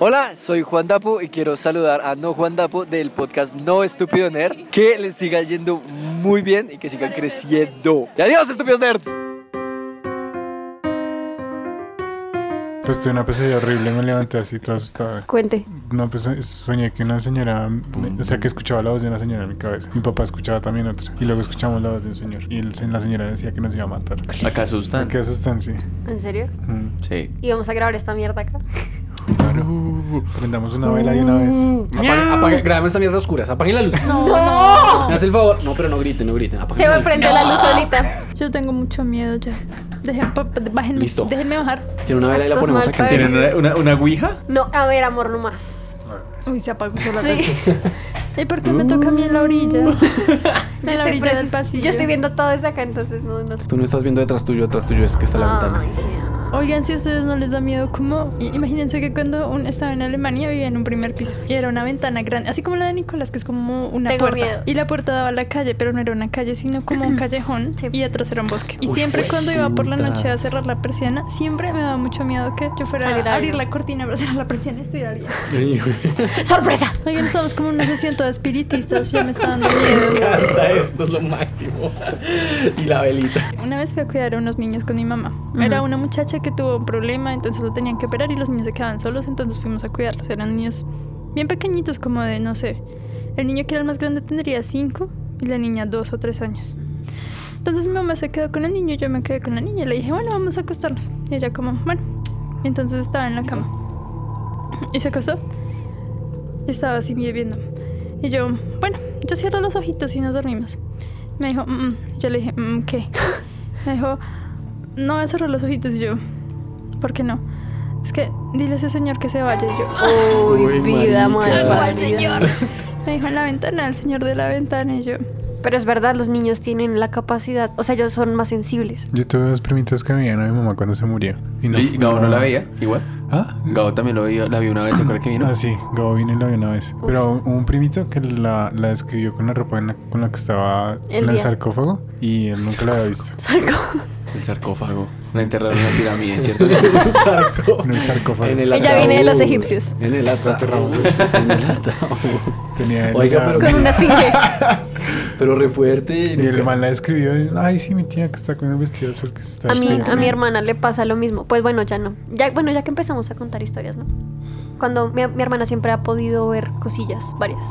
Hola, soy Juan Dapo y quiero saludar a No Juan Dapo del podcast No Estúpido Nerd. Que les siga yendo muy bien y que sigan creciendo. Y adiós, estúpidos nerds. Pues tuve una pesadilla horrible, me levanté así todo asustado. Cuente. No, pues soñé que una señora, o sea, que escuchaba la voz de una señora en mi cabeza. Mi papá escuchaba también otra. Y luego escuchamos la voz de un señor. Y el- la señora decía que nos iba a matar. Acá asustan. Qué asustan, sí. ¿En serio? Mm, Sí. Y vamos a grabar esta mierda acá. Claro. Prendamos una vela de una vez. Apague, apague, grabemos esta mierda oscura. Apaguen la luz. No. Me hace el favor. No, pero no griten, no griten. Apaguen Se la me luz. prende la luz solita. Yo tengo mucho miedo ya. Dejen, bájenme, Listo. Déjenme bajar. Tiene una vela y la ponemos acá. ¿Tienen una, una, una ouija? No, a ver, amor, no más. Uy, se apagó sola. Sí. ¿Y por qué me toca a mí en la orilla? Yo en la estoy, orilla pres- del pasillo. yo estoy viendo todo desde acá, entonces no, no sé. Tú no estás viendo detrás tuyo, detrás tuyo es que está la ventana. Ay, sí. Oigan, si a ustedes no les da miedo, como i- imagínense que cuando un- estaba en Alemania vivía en un primer piso y era una ventana grande, así como la de Nicolás, que es como una Tengo puerta. miedo. Y la puerta daba a la calle, pero no era una calle, sino como un callejón Sí. y atrás era un bosque. Y siempre cuando iba por la noche a cerrar la persiana, siempre me daba mucho miedo que yo fuera Salir a abrir la cortina para cerrar la persiana y estuviera alguien. Sí, güey. ¡Sorpresa! Oigan, estamos como en una sesión toda espiritistas, ya me está dando Me miedo. encanta esto, es lo máximo. y la velita. Una vez fui a cuidar a unos niños con mi mamá. Era una muchacha que tuvo un problema, entonces lo tenían que operar y los niños se quedaban solos, entonces fuimos a cuidarlos. Eran niños bien pequeñitos, como de, no sé, el niño que era el más grande tendría cinco y la niña dos o tres años. Entonces mi mamá se quedó con el niño, yo me quedé con la niña y le dije, bueno, vamos a acostarnos. Y ella como, bueno. Y entonces estaba en la cama. Y se acostó. Y estaba así viendo. Y yo, bueno, yo cierro los ojitos y nos dormimos. Me dijo, "Mm, mm". yo le dije, "Mm, ¿qué? Me dijo, no voy a cerrar los ojitos. Y yo, ¿por qué no? Es que dile a ese señor que se vaya. Y yo, Uy, vida mal ¿cuál parida. señor? Me dijo en la ventana, el señor de la ventana. Y yo, Pero es verdad, los niños tienen la capacidad, o sea, ellos son más sensibles. Yo tuve dos primitos que veían a mi mamá cuando se murió. ¿Y Gabo no la veía? Igual. ¿Ah? Gabo también lo veía, la vi una vez, ¿se acuerda que vino? Ah, sí, Gabo vino y la vio una vez. Pero hubo un primito que la, la describió con la ropa en la- con la que estaba El en el día. sarcófago y él nunca la había visto. El sarcófago. La enterraron en la pirámide, ¿cierto? Sarco. En el sarcófago. En el Ella viene de los egipcios. En el ataúd. en el ataúd. Tenía él Oiga, pero- Con una esfinge. Pero re fuerte. Y el man la describió. y, Ay, sí, mi tía que está con el vestido azul que se está A mí, despidiendo". a mi hermana le pasa lo mismo. Pues bueno, ya no. Ya, bueno, ya que empezamos a contar historias, ¿no? Cuando mi, mi hermana siempre ha podido ver cosillas, varias.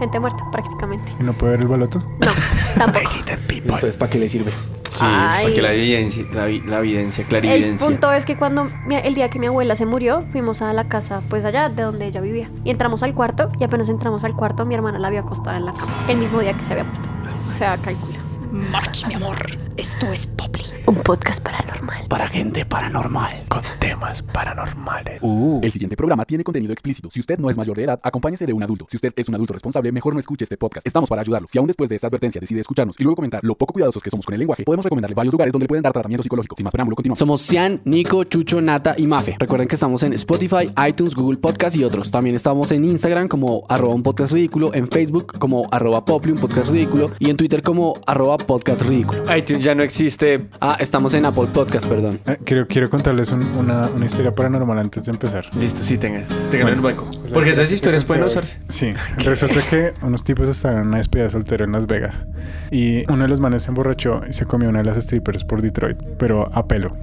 Gente muerta, prácticamente. ¿Y no puede ver el baloto? No, tampoco. Entonces, ¿para qué le sirve? Sí, Ay. para que la evidencia, la, la evidencia, El clarividencia. punto es que cuando mi- el día que mi abuela se murió, fuimos a la casa, pues allá de donde ella vivía. Y entramos al cuarto, y apenas entramos al cuarto, mi hermana la había acostada en la cama. El mismo día que se había muerto. O sea, calcula. March, mi amor. Esto es Poply. Un podcast paranormal. Para gente paranormal. Con temas paranormales. El siguiente programa tiene contenido explícito. Si usted no es mayor de edad, acompáñese de un adulto. Si usted es un adulto responsable, mejor no escuche este podcast. Estamos para ayudarlo. Si aún después de esta advertencia decide escucharnos y luego comentar lo poco cuidadosos que somos con el lenguaje, podemos recomendarle varios lugares donde le pueden dar tratamiento psicológico. Sin más preámbulo, continuamos. Somos Cian, Nico, Chucho, Nata y Mafe. Recuerden que estamos en Spotify, iTunes, Google Podcast y otros. También estamos en Instagram como arroba un podcast ridículo, en Facebook como arroba poply, un podcast ridículo y en Twitter como arroba podcast ridículo. iTunes ya no existe. Ah, estamos en Apple Podcast, perdón. Eh, quiero, quiero contarles un- una, una historia paranormal antes de empezar. Listo, sí, tengan. Tengan Bueno, el banco. pues Porque esas historias pueden usarse. Sí, resulta que unos tipos estaban en una despedida de soltero en Las Vegas y uno de los manes se emborrachó y se comió una de las strippers por Detroit, pero a pelo.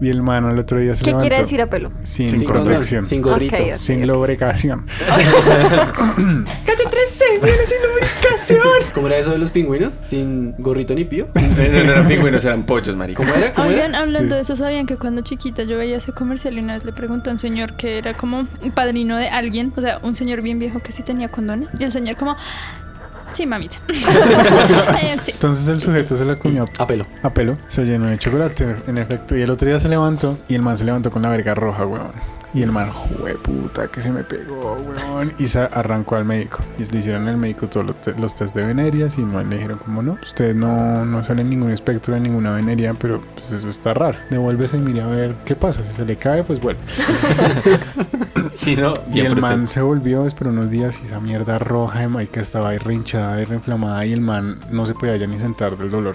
Y el mano el otro día se ¿Qué levantó quiere decir a pelo? sin, Sin protección, Sin gorrito. Sin lubricación. ¡Calle 13! ¡Viene sin lubricación! ¿Cómo era eso de los pingüinos? Sin gorrito ni pío. no, no eran pingüinos, eran pollos, marico. ¿Cómo era? ¿Cómo era? Oigan, hablando Sí. de eso, ¿sabían que cuando chiquita yo veía ese comercial y una vez le pregunté a un señor que era como un padrino de alguien, o sea, un señor bien viejo que sí tenía condones, y el señor como, sí, mamita. Eh, sí. Entonces el sujeto se la comió A pelo. a pelo, se llenó de chocolate, en efecto, y el otro día se levantó y el man se levantó con la verga roja, weón. Y el man, jue puta, que se me pegó, weón. Y se arrancó al médico. Y le hicieron al médico todos los, te- los test de venerias y no le dijeron como no, usted no, no sale en ningún espectro de ninguna veneria, pero pues eso está raro. Devuélvese y mire a ver qué pasa. Si se le cae, pues vuelve. Sí, no, Y el man se volvió, esperó unos días y esa mierda roja de marica estaba ahí rinchada y reinflamada y el man no se podía ya ni sentar del dolor.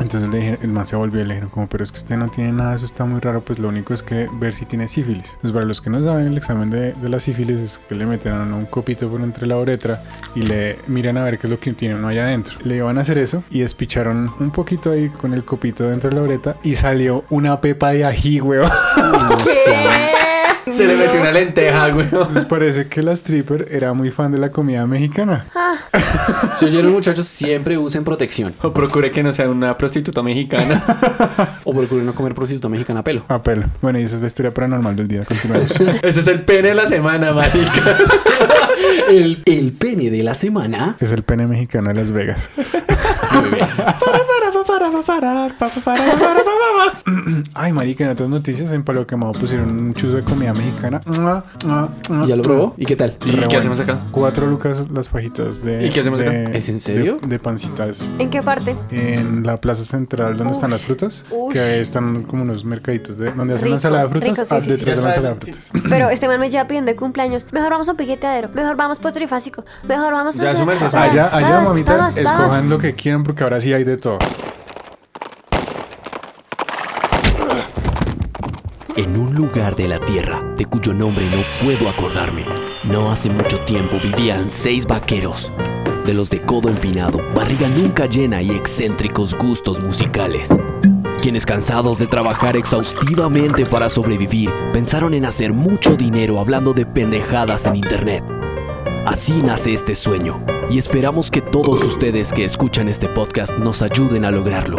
Entonces le dije, el man se volvió y le dijeron como, pero es que usted no tiene nada, eso está muy raro, pues lo único es que ver si tiene sífilis. Pues para los que no saben, el examen de, de la sífilis es que le meten un copito por entre la uretra y le miran a ver qué es lo que tiene uno allá adentro. Le iban a hacer eso y despicharon un poquito ahí con el copito dentro de la uretra y salió una pepa de ají, weón. Se le metió una lenteja, güey. Entonces parece que la stripper era muy fan de la comida mexicana. Si oyeron, muchachos, siempre usen protección. O procure que no sea una prostituta mexicana. O procuren no comer prostituta mexicana a pelo. A pelo. Bueno, y esa es la historia paranormal del día. Continuamos. Ese es el pene de la semana, marica. El, el pene de la semana. es el pene mexicano de Las Vegas. Ay, marica, en otras noticias en Palo Quemado pusieron un chuzo de comida mexicana. Mua, mua, mua. ¿Y ya lo probó? ¿Y qué tal? ¿Y Re qué bueno. hacemos acá? Cuatro lucas las fajitas de. ¿Y qué hacemos acá? ¿Es en serio? De, de pancitas. ¿En qué parte? En la plaza central donde están las frutas. Ush. Que ahí están como unos mercaditos de donde hacen la ensalada de frutas. rico, sí, ah, sí, detrás sí. de la ensalada de frutas. Pero este man me lleva pidiendo de cumpleaños. Mejor vamos a un piqueteadero. Mejor vamos por trifásico. Mejor vamos. Ya, Ah, Allá, allá, vamos, mamita, vamos, escojan vamos. lo que quieran porque ahora sí hay de todo. En un lugar de la tierra de cuyo nombre no puedo acordarme, no hace mucho tiempo vivían seis vaqueros, de los de codo empinado, barriga nunca llena y excéntricos gustos musicales, quienes cansados de trabajar exhaustivamente para sobrevivir, pensaron en hacer mucho dinero hablando de pendejadas en internet. Así nace este sueño, y esperamos que todos ustedes que escuchan este podcast nos ayuden a lograrlo.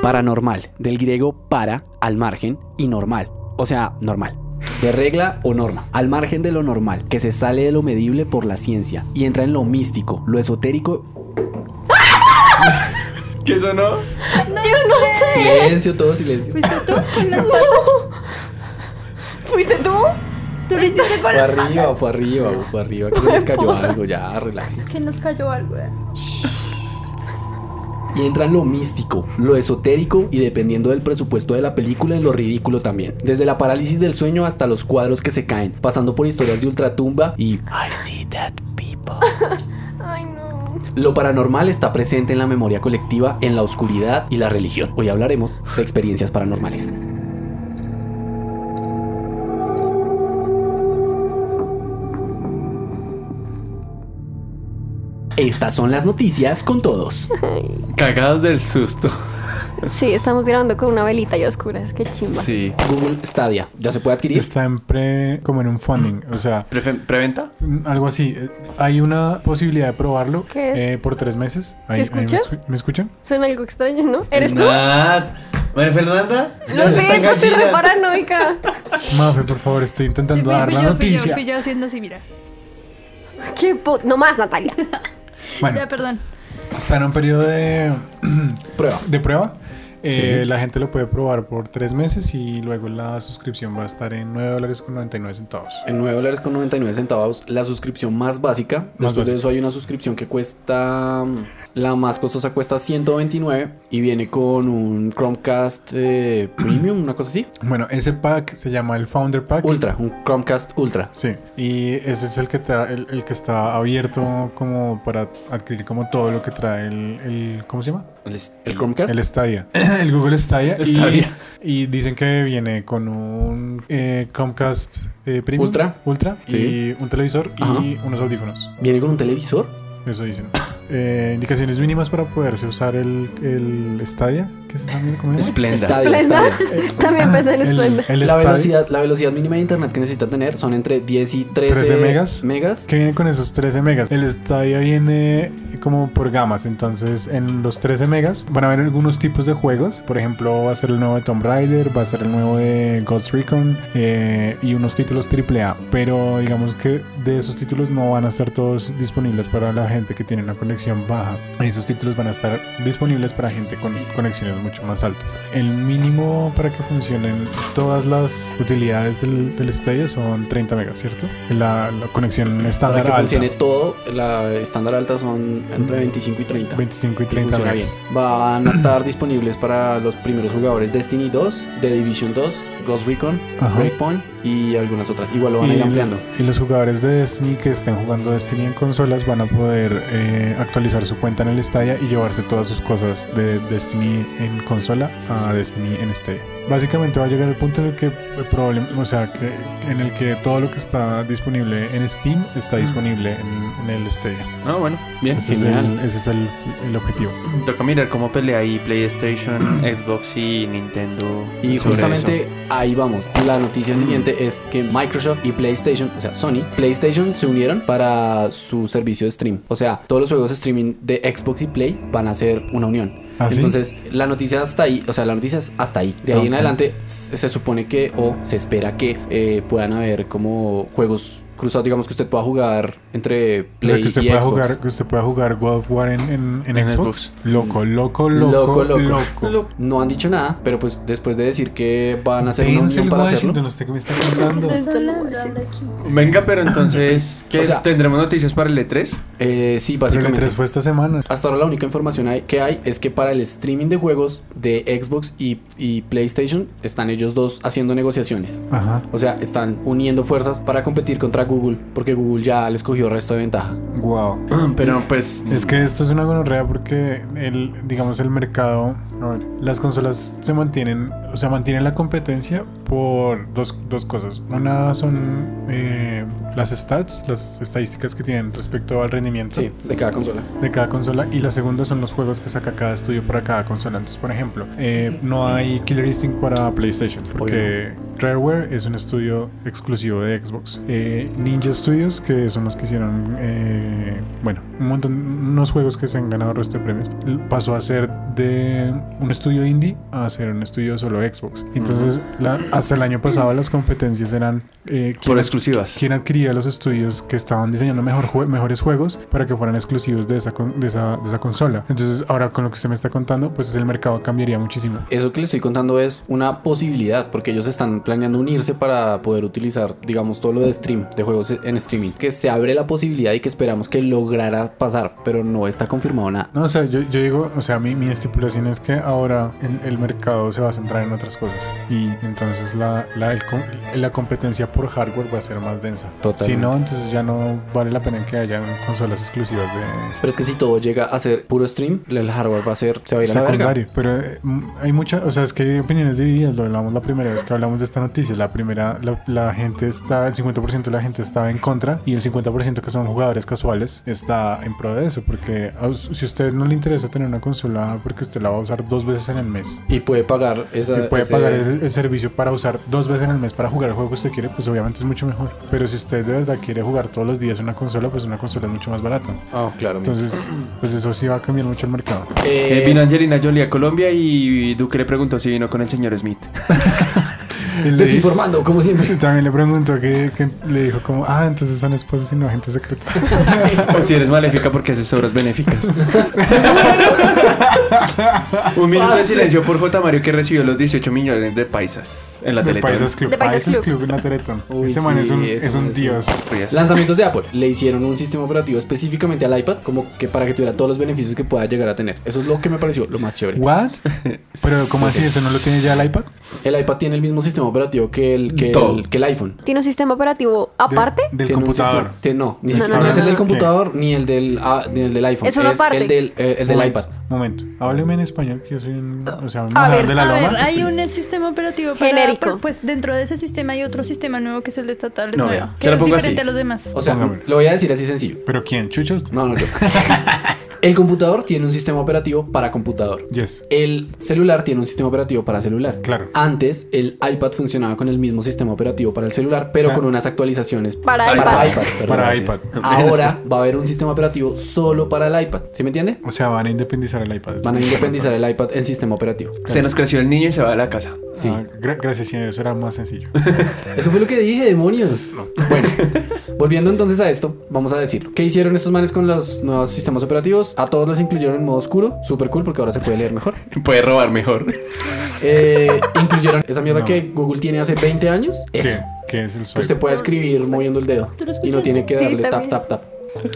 Paranormal, del griego para, al margen, y normal. O sea, normal. De regla o norma, al margen de lo normal, que se sale de lo medible por la ciencia y entra en lo místico, lo esotérico. ¿Qué sonó? Silencio, todo silencio. ¿Fuiste tú ¿Fuiste tú? ¿Tú lo hiciste con Fue arriba, fue arriba, fue arriba, que se les cayó algo, ya, relájense. Que nos cayó algo, eh. Y entra en lo místico, lo esotérico y dependiendo del presupuesto de la película en lo ridículo también. Desde la parálisis del sueño hasta los cuadros que se caen, pasando por historias de ultratumba y I see dead people. Ay, no. lo paranormal está presente en la memoria colectiva, en la oscuridad y la religión. Hoy hablaremos de experiencias paranormales. Estas son las noticias con todos. Cagados del susto. Sí, estamos grabando con una velita y oscuras. Qué chimba. Sí. Google Stadia, ¿ya se puede adquirir? Está en pre, como en un funding, o sea, ¿Preventa? mm, algo así. Eh, Hay una posibilidad de probarlo ¿Qué es? eh, por tres meses. Ahí- ahí escuchas? me, ¿Me escuchan? Suena algo extraño, ¿no? ¿Eres tú? María Fernanda. Se sé, yo soy re paranoica. Mafe, por favor, estoy intentando dar fui la yo, fui yo, noticia. fui yo haciendo así, mira. Qué po- No más, Natalia. Bueno, Ya, perdón. está en un periodo de, Prueba. de prueba. Eh, Sí. La gente lo puede probar por tres meses y luego la suscripción va a estar en 9 dólares con 99 centavos. En 9 dólares con 99 centavos, la suscripción más básica. Después de eso hay una suscripción que cuesta, la más costosa cuesta 129 y viene con un Chromecast eh, Premium, una cosa así. Bueno, ese pack se llama el Founder Pack. Ultra, un Chromecast Ultra. Sí, y ese es el que, tra- el, el que está abierto como para adquirir como todo lo que trae el, el- ¿cómo se llama? El Chromecast. El Stadia. el Google Stadia. y- Stadia. Y, dicen que viene con un eh, Chromecast eh, Premium. Ultra. Ultra. Sí. Y un televisor Ajá. y unos audífonos. Viene con un televisor. Eso dicen. Eh, indicaciones mínimas para poderse usar el, el Stadia. ¿Qué es. Stadia, Esplenda. Stadia. También pensé en El, el La velocidad, la velocidad mínima de internet que necesita tener son entre 10 y 13, 13 megas. megas. que viene con esos 13 megas. El Stadia viene como por gamas. Entonces, en los 13 megas van a haber algunos tipos de juegos. Por ejemplo, va a ser el nuevo de Tomb Raider, va a ser el nuevo de Ghost Recon eh, y unos títulos AAA. Pero digamos que de esos títulos no van a estar todos disponibles para la gente que tiene una conexión baja. Esos títulos van a estar disponibles para gente con conexiones mucho más altas. El mínimo para que funcionen todas las utilidades del, del Stadia son 30 megas, ¿cierto? La, la conexión Para estándar que alta. funcione todo, la estándar alta son entre 25 y 30. 25 y Y 30 funciona megas. bien. Van a estar disponibles para los primeros jugadores Destiny 2, The Division 2, Ghost Recon, Ajá. Breakpoint y algunas otras. Igual lo van a ir ampliando. y los jugadores de Destiny que estén jugando Destiny en consolas van a poder eh, actualizar su cuenta en el Stadia y llevarse todas sus cosas de Destiny en consola a Destiny en Stadia. Básicamente va a llegar el punto en el que el problema, o sea, que en el que todo lo que está disponible en Steam está disponible en, en el Stadia. Ah, bueno, bien. Ese es, Genial. el, ese es el- el objetivo. Toca mirar cómo pelea ahí PlayStation, Xbox y Nintendo. Y justamente eso. ahí vamos. La noticia siguiente es que Microsoft y PlayStation, o sea, Sony, PlayStation se unieron para su servicio de stream. O sea, todos los juegos de streaming de Xbox y Play van a ser una unión. ¿Ah, sí? Entonces, la noticia hasta ahí, o sea, la noticia es hasta ahí. De ahí en adelante se se supone que o se espera que eh, puedan haber como juegos cruzados, digamos que usted pueda jugar entre O Play sea, que usted, y pueda Xbox. jugar, que usted pueda jugar God of War en, en, en En Xbox. Xbox. Loco, loco, loco, loco. Lo- No han dicho nada, pero pues después de decir que van a hacer una unión para Washington, hacerlo. ¿usted qué me está contando? Venga, pero entonces, ¿qué? O sea- ¿Tendremos noticias para el E E3? Eh, sí, Pero el básicamente. 3 fue esta semana. Hasta ahora la única información hay- que hay es que para el streaming de juegos de Xbox y, y PlayStation están ellos dos haciendo negociaciones. Ajá. O sea, están uniendo fuerzas para competir contra Google, porque Google ya les cogió resto de ventaja. Wow. Pero pues. Es que esto es una gonorrea porque el, digamos, el mercado, a ver, las consolas se mantienen, o sea, mantienen la competencia por dos, dos cosas. Una son eh, las stats, las estadísticas que tienen respecto al rendimiento Sí, de cada consola. de cada consola. Y la segunda son los juegos que saca cada estudio para cada consola. Entonces, por ejemplo, eh, no hay Killer Instinct para PlayStation porque Rareware es un estudio exclusivo de Xbox. Eh, Ninja Studios, que son los que hicieron, eh, bueno, un montón, unos juegos que se han ganado el resto de premios, pasó a ser de un estudio indie a ser un estudio solo Xbox. Entonces, la- hasta el año pasado las competencias eran eh, Por exclusivas. quién adquiría los estudios que estaban diseñando mejor jue- mejores juegos para que fueran exclusivos de esa, de, esa, de esa consola. Entonces, ahora con lo que usted me está contando, pues el mercado cambiaría muchísimo. Eso que le estoy contando es una posibilidad, porque ellos están planeando unirse para poder utilizar, digamos, todo lo de stream, de juegos en streaming. Que se abre la posibilidad y que esperamos que lograra pasar, pero no está confirmado nada. No, o sea, yo, yo digo, o sea, mi, mi estipulación es que ahora el, el mercado se va a centrar en otras cosas. Y entonces la, la, el la competencia por hardware va a ser más densa. Totalmente. Si no, entonces ya no vale la pena que hayan consolas exclusivas de Pero es que si todo llega a ser puro stream, el hardware va a ser, se va a ir a la verga. secundario. Pero eh, mm, hay muchas, o sea, es que hay opiniones divididas. Lo hablamos la primera vez que hablamos de esta noticia. La primera, la, la gente está, el 50% de la gente estaba en contra y el 50% que son jugadores casuales está en pro de eso. Porque si a usted no le interesa tener una consola porque usted la va a usar dos veces en el mes. Y puede pagar esa. Y puede ese- pagar el, el servicio para usar dos veces en el mes para jugar el juego que usted quiere, pues obviamente es mucho mejor. Pero si usted de verdad quiere jugar todos los días una consola, pues una consola es mucho más barata. Ah, claro. Entonces, pues eso sí va a cambiar mucho el mercado. Eh, Eh, vino Angelina Jolie a Colombia y Duque le preguntó si vino con el señor Smith. Desinformando, como siempre. También le preguntó que, que le dijo como, ah, entonces son esposos y no agentes secretos. O si eres maléfica porque haces obras benéficas. Un minuto de silencio por J. Mario que recibió los 18 millones de paisas en la de Teletón. Paisas Club. De Paisas Paisas Club. Club en la Teletón. Uy, ese man es sí, un, es un es un- dios. Pues, Lanzamientos de Apple. Le hicieron un sistema operativo específicamente al iPad, como que para que tuviera todos los beneficios que pueda llegar a tener. Eso es lo que me pareció lo más chévere. ¿What? Pero, ¿cómo así? ¿Eso no lo tiene ya el iPad? El iPad tiene el mismo sistema operativo que el, que el, que el iPhone. ¿Tiene un sistema operativo De- aparte? del Tiene computador. sistema- no, ni No, siquiera- no, no no, es el del computador ni el del, ah, ni el del iPhone. Es aparte. el del, eh, el del Momento, iPad. Momento. Hábleme en español, que yo soy un, o sea, un A ver, de la A loma. ver, hay un sistema operativo para Genérico. Pues dentro de ese sistema hay otro sistema nuevo que es el de esta tablet No, nueva, que Se lo es pongo diferente así. a los demás. O sea, Póngame. lo voy a decir así sencillo. ¿Pero quién? ¿Chucha usted? No, no, yo. el computador tiene un sistema operativo para computador. Yes. El celular tiene un sistema operativo para celular. Claro. Antes, el iPad funcionaba con el mismo sistema operativo para el celular, pero O sea, con unas actualizaciones Para para iPad. perdón, Para iPad. Ahora va a haber un sistema operativo solo para el iPad. ¿Sí me entiende? O sea, van a independizar el iPad. Van a independizar el iPad en sistema operativo. Se nos creció el niño y se va a la casa. Sí. Ah, gra- gracias, señor. Eso era más sencillo. Eso fue lo que dije, demonios. Bueno, volviendo entonces a esto, vamos a decir, ¿qué hicieron estos manes con los nuevos sistemas operativos? A todos les incluyeron en modo oscuro, súper cool porque ahora se puede leer mejor. Puede robar mejor. Eh, incluyeron esa mierda que Google tiene hace 20 años. Eso. ¿Qué? ¿Qué es el swipe? usted puede escribir moviendo el dedo ¿Tú lo y no tiene que Sí, darle tap, tap, tap.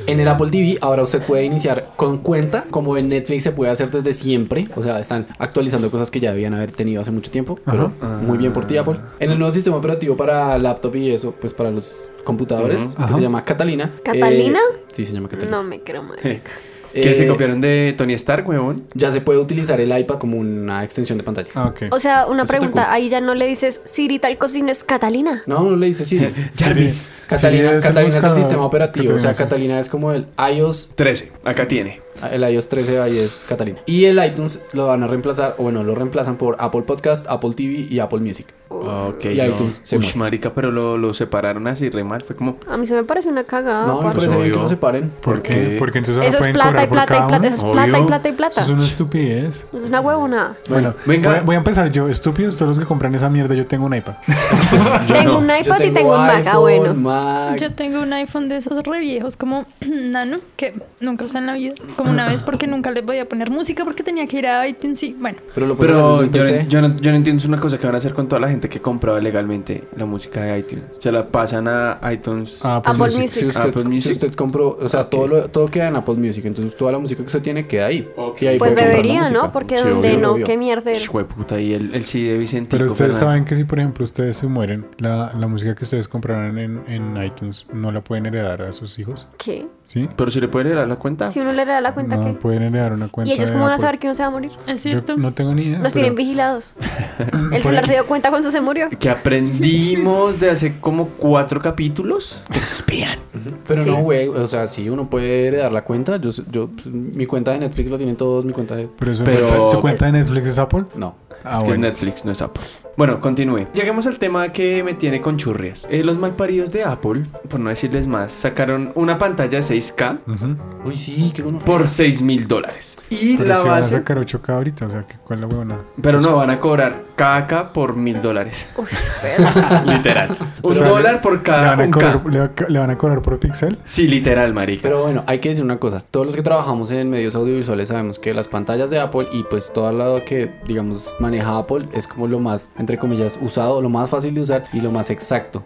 En el Apple TV ahora usted puede iniciar con cuenta, como en Netflix se puede hacer desde siempre. O sea, están actualizando cosas que ya debían haber tenido hace mucho tiempo. Pero muy bien por ti, Apple. En el nuevo sistema operativo para laptop y eso, pues para los computadores, que Ajá. se llama Catalina. ¿Catalina? Eh, sí, se llama Catalina. No me creo, marica. Que Eh, se copiaron de Tony Stark, huevón. Ya se puede utilizar el iPad como una extensión de pantalla. Ah. O sea, una Eso pregunta, cool. ahí ya no le dices Siri tal cocina es Catalina. No, no le dice Siri. Jarvis. Catalina, Siri es el Catalina es el sistema operativo. O sea, Catalina es- Catalina es como el iOS 13. Acá tiene. El iOS 13 ahí es Catalina. Y el iTunes lo van a reemplazar, o bueno, lo reemplazan por Apple Podcast, Apple TV y Apple Music. Ok. Y no. iTunes se marica, pero lo, lo separaron así re mal. Fue como. A mí se me parece una cagada. no, me parece bien que lo separen. ¿Por qué? qué? Porque entonces ahora Eso es pueden plata cobrar y por plata y plata. Eso es plata y plata y plata. Eso es una estupidez. Es una huevonada. Bueno, venga. Voy, a- voy a empezar yo. Estúpidos todos los que compran esa mierda. Yo tengo un iPad. tengo un Yo iPad y tengo un Mac. Ah, bueno. Mac. Yo tengo un iPhone de esos re viejos, como nano, que nunca usé en la vida. Como una vez porque nunca le podía poner música porque tenía que ir a iTunes y bueno. Pero lo Pero yo, no- yo no, yo no entiendo es una cosa que van a hacer con toda la gente que compraba legalmente la música de iTunes. Se la pasan a iTunes. Ah, Apple Music. Si usted, Apple si usted compró, o sea, todo, lo- todo queda en Apple Music, entonces toda la música que usted tiene queda ahí. Ok. Y ahí Pues debería. ¿no? Porque Sí, donde obvio, no, obvio. qué mierda. Puta, y el, el CD de Vicentico Pero ustedes Fernández. saben que si, por ejemplo, ustedes se mueren, la, la música que ustedes compraron en, en iTunes no la pueden heredar a sus hijos. ¿Qué? ¿Sí? Pero si le pueden dar la cuenta. Si uno le da la cuenta no que. pueden heredar una cuenta. ¿Y ellos cómo van a saber que uno se va a morir? Es Yo cierto. no tengo ni idea. Nos pero- tienen vigilados. El celular se dio cuenta cuando se murió. Que aprendimos de hace como cuatro capítulos. Que nos espían. Pero Sí. no, güey, o sea, sí, uno puede heredar la cuenta. Yo, yo, mi cuenta de Netflix la tienen todos, mi cuenta de... Pero, eso Pero- cuenta- ¿Su cuenta de Netflix es Apple? No. Ah, es que bueno. es Netflix, no es Apple. Bueno, continúe. Lleguemos al tema que me tiene con churrias. Eh, los malparidos de Apple, por no decirles más, sacaron una pantalla 6K Ujú. Uy, sí, qué bueno. por 6 mil dólares. Y Pero la si van a base. sacar 8K ahorita, o sea, que ¿cuál es la huevona? Pero no, van a cobrar cada K por mil dólares. literal. Un O sea, dólar por ¿Le cada van, a un cobrar, K. le va- le van a cobrar por pixel? Sí, literal, marica. Pero bueno, hay que decir una cosa. Todos los que trabajamos en medios audiovisuales sabemos que las pantallas de Apple y pues todo lo que, digamos, maneja Apple es como lo más, entre comillas, usado, lo más fácil de usar y lo más exacto.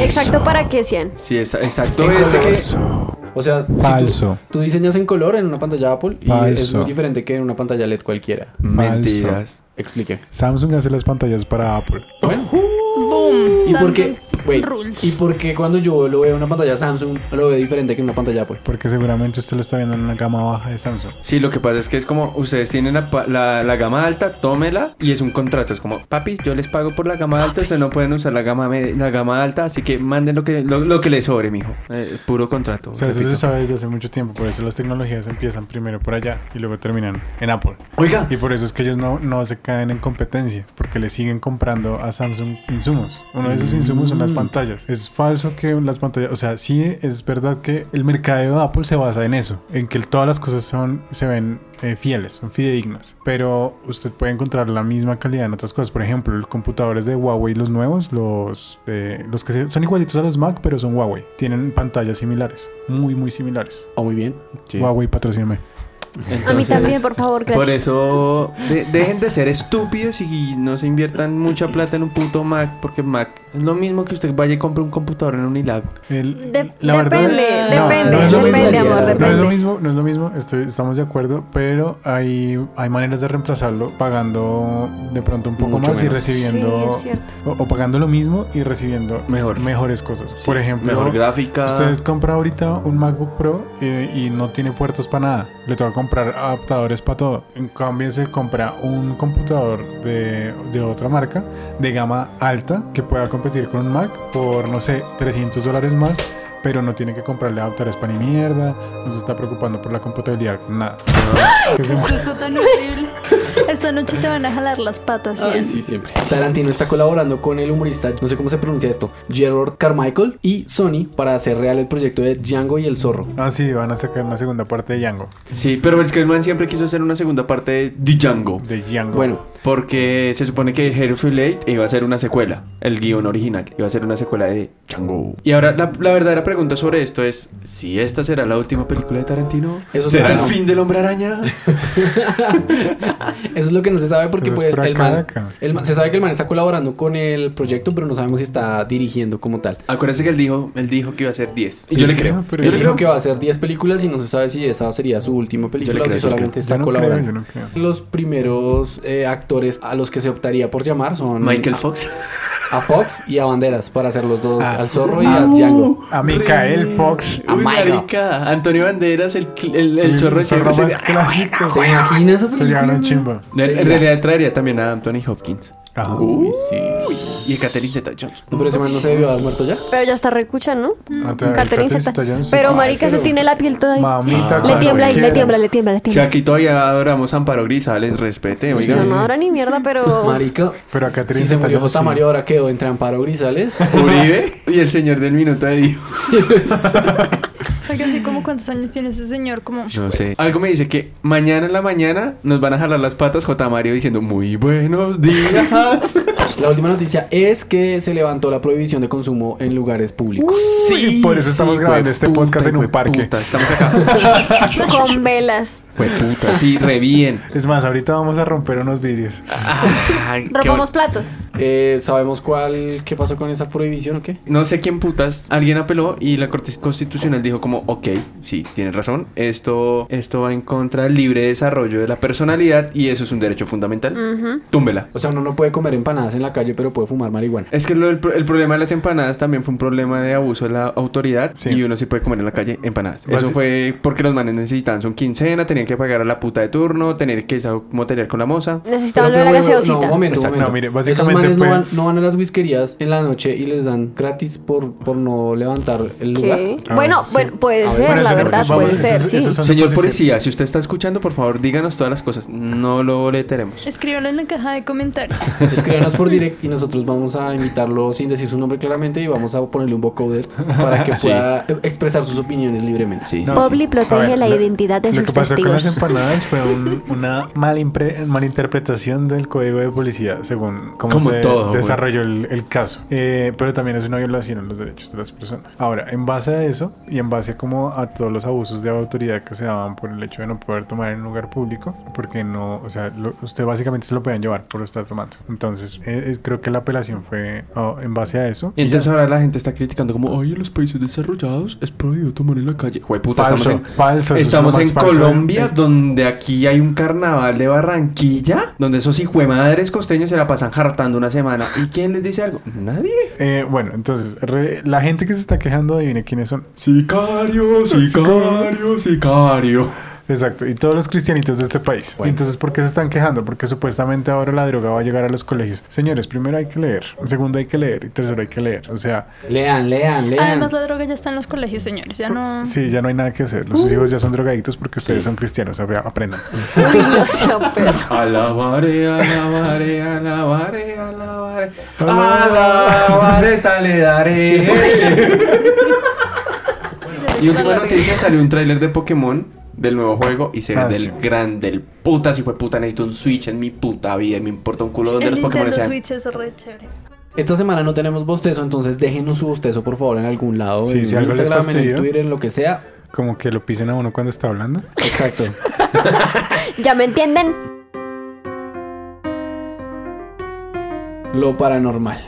Exacto para que sean. Sí, es- exacto. Este que. Falso. O sea, si tú- Falso. Tú, diseñas en color en una pantalla Apple y es Falso. muy diferente que en una pantalla LED cualquiera. Mentiras. Explique. Samsung hace las pantallas para Apple. Bueno, Boom. ¿y por qué? Rules. ¿Y por qué cuando yo lo veo en una pantalla Samsung lo veo diferente que en una pantalla Apple? Porque seguramente usted lo está viendo en una gama baja de Samsung. Sí, lo que pasa es que es como ustedes tienen la, la- la gama alta, tómela y es un contrato. Es como, papi, yo les pago por la gama alta, ustedes no pueden usar la gama, la gama alta, así que manden lo que, lo, lo que les sobre, mijo. Eh, puro contrato. O sea, eso se sabe desde hace mucho tiempo. Por eso las tecnologías empiezan primero por allá y luego terminan en Apple. Oiga, Y por eso es que ellos no, no se caen en competencia, porque le siguen comprando a Samsung insumos. Uno de esos insumos son las. Pantallas. Es falso que las pantallas, o sea, sí es verdad que el mercadeo de Apple se basa en eso, en que todas las cosas son, se ven eh, fieles, son fidedignas. Pero usted puede encontrar la misma calidad en otras cosas. Por ejemplo, los computadores de Huawei, los nuevos, los, eh, los que se- son igualitos a los Mac, pero son Huawei. Tienen pantallas similares, muy, muy similares. Oh, muy bien. Sí. Huawei, patrocíname. A mí también, por favor, gracias. Por eso de- dejen de ser estúpidos y no se inviertan mucha plata en un puto Mac, porque Mac es lo mismo que usted vaya y compre un computador en un Unilag. El- De- la verdad- depende, No, depende, no es lo mismo. depende, No es lo depende. mismo, no es lo mismo, estoy, estamos de acuerdo, pero hay, hay maneras de reemplazarlo pagando de pronto un poco Mucho más y menos. recibiendo Sí, es cierto. o, o pagando lo mismo y recibiendo Mejor. mejores cosas. Por ejemplo, Mejor gráfica. usted compra ahorita un MacBook Pro eh, y no tiene puertos para nada. Le toca comprar adaptadores para todo. En cambio, se compra un computador de, de otra marca de gama alta que pueda competir con un Mac por, no sé, 300 dólares más. Pero no tiene que comprarle adaptadores para ni mierda. No se está preocupando por la compatibilidad. Nada. Qué susto tan horrible. Esta noche te van a jalar las patas. Ay, Ian. sí, siempre. Tarantino está colaborando con el humorista, no sé cómo se pronuncia esto, Gerard Carmichael y Sony para hacer real el proyecto de Django y el zorro. Ah, sí, van a sacar una segunda parte de Django. Sí, pero es que el man siempre quiso hacer una segunda parte de Django. De Django. Bueno, Porque se supone que Hero Late iba a ser una secuela. El guion original iba a ser una secuela de Django. Y ahora la, la verdadera pregunta sobre esto es: si esta será la última película de Tarantino, Eso ¿será será, el ¿no? fin del hombre araña? Eso es lo que no se sabe porque pues, el acá, man, el se sabe que el man está colaborando con el proyecto, pero no sabemos si está dirigiendo como tal. Acuérdense que él dijo, él dijo que iba a ser 10. Y Sí, yo le creo. pero Yo yo le le digo que va a hacer 10 películas y no se sabe si esa sería su última película creo, o si solamente creo. está no creo, colaborando. no creo. Los primeros eh, actores a los que se optaría por llamar son Michael a, Fox. a Fox y a Banderas para hacer los dos, Ah. al zorro y a Django. A Micael Fox. A Michael. marica, Antonio Banderas, el, el, el zorro de zorro siempre. más clásico. ¿Se imagina esa Se llaman chimba. En realidad traería también a Anthony Hopkins. Ajá. Uy, sí. Y Catherine Zeta-Jones. No, pero ese man no se debió haber muerto ya. Pero ya está recucha, ¿no? Ah, Catherine Catherine Zeta. Zeta-Jones, sí. Pero Ay, marica, eso pero- tiene la piel toda ahí. Mamita, Le tiembla ahí, le tiembla, le tiembla, le Si tiembla. aquí todavía adoramos a Amparo Grisales, respete, oiga. No, no ahora ni mierda, pero... Marica, Pero a Catherine si se murió J. sí. Mario ahora quedó entre Amparo Grisales. Uribe y el señor del minuto de Dios. Oigan, sí, como cuántos años tiene ese señor, como... No sé. Algo me dice que mañana en la mañana nos van a jalar las patas J. Mario diciendo muy buenos días. La última noticia es que se levantó la prohibición de consumo en lugares públicos. Sí, por eso estamos grabando este podcast en un parque. Estamos acá. Con velas. Hueputa, sí, re bien. Es más, ahorita vamos a romper unos vidrios. Ay, Rompamos platos. Eh, ¿Sabemos cuál, qué pasó con esa prohibición o qué? No sé quién putas, alguien apeló y la Corte Constitucional dijo como, ok, sí, tienes razón, esto, esto va en contra del libre desarrollo de la personalidad y eso es un derecho fundamental. Ujú. Túmbela. O sea, uno no puede comer empanadas en la calle, pero puede fumar marihuana. Es que lo- el, pro- el problema de las empanadas también fue un problema de abuso de la autoridad Sí. y uno sí puede comer en la calle empanadas. Eso fue porque los manes necesitaban su quincena, tenían que pagar a la puta de turno, tener que moteriar con la moza. Necesitaban lo Pero, de la gaseosita. No, un momento, un Exacto. momento. No, mire, Esos básicamente manes no van, no van a las whiskerías en la noche y les dan gratis por, por no levantar el lugar. Ah, Bueno, sí. bueno, puede ver, ser, la verdad, vamos, puede ser, eso sí. Señor policía, si usted está escuchando, por favor, díganos todas las cosas. No lo boleteremos. Escríbanlo en la caja de comentarios. Escríbanos por direct y nosotros vamos a invitarlo sin decir su nombre claramente y vamos a ponerle un vocoder para que pueda expresar sus opiniones libremente. Sí, No. Pobli protege ver, la lo- identidad de Lo sus con las empanadas fue un- una mal impre- malinterpretación del código de policía, según cómo Como se todo, desarrolló el, el caso. Eh, pero también es una violación a los derechos de las personas. Ahora, en base a eso y en base como a todos los abusos de autoridad que se daban por el hecho de no poder tomar en un lugar público, porque no, o sea, lo- usted básicamente se lo podían llevar por estar tomando. Entonces, eh, eh, creo que la apelación fue oh, en base a eso. Y entonces ahora la gente está criticando como, ay, en los países desarrollados es prohibido tomar en la calle. Falso, estamos en, falso, es estamos en falso. Colombia, Donde aquí hay un carnaval de Barranquilla, donde esos hijuemadres costeños se la pasan hartando una semana. ¿Y quién les dice algo? Nadie. Eh, bueno, entonces, re- la gente que se está quejando, adivine quiénes son. Sicario, sicario, sicario. Exacto, y todos los cristianitos de este país. Bueno. Entonces, ¿por qué se están quejando? Porque supuestamente ahora la droga va a llegar a los colegios. Señores, primero hay que leer, segundo hay que leer y tercero hay que leer. O sea, Lean, lean, lean. Además, la droga ya está en los colegios, señores. Ya no... sí, ya no hay nada que hacer. Los hijos ya son drogadictos porque ustedes son cristianos. Aprendan. Alabaré, alabaré, alabaré, alabaré. Alabaré, le daré. y última noticia, salió un tráiler de Pokémon del nuevo juego y se ve Ah, del sí. gran del puta si fue puta necesito un Switch en mi puta vida y me importa un culo donde El los Pokémon sean. Switch es re chévere. Esta semana no tenemos bostezo, entonces déjenos su bostezo por favor en algún lado. Sí, en si algo les Instagram, en el. Twitter, lo que sea. Como que lo pisen a uno cuando está hablando. Exacto. ¿Ya me entienden? Lo paranormal.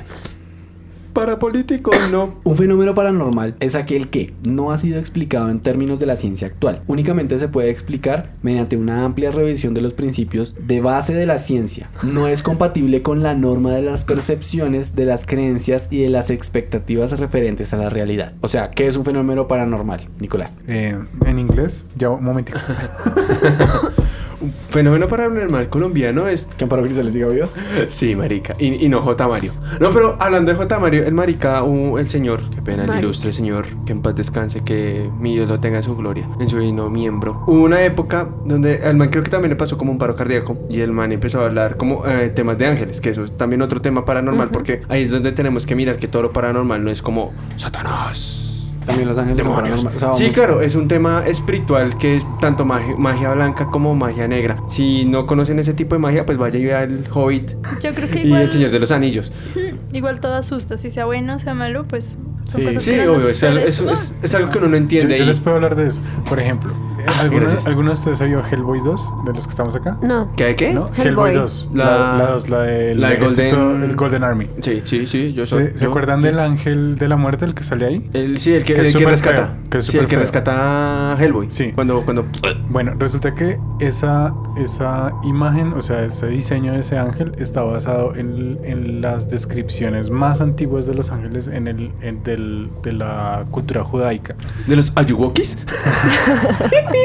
Para políticos no. Un fenómeno paranormal es aquel que no ha sido explicado en términos de la ciencia actual. Únicamente se puede explicar mediante una amplia revisión de los principios de base de la ciencia. No es compatible con la norma de las percepciones, de las creencias y de las expectativas referentes a la realidad. O sea, ¿qué es un fenómeno paranormal, Nicolás? Eh, en inglés, ya un momentico. Un fenómeno paranormal colombiano es ¿Que Amparo Grisales siga viva? Sí, marica. Y, y no J. Mario. No, pero hablando de J. Mario, el marica, uh, el señor, qué pena, el ilustre señor, que en paz descanse, que mi Dios lo tenga en su gloria, en su divino miembro. Hubo una época donde al man creo que también le pasó como un paro cardíaco y el man empezó a hablar como eh, temas de ángeles, que eso es también otro tema paranormal, porque ahí es donde tenemos que mirar que todo lo paranormal no es como Satanás. También los ángeles Demonios. paranormales. O sea, Sí, claro, es un tema espiritual que es tanto magia, magia blanca como magia negra. Si no conocen ese tipo de magia, pues vaya y vea el Hobbit Yo creo que y igual, el Señor de los Anillos. igual todo asusta. Si sea bueno o sea malo, pues son Sí. cosas Sí, que no obvio, es, es- es- es algo que uno no Yo, entiende. yo y- les puedo hablar de eso. Por ejemplo, ¿Alguno, Gracias. ¿Alguno de ustedes ha oído Hellboy 2? De los que estamos acá. No. ¿Qué hay qué? ¿No? Hellboy. Hellboy 2. La- La, la, dos, la, de, Golden- el Golden Army. Sí, sí, sí, yo ¿Se, soy. ¿se yo- acuerdan del ángel de la muerte, el que sale ahí? El, sí, el que, Que el que rescata. feo, que sí, el que feo. rescata a Hellboy. Sí. Cuando, cuando. Bueno, resulta que esa, esa imagen, o sea, ese diseño de ese ángel está basado en, en las descripciones más antiguas de los ángeles en el, en del- de la cultura judaica. De los Ayuwokis.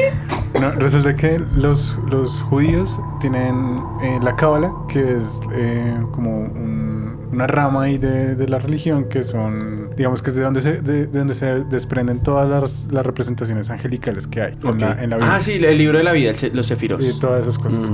No, resulta que los, los judíos tienen eh, la cábala, que es eh, como un- una rama ahí de, de la religión, que son, digamos que es de donde se, de, de donde se desprenden todas las, las representaciones angelicales que hay en, la, en la Biblia. ah, sí, el libro de la vida, el los Sefiros. Y todas esas cosas.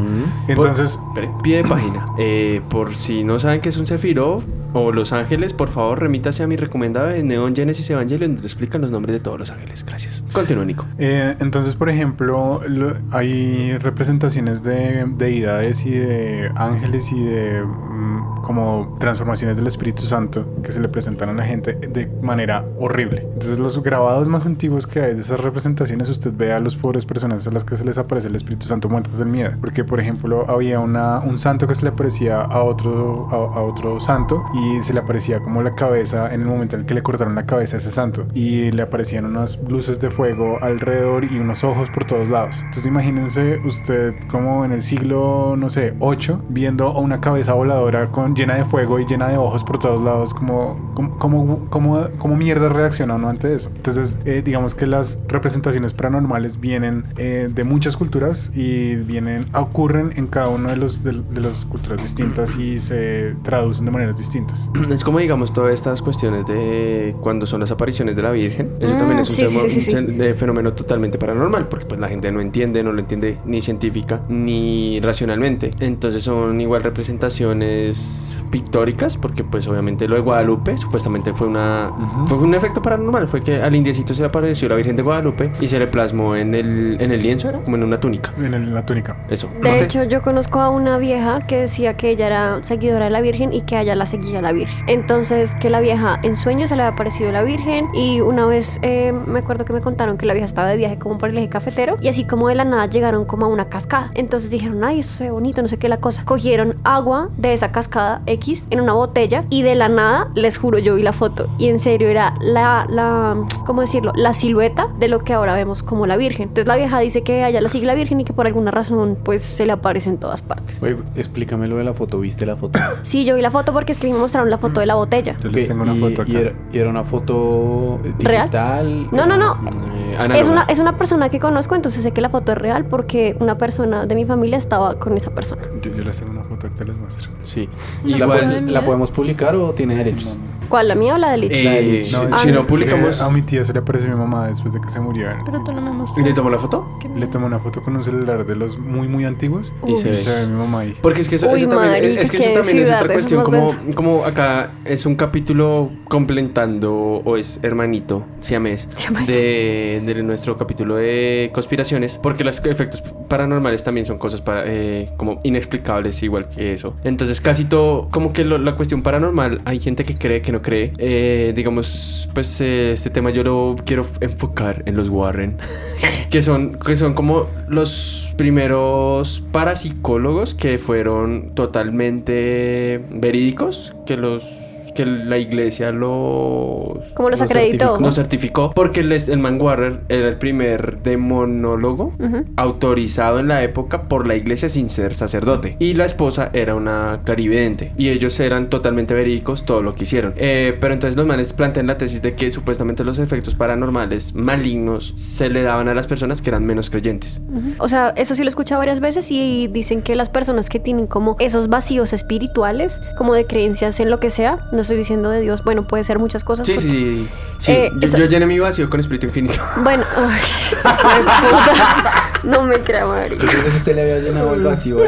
Entonces, Por- espere, pie de página. Eh, por si no saben qué es un Sefiro o los ángeles, por favor, remítase a mi recomendado de Neon Genesis Evangelion, donde explican los nombres de todos los ángeles. Gracias. Continúa, Nico. Eh, entonces, por ejemplo, lo- hay representaciones de deidades y de ángeles y de mm, como transformaciones del Espíritu Santo que se le presentan a la gente de manera horrible. Entonces, los grabados más antiguos que hay de esas representaciones, usted ve a los pobres personas a las que se les aparece el Espíritu Santo muertas del miedo. Porque, por ejemplo, había una, un santo que se le aparecía a otro, a, a otro santo y se le aparecía como la cabeza en el momento en el que le cortaron la cabeza a ese santo. Y le aparecían unas luces de fuego alrededor y unos ojos por todos lados. Entonces imagínense usted como en el siglo, no sé, 8, viendo a una cabeza voladora con, llena de fuego y llena de ojos por todos lados, como, como, como, como, como mierda reacciona uno ante eso. Entonces, eh, digamos que las representaciones paranormales vienen eh, de muchas culturas y vienen, ocurren en cada uno de los de, de las culturas distintas y se traducen de maneras distintas. Es como, digamos, todas estas cuestiones de cuando son las apariciones de la Virgen. Eso Mm, también es un, sí, sí, tema- sí, un eh, fenómeno totalmente paranormal, porque pues la gente no entiende, no lo entiende ni científica ni racionalmente. Entonces son igual representaciones pictóricas, porque pues obviamente lo de Guadalupe supuestamente fue una fue un efecto paranormal, fue que al indiecito se le apareció la Virgen de Guadalupe y se le plasmó en el, en el lienzo, era como en una túnica. En, el- en la túnica. Eso. De hecho, yo conozco a una vieja que decía que ella era seguidora de la Virgen y que a ella la seguía la Virgen. Entonces, que la vieja en sueños se le había aparecido la Virgen y una vez eh, me acuerdo que me contaron que la vieja estaba de viaje como por el eje cafetero y así como de la nada llegaron como a una cascada. Entonces dijeron, ay, esto se ve bonito, no sé qué la cosa. Cogieron agua de esa cascada X en una botella y de la nada, les juro, yo vi la foto y en serio era la, la, ¿cómo decirlo? La silueta de lo que ahora vemos como la Virgen. Entonces la vieja dice que a ella la sigue la Virgen y que por alguna razón pues se le aparece en todas partes. Oye, explícame lo de la foto. ¿Viste la foto? Sí, yo vi la foto porque es que me mostraron la foto de la botella. Yo les Ok, tengo una y- foto acá. Y era, y era una foto ¿Real? digital. No, no, no. Eh, análoga. Es una, es una persona que conozco, entonces sé que la foto es real porque una persona de mi familia estaba con esa persona. Yo, yo les tengo una foto que les muestro. Sí. ¿La ¿La, puedo puede- enviar? ¿La podemos publicar o tiene derechos? ¿Cuál, la mía o la de Lich? Eh, No, Ah, si no no. publicamos. A mi tía se le apareció mi mamá después de que se murió. Pero tú no me ¿Y mostraste. le tomó la foto? ¿Qué Le tomé una foto con un celular de los muy, muy antiguos Y y se se, ve. ve mi mamá ahí. Porque es que eso, Uy, eso también, marica, es que eso también es otra cuestión, como, como acá es un capítulo complementando o es hermanito, siamés, Siamés. de, de nuestro capítulo de conspiraciones, porque los efectos paranormales también son cosas para, eh, como inexplicables igual que eso. Entonces casi todo, como que lo- la cuestión paranormal, hay gente que cree, que no cree. Eh, digamos, pues eh, este tema yo lo quiero enfocar en los Warren, que son, que son como los primeros parapsicólogos que fueron totalmente verídicos, que los que la iglesia los ¿Cómo los Los acreditó? certificó. certificó porque el, el man Warrer era el primer demonólogo autorizado en la época por la iglesia sin ser sacerdote y la esposa era una clarividente y ellos eran totalmente verídicos todo lo que hicieron Eh, pero entonces los manes plantean la tesis de que supuestamente los efectos paranormales malignos se le daban a las personas que eran menos creyentes. O sea, eso sí lo he escuchado varias veces y dicen que las personas que tienen como esos vacíos espirituales, como de creencias en lo que sea, no estoy diciendo de Dios, bueno, puede ser muchas cosas. sí porque- sí sí, Sí, Eh, yo, esa- yo llené mi vacío con espíritu infinito Bueno, ay, esta hijo de puta. no me creo. Entonces usted le había llenado el vacío.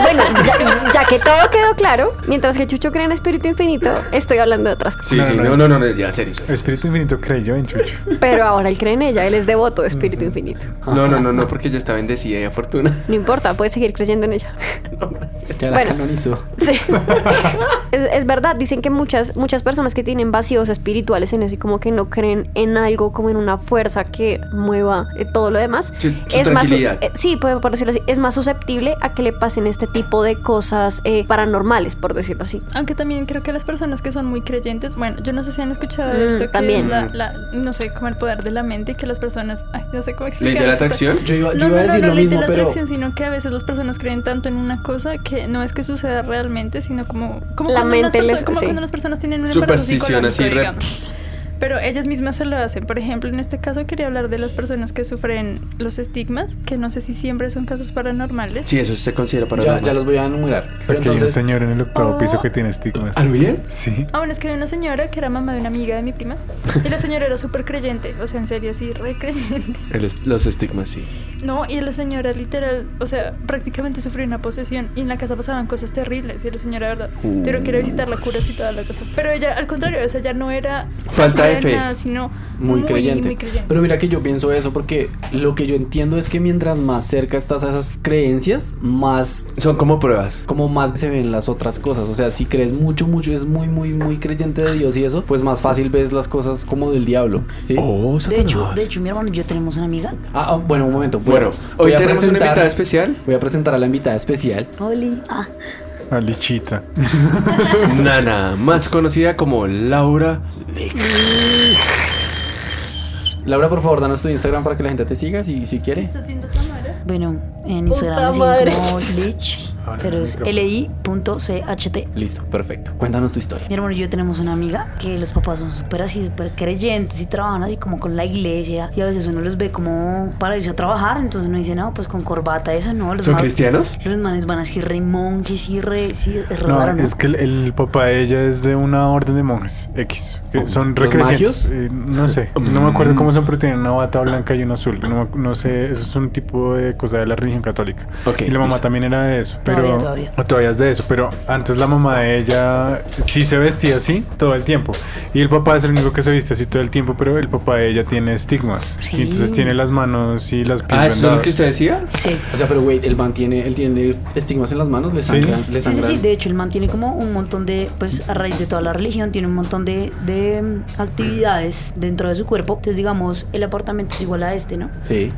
Bueno, ya, ya que todo quedó claro, mientras que Chucho cree en espíritu infinito, estoy hablando de otras cosas. Sí, No, sí, no, no, no, no, ya, serio. serio. Espíritu Infinito creyó en Chucho. Pero ahora él cree en ella, él es devoto de espíritu infinito. No, no, no, no, porque ya está bendecida y afortunada. No importa, puedes seguir creyendo en ella. Ya la Bueno. canonizó. Sí. es, es verdad, dicen que muchas, muchas personas que tienen vacíos espirituales en eso y como que no creen en algo, como en una fuerza que mueva eh, todo lo demás. Su es más, eh, sí, por, por decirlo así, es más susceptible a que le pasen este tipo de cosas eh, paranormales, por decirlo así. Aunque también creo que las personas que son muy creyentes, bueno, yo no sé si han escuchado Mm, esto, que también. es la, la- no sé, como el poder de la mente, que las personas, ay, no sé cómo ¿Ley explicar de la esto. atracción? Yo iba, yo No, iba a no, no, decir no, lo ley de mismo, la pero. atracción, sino que a veces las personas creen tanto en una cosa que no es que suceda realmente, sino como, como, La cuando, unas mente les- perso- como sí. cuando las personas tienen un embarazo así, psicológico, re- digamos. Pero ellas mismas se lo hacen. Por ejemplo, en este caso quería hablar de las personas que sufren los estigmas, que no sé si siempre son casos paranormales. Sí, eso se considera para Ya, ya los voy a enumerar. Pero Porque hay un entonces. señor en el octavo Oh. piso que tiene estigmas. ¿A lo bien? Sí. Ah, bueno, es que había una señora que era mamá de una amiga de mi prima. Y la señora era súper creyente. O sea, en serio, así, re creyente. El est- los estigmas, sí. No, y la señora literal, o sea, prácticamente sufrió una posesión. Y en la casa pasaban cosas terribles. Y la señora, de verdad, ir a visitar la curas y toda la cosa. Pero ella, al contrario, o sea, ya no era. Falta de fe. Sino Muy, creyente. muy creyente. Pero mira que yo pienso eso porque lo que yo entiendo es que mientras más cerca estás a esas creencias, más Son como pruebas. como más se ven las otras cosas. O sea, si crees mucho, mucho, es muy, muy, muy creyente de Dios y eso, pues más fácil ves las cosas como del diablo. ¿sí? Oh, De hecho, de hecho, mi hermano y yo tenemos una amiga. Ah, ah, bueno, un momento. Bueno, hoy a tenemos una invitada especial. Voy a presentar a la invitada especial. Oli. Ah, A Lichita. Nana, más conocida como Laura. Laura, por favor, danos tu Instagram para que la gente te siga si, si quiere. ¿Está haciendo cámara? bueno, en Puta Instagram me madre. como Lich, Ahora pero es li.cht. Listo, perfecto. Cuéntanos tu historia. Mi hermano y yo tenemos una amiga que los papás son súper así, súper creyentes y trabajan así como con la iglesia. Y a veces uno los ve como para irse a trabajar. Entonces uno dice, no, pues con corbata, eso no. Los ¿Son manes- cristianos? Los manes van así re monjes y re. Sí, es re No, raro, ¿no? es que el, el papá de ella es de una orden de monjes X. que son ¿Los recrecientes. magios? Eh, no sé, no me acuerdo cómo son, pero tienen una bata blanca y una azul. No, me- no sé, eso es un tipo de cosa de la religión católica. Ok, y la mamá listo. también era de eso. Pero, Todavía, todavía. o todavía es de eso, pero antes la mamá de ella sí se vestía así todo el tiempo. Y el papá es el único que se viste así todo el tiempo, pero el papá de ella tiene estigmas. Sí. Y entonces tiene las manos y las pies Ah, ¿eso es lo que usted decía? Sí. O sea, pero güey, el man tiene, él tiene estigmas en las manos, le Sí. sangran, le Sí, sí, sí, de hecho el man tiene como un montón de, pues a raíz de toda la religión, tiene un montón de, de mm, actividades dentro de su cuerpo. Entonces digamos, el apartamento es igual a este, ¿no? Sí.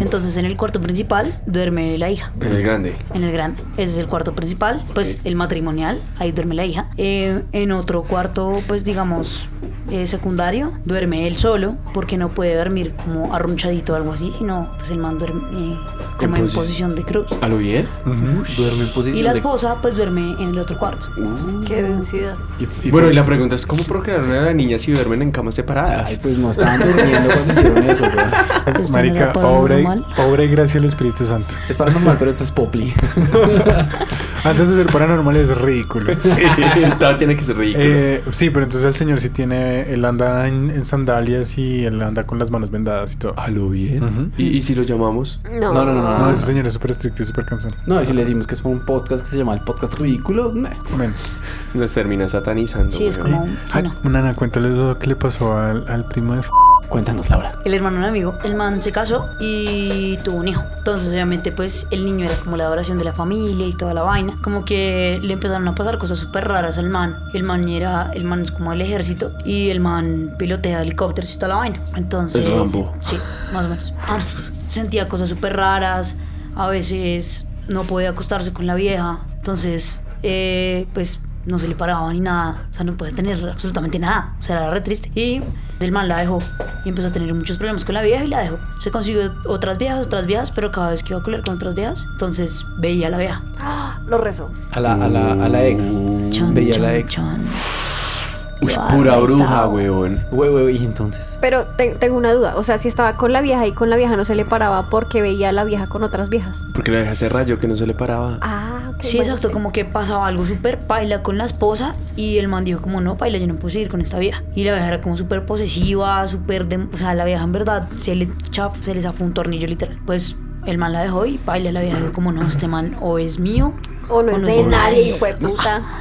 Entonces en el cuarto principal duerme la hija. En el grande. En el grande, ese es el cuarto principal, pues el matrimonial, ahí duerme la hija. Eh, en otro cuarto, pues digamos, eh, secundario, duerme él solo, porque no puede dormir como arrunchadito o algo así, sino pues el man duerme eh, como En en, posi- posición de cruz. ¿A lo bien? Duerme en posición Y la de- esposa pues duerme en el otro cuarto. Qué densidad. Y- y- Bueno, y la pregunta es: ¿cómo procrearon a la niña si duermen en camas Ay, separadas? pues no estaban durmiendo cuando hicieron eso. Pues, marica, obra y, obra y gracia del Espíritu Santo. Es paranormal, pero esto es Popli. Antes de ser paranormal es ridículo. Sí, todo tiene que ser ridículo. Eh, sí, pero entonces el señor sí tiene, él anda en, en sandalias y él anda con las manos vendadas y todo. ¿A lo bien? Ujú. ¿Y, y si lo llamamos? No, No, no, no, No, ese señor es súper estricto y súper cansón. No, y si le decimos que es por un podcast que se llama el podcast ridículo, meh. Bueno, Nos termina satanizando. Sí, es como... sí, ay, no. Nana, cuéntales lo que le pasó al, al primo de F cuéntanos, Laura. El hermano de un amigo, el man se casó y tuvo un hijo. Entonces, obviamente, pues el niño era como la adoración de la familia y toda la vaina. Como que le empezaron a pasar cosas súper raras al man. El man era, el man es como el ejército y el man pilotea helicópteros y toda la vaina. Entonces, Es Rambo. sí, más o menos. Ah, sentía cosas súper raras. A veces no podía acostarse con la vieja. Entonces, eh, pues no se le paraba ni nada. O sea, no podía tener absolutamente nada. O sea, era re triste. Y el man la dejó y empezó a tener muchos problemas con la vieja y la dejó. Se consiguió otras viejas, otras viejas, pero cada vez que iba a colar con otras viejas, entonces veía a la vieja. Lo rezo. A la, a la, a la ex. Chan, Veía a la ex. Uy, pura bruja, weón. Güey, y entonces. Pero te- tengo una duda. O sea, si estaba con la vieja y con la vieja no se le paraba porque veía a la vieja con otras viejas. Porque la deja ese rayo que no se le paraba. Ah, ok. Sí, bueno, exacto, como que pasaba algo súper paila con la esposa y el man dijo como no, paila, yo no puedo seguir con esta vieja. Y la vieja era como súper posesiva, súper, de- o sea, la vieja en verdad se le, chaf, se le zafó un tornillo literal. Pues el man la dejó y baila la vieja dijo como no, este man o es mío O no es de nadie, hijo de puta.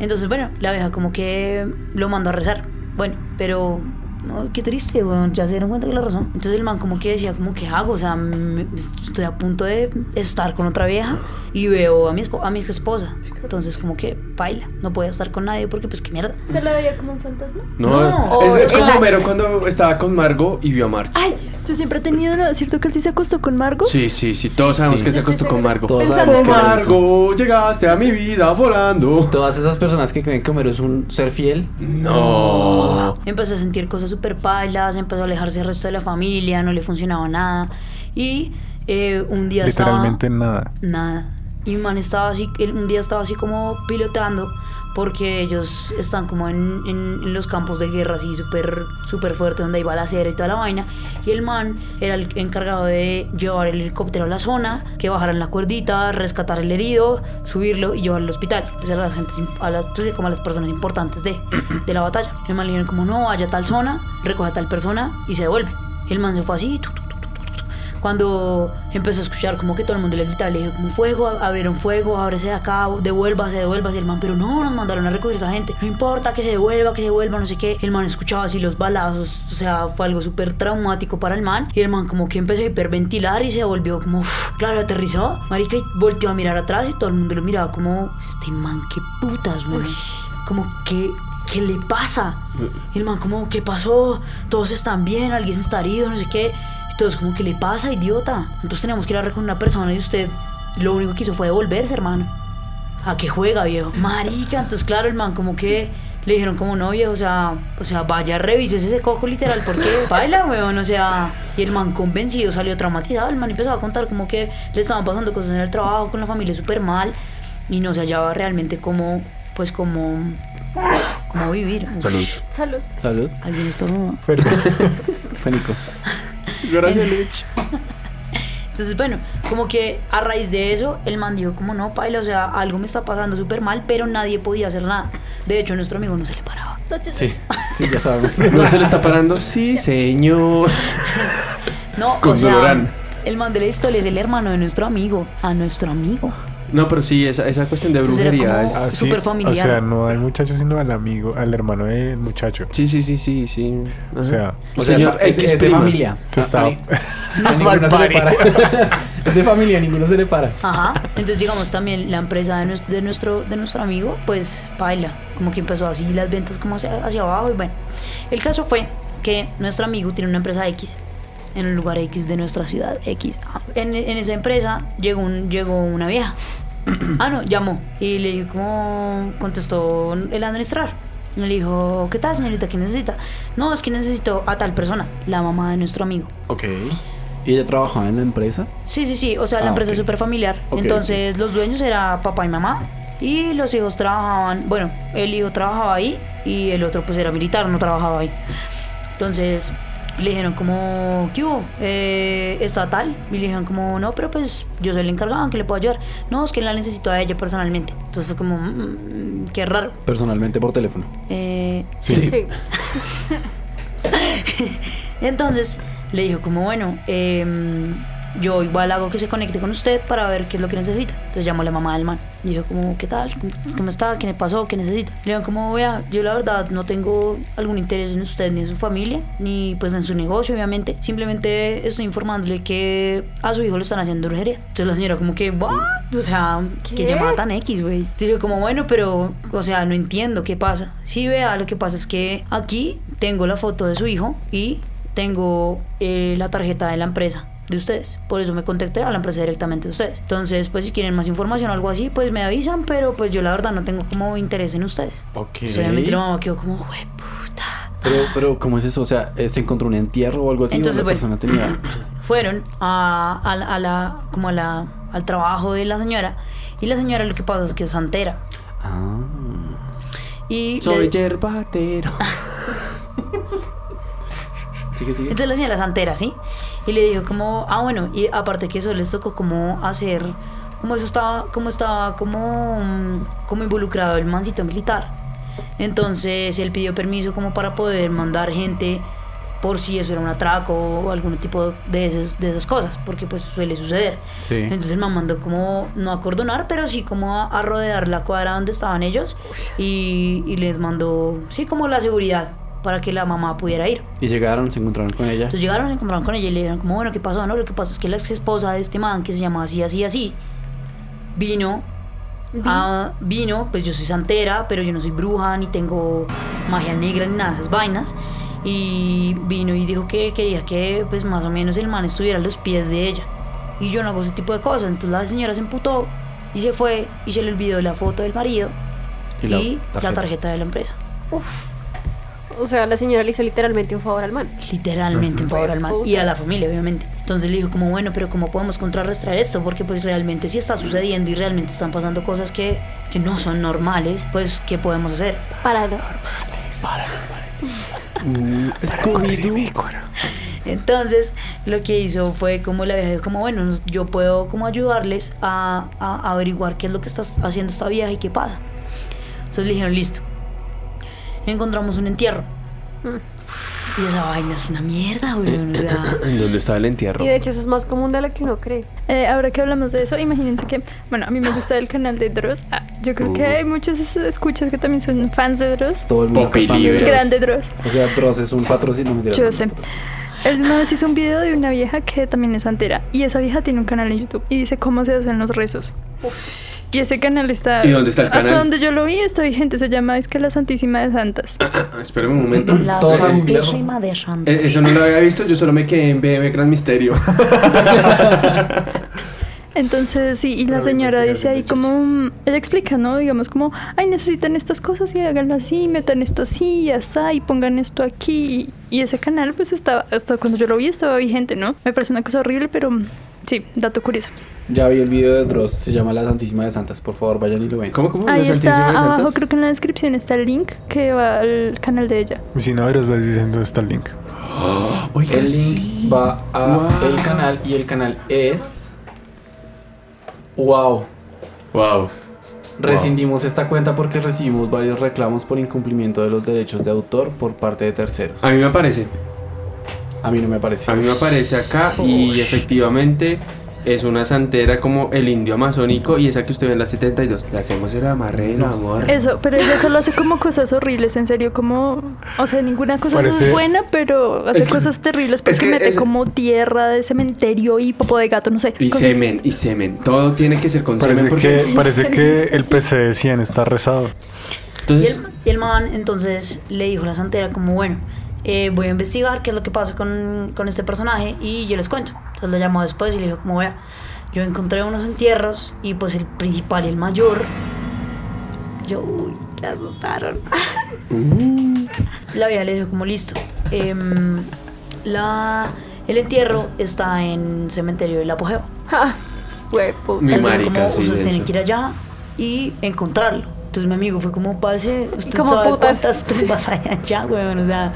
entonces, bueno, la vieja como que lo mandó a rezar. Bueno, pero no, qué triste, weón. Ya se dieron cuenta que la razón. Entonces el man como que decía, como que hago, o sea, me- estoy a punto de estar con otra vieja y veo a mi, a mi esposa. Entonces como que baila, no puede estar con nadie porque pues qué mierda. ¿Se la veía como un fantasma? No, No. es, es O como Homero cuando estaba con Margo y vio a March. Ay, yo siempre he tenido cierto que él sí se acostó con Margo. Sí, sí, sí, todos sabemos Sí. que se acostó con Margo. Todos sabemos hizo. Margo, llegaste a mi vida volando. Todas esas personas que creen que Homero es un ser fiel. No. Empezó a sentir cosas súper pailas, empezó a alejarse del resto de la familia, no le funcionaba nada. Y eh, un día Literalmente estaba... nada. Nada. Y man estaba así, un día estaba así como pilotando porque ellos están como en, en- en los campos de guerra así súper súper fuerte donde hay balacera y toda la vaina. Y el man era el encargado de llevar el helicóptero a la zona, que bajaran la cuerdita, rescatar el herido, subirlo y llevarlo al hospital. Pues a las gentes, a las- pues, como a las personas importantes de, de la batalla. El man le dijeron como no, vaya a tal zona, recoge a tal persona y se devuelve. El man se fue así, tu, Cuando empezó a escuchar como que todo el mundo le gritaba, le dijo como fuego, abrieron fuego, ábrese de acá, devuélvase, devuélvase. El man, pero no, nos mandaron a recoger a esa gente. No importa que se devuelva, que se devuelva, no sé qué. El man escuchaba así los balazos, o sea, fue algo súper traumático para el man. Y el man como que empezó a hiperventilar y se volvió como, uf, claro, aterrizó. Marica, y volteó a mirar atrás y todo el mundo lo miraba como, este man, qué putas, güey. Como que... ¿Qué le pasa? Y el man como, ¿qué pasó? Todos están bien, alguien está herido, no sé qué. Todos como, ¿qué le pasa, idiota? Nosotros teníamos que ir a hablar con una persona y usted lo único que hizo fue devolverse, hermano. ¿A qué juega, viejo? Marica, entonces claro, el man como que le dijeron como no, viejo, o sea, o sea, vaya, revises ese coco literal, porque baila, weón, o sea, y el man convencido salió traumatizado, el man empezaba a contar como que le estaban pasando cosas en el trabajo, con la familia súper mal, y no se hallaba realmente como, pues como, como vivir. Salud. Salud. Salud. Alguien estornudó. Fénico. Gracias, Lich. Entonces, bueno, como que a raíz de eso, el man dijo, como no, paila, o sea, algo me está pasando súper mal, pero nadie podía hacer nada. De hecho, nuestro amigo no se le paraba. Sí, sí, ya sabemos. ¿No se le está parando? Sí, señor. No, Con o sea, Durán. el man de la historia es el hermano de nuestro amigo, a nuestro amigo. No, pero sí, esa, esa cuestión de Entonces brujería es... Ah, Súper familiar. O sea, no al muchacho, sino al amigo, al hermano del muchacho. Sí, sí, sí, sí, sí. O sea, O sea, Señor es, es de familia. Se ninguno se le para. es de familia, ninguno se le para. Ajá. Entonces, digamos, también la empresa de nuestro, de nuestro, de nuestro amigo, pues, baila. Como que empezó así las ventas como hacia, hacia abajo. Y bueno, el caso fue que nuestro amigo tiene una empresa X en un lugar X de nuestra ciudad X. Ah, En, en esa empresa llegó, un, llegó una vieja. Ah, no, llamó. Y le dijo, ¿cómo contestó el administrador? Y le dijo, ¿qué tal, señorita? ¿Qué necesita? No, es que necesito a tal persona, la mamá de nuestro amigo. Ok. ¿Y ella trabajaba en la empresa? Sí, sí, sí. O sea, la Ah, empresa ok. es súper familiar. Entonces, los dueños era papá y mamá. Y los hijos trabajaban. Bueno, el hijo trabajaba ahí. Y el otro, pues, era militar, no trabajaba ahí. Entonces, le dijeron, como, ¿qué hubo? Eh, ¿Está tal? Y le dijeron, como, no, pero pues yo soy el encargado, ¿que le puedo ayudar? No, es que la necesito a ella personalmente. Entonces, fue como, "Mm, qué raro. Personalmente por teléfono. Eh, sí. Sí. Entonces le dijo como, bueno, em, yo igual hago que se conecte con usted para ver qué es lo que necesita. Entonces llamó a la mamá del man. Dijo como, ¿qué tal? ¿Cómo está? ¿Qué le pasó? ¿Qué necesita? Le dijo como, vea, yo la verdad no tengo algún interés en usted ni en su familia, ni pues en su negocio, obviamente. Simplemente estoy informándole que a su hijo lo están haciendo brujería. Entonces la señora como que, ¿what? O sea, ¿qué, ¿Qué? llamada tan X, güey? Entonces dijo como, bueno, pero, o sea, no entiendo qué pasa. Sí, vea, lo que pasa es que aquí tengo la foto de su hijo y tengo eh, la tarjeta de la empresa de ustedes. Por eso me contacté a la empresa directamente de ustedes. Entonces, pues si quieren más información o algo así, pues me avisan, pero pues yo la verdad no tengo como interés en ustedes. Ok. Entonces, obviamente la mamá quedó como, "Jue puta. Pero, pero, ¿cómo es eso? O sea, ¿eh, ¿se encontró un entierro o algo así? Entonces, ¿O la bueno. persona tenía... Fueron a, a la- a la, como a la, al trabajo de la señora y la señora lo que pasa es que es santera. Ah. Y Soy le- yerbatero. Sigue, sigue. Entonces la señora Santera, ¿sí? Y le dijo como, ah, bueno, y aparte que eso les tocó como hacer, como eso estaba, como estaba como, mm, como involucrado el mancito militar. Entonces él pidió permiso como para poder mandar gente por si eso era un atraco o algún tipo de, esos- de esas cosas, porque pues suele suceder. Sí. Entonces el man mandó como, no a cordonar, pero sí como a, a rodear la cuadra donde estaban ellos y, y les mandó, sí, como la seguridad para que la mamá pudiera ir. Y llegaron, se encontraron con ella. Entonces llegaron, se encontraron con ella y le dijeron como, bueno, ¿qué pasó? No, lo que pasa es que la ex esposa de este man, que se llama así, así, así, vino, a- vino, pues yo soy santera, pero yo no soy bruja, ni tengo magia negra, ni nada de esas vainas. Y vino y dijo que quería que, pues más o menos el man estuviera a los pies de ella. Y yo no hago ese tipo de cosas. Entonces la señora se emputó y se fue y se le olvidó la foto del marido Y y, la la, tarjeta. tarjeta. de la empresa. O sea, la señora le hizo literalmente un favor al man. literalmente en favor al man y a la familia obviamente. Entonces le dijo como bueno pero cómo podemos contrarrestar esto porque pues realmente si está sucediendo y realmente están pasando cosas que, que no son normales pues qué podemos hacer Paranormal. entonces lo que hizo fue como la vieja dijo como bueno yo puedo como ayudarles a, a- a averiguar qué es lo que está haciendo esta vieja y qué pasa. Entonces le dijeron listo encontramos un entierro y esa vaina es una mierda güey o sea, ¿En dónde estaba el entierro? Y de hecho eso es más común de lo que uno cree. Eh, ahora que hablamos de eso, imagínense que, bueno, a mí me gusta el canal de Dross. Ah, yo creo que Uh. hay muchos escuchas que también son fans de Dross. Todo el mundo que es fan de Dross. Grande Dross. O sea, Dross es un patrocinio. mentira. Yo sé. Él una vez hizo un video de una vieja que también es santera. Y esa vieja tiene un canal en YouTube. Y dice cómo se hacen los rezos. Y ese canal está. ¿Y dónde está el Hasta canal? donde yo lo vi está vigente. Se llama Es que la Santísima de Santas. Ah, Espérame un momento. la santísima de Santa. Eh, Eso no lo había visto, yo solo me quedé en BM Gran Misterio. Entonces, sí, y la señora dice ahí como, mm, ella explica, ¿no? Digamos como, ay, necesitan estas cosas y háganlo así, metan esto así y así, y pongan esto aquí. Y ese canal, pues estaba, hasta cuando yo lo vi, estaba vigente, ¿no? Me parece una cosa horrible, pero mm, sí, dato curioso. Ya vi el video de Dross. Se llama La Santísima de Santas. Por favor, vayan y lo ven. ¿Cómo, cómo? Ahí ¿La está, Santísima de abajo Santas? creo que en la descripción está el link que va al canal de ella. Y si no, os vais diciendo está el link. Oiga, El sí. link va a Wow. el canal y el canal es. Wow. Wow. Rescindimos esta cuenta porque recibimos varios reclamos por incumplimiento de los derechos de autor por parte de terceros. A mí me aparece. A mí no me parece. A mí me aparece acá y efectivamente es una santera como el indio amazónico y esa que usted ve en la 72. Le hacemos el amarre del amor. Eso, pero ella solo hace como cosas horribles, en serio, como, o sea, ninguna cosa Parece- es buena, pero hace Es que- cosas terribles es porque que mete es- como tierra de cementerio y popo de gato, no sé. Y cosas- semen, y semen. Todo tiene que ser con Parece semen porque... que, parece que el PC de 100 está rezado. Y el, y el man entonces le dijo a la santera como, bueno, eh, voy a investigar qué es lo que pasa con, con este personaje y yo les cuento. Entonces le llamó después y le dijo como, vea, yo encontré unos entierros y pues el principal y el mayor, yo, uy, le asustaron. la vieja le dijo como, listo, em, la, el entierro está en cementerio del apogeo. Mi marica, como, sí, ustedes tienen que ir allá y encontrarlo. Entonces mi amigo fue como, parce, usted Como sabe putas. cuántas tumbas hay allá, weón. O sea,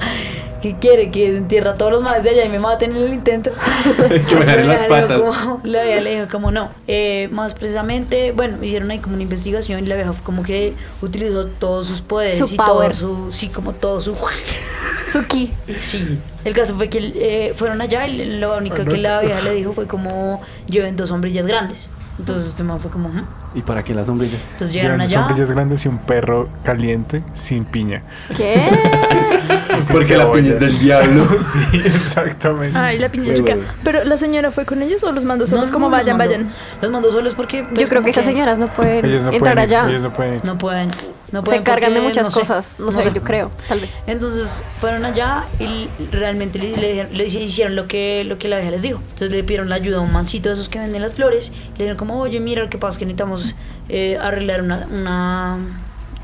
¿qué quiere? Que desentierra a todos los más de allá y me maten en el intento. Que me jalen La las vieja le dijo patas. como- La vieja le dijo como no. Eh, más precisamente, bueno, hicieron ahí como una investigación y la vieja fue como que utilizó todos sus poderes Su y todo power. su, sí, como todo su... Suki. Sí, el caso fue que eh, fueron allá y lo único que la vieja le dijo fue como lleven dos sombrillas grandes. Entonces este man fue como. ¿Y para qué las sombrillas? entonces llegaron Llevan allá. sombrillas grandes y un perro caliente sin piña. ¿Qué? porque la piña es del diablo. Sí, exactamente. Ay, la piña rica. Pero la señora fue con ellos o los mandó solos, No, como no, los vayan, mandó- vayan. Los mandó solos porque pues, Yo creo como que esas señoras no pueden Ellos no entrar pueden allá. ellos no pueden no pueden, no Se encargan de muchas no sé, cosas. No, sé, yo creo, tal vez. Entonces fueron allá y realmente le, le le hicieron lo que, lo que la vieja les dijo. Entonces le pidieron la ayuda a un mancito de esos que venden las flores. Le dijeron como, oye, mira, lo que pasa es que necesitamos eh, arreglar una, una,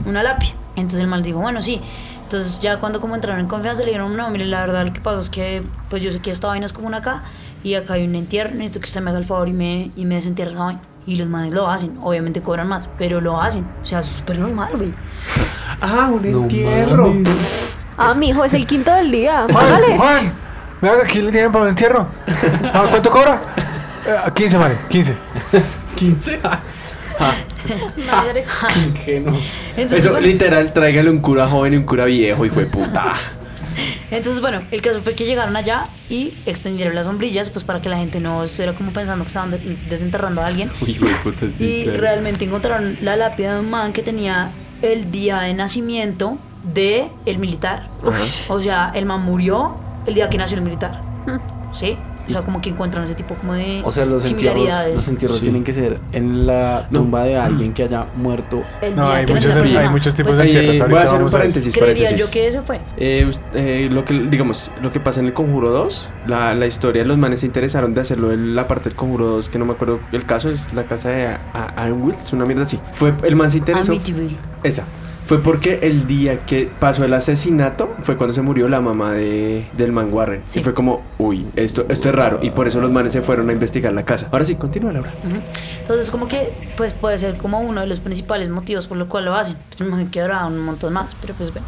una lápida. Entonces el mal dijo, bueno, sí. Entonces ya cuando como entraron en confianza le dijeron, no, mire, la verdad lo que pasa es que pues yo sé que esta vaina es común acá y acá hay un entierro, necesito que usted me haga el favor y me, y me desentierre esa vaina. Y los manes lo hacen, obviamente cobran más, pero lo hacen. O sea, es súper normal, güey. ah, un No entierro. mames. Ah, mi hijo, es el quinto del día. Juan, Págale. Juan, me haga aquí el dinero para el entierro. Ah, ¿Cuánto cobra? Eh, 15, vale, 15. 15. Madre. Ingenuo. Entonces, Eso, bueno, literal, tráigale un cura joven y un cura viejo, hijo de puta. Entonces, bueno, el caso fue que llegaron allá y extendieron las sombrillas, pues para que la gente no estuviera como pensando que estaban de- desenterrando a alguien. Uy, hijo de puta, sí, y claro. realmente encontraron la lápida de un man que tenía el día de nacimiento de el militar. O sea, el man murió el día que nació el militar. ¿Sí? O sea, como que encuentran ese tipo como de O sea, los entierros, similaridades. los entierros Sí. tienen que ser en la No. tumba de alguien que haya muerto. El No, hay que muchos, hay man. muchos tipos Pues, de Eh, entierros. voy a hacer un paréntesis, Creería paréntesis. yo que eso fue. Eh, eh, lo que digamos lo que pasa en el Conjuro 2 la, la historia los manes se interesaron de hacerlo en la parte del Conjuro 2 que no me acuerdo el caso es la casa de Ironwood es una mierda así fue el man se interesó Amityville. esa fue porque el día que pasó el asesinato fue cuando se murió la mamá de, del man Warren Sí. y fue como uy esto esto es raro y por eso los manes se fueron a investigar la casa ahora sí continúa Laura. Entonces, como que pues puede ser como uno de los principales motivos por lo cual lo hacen. Pues me imagino que habrá un montón más, pero pues bueno.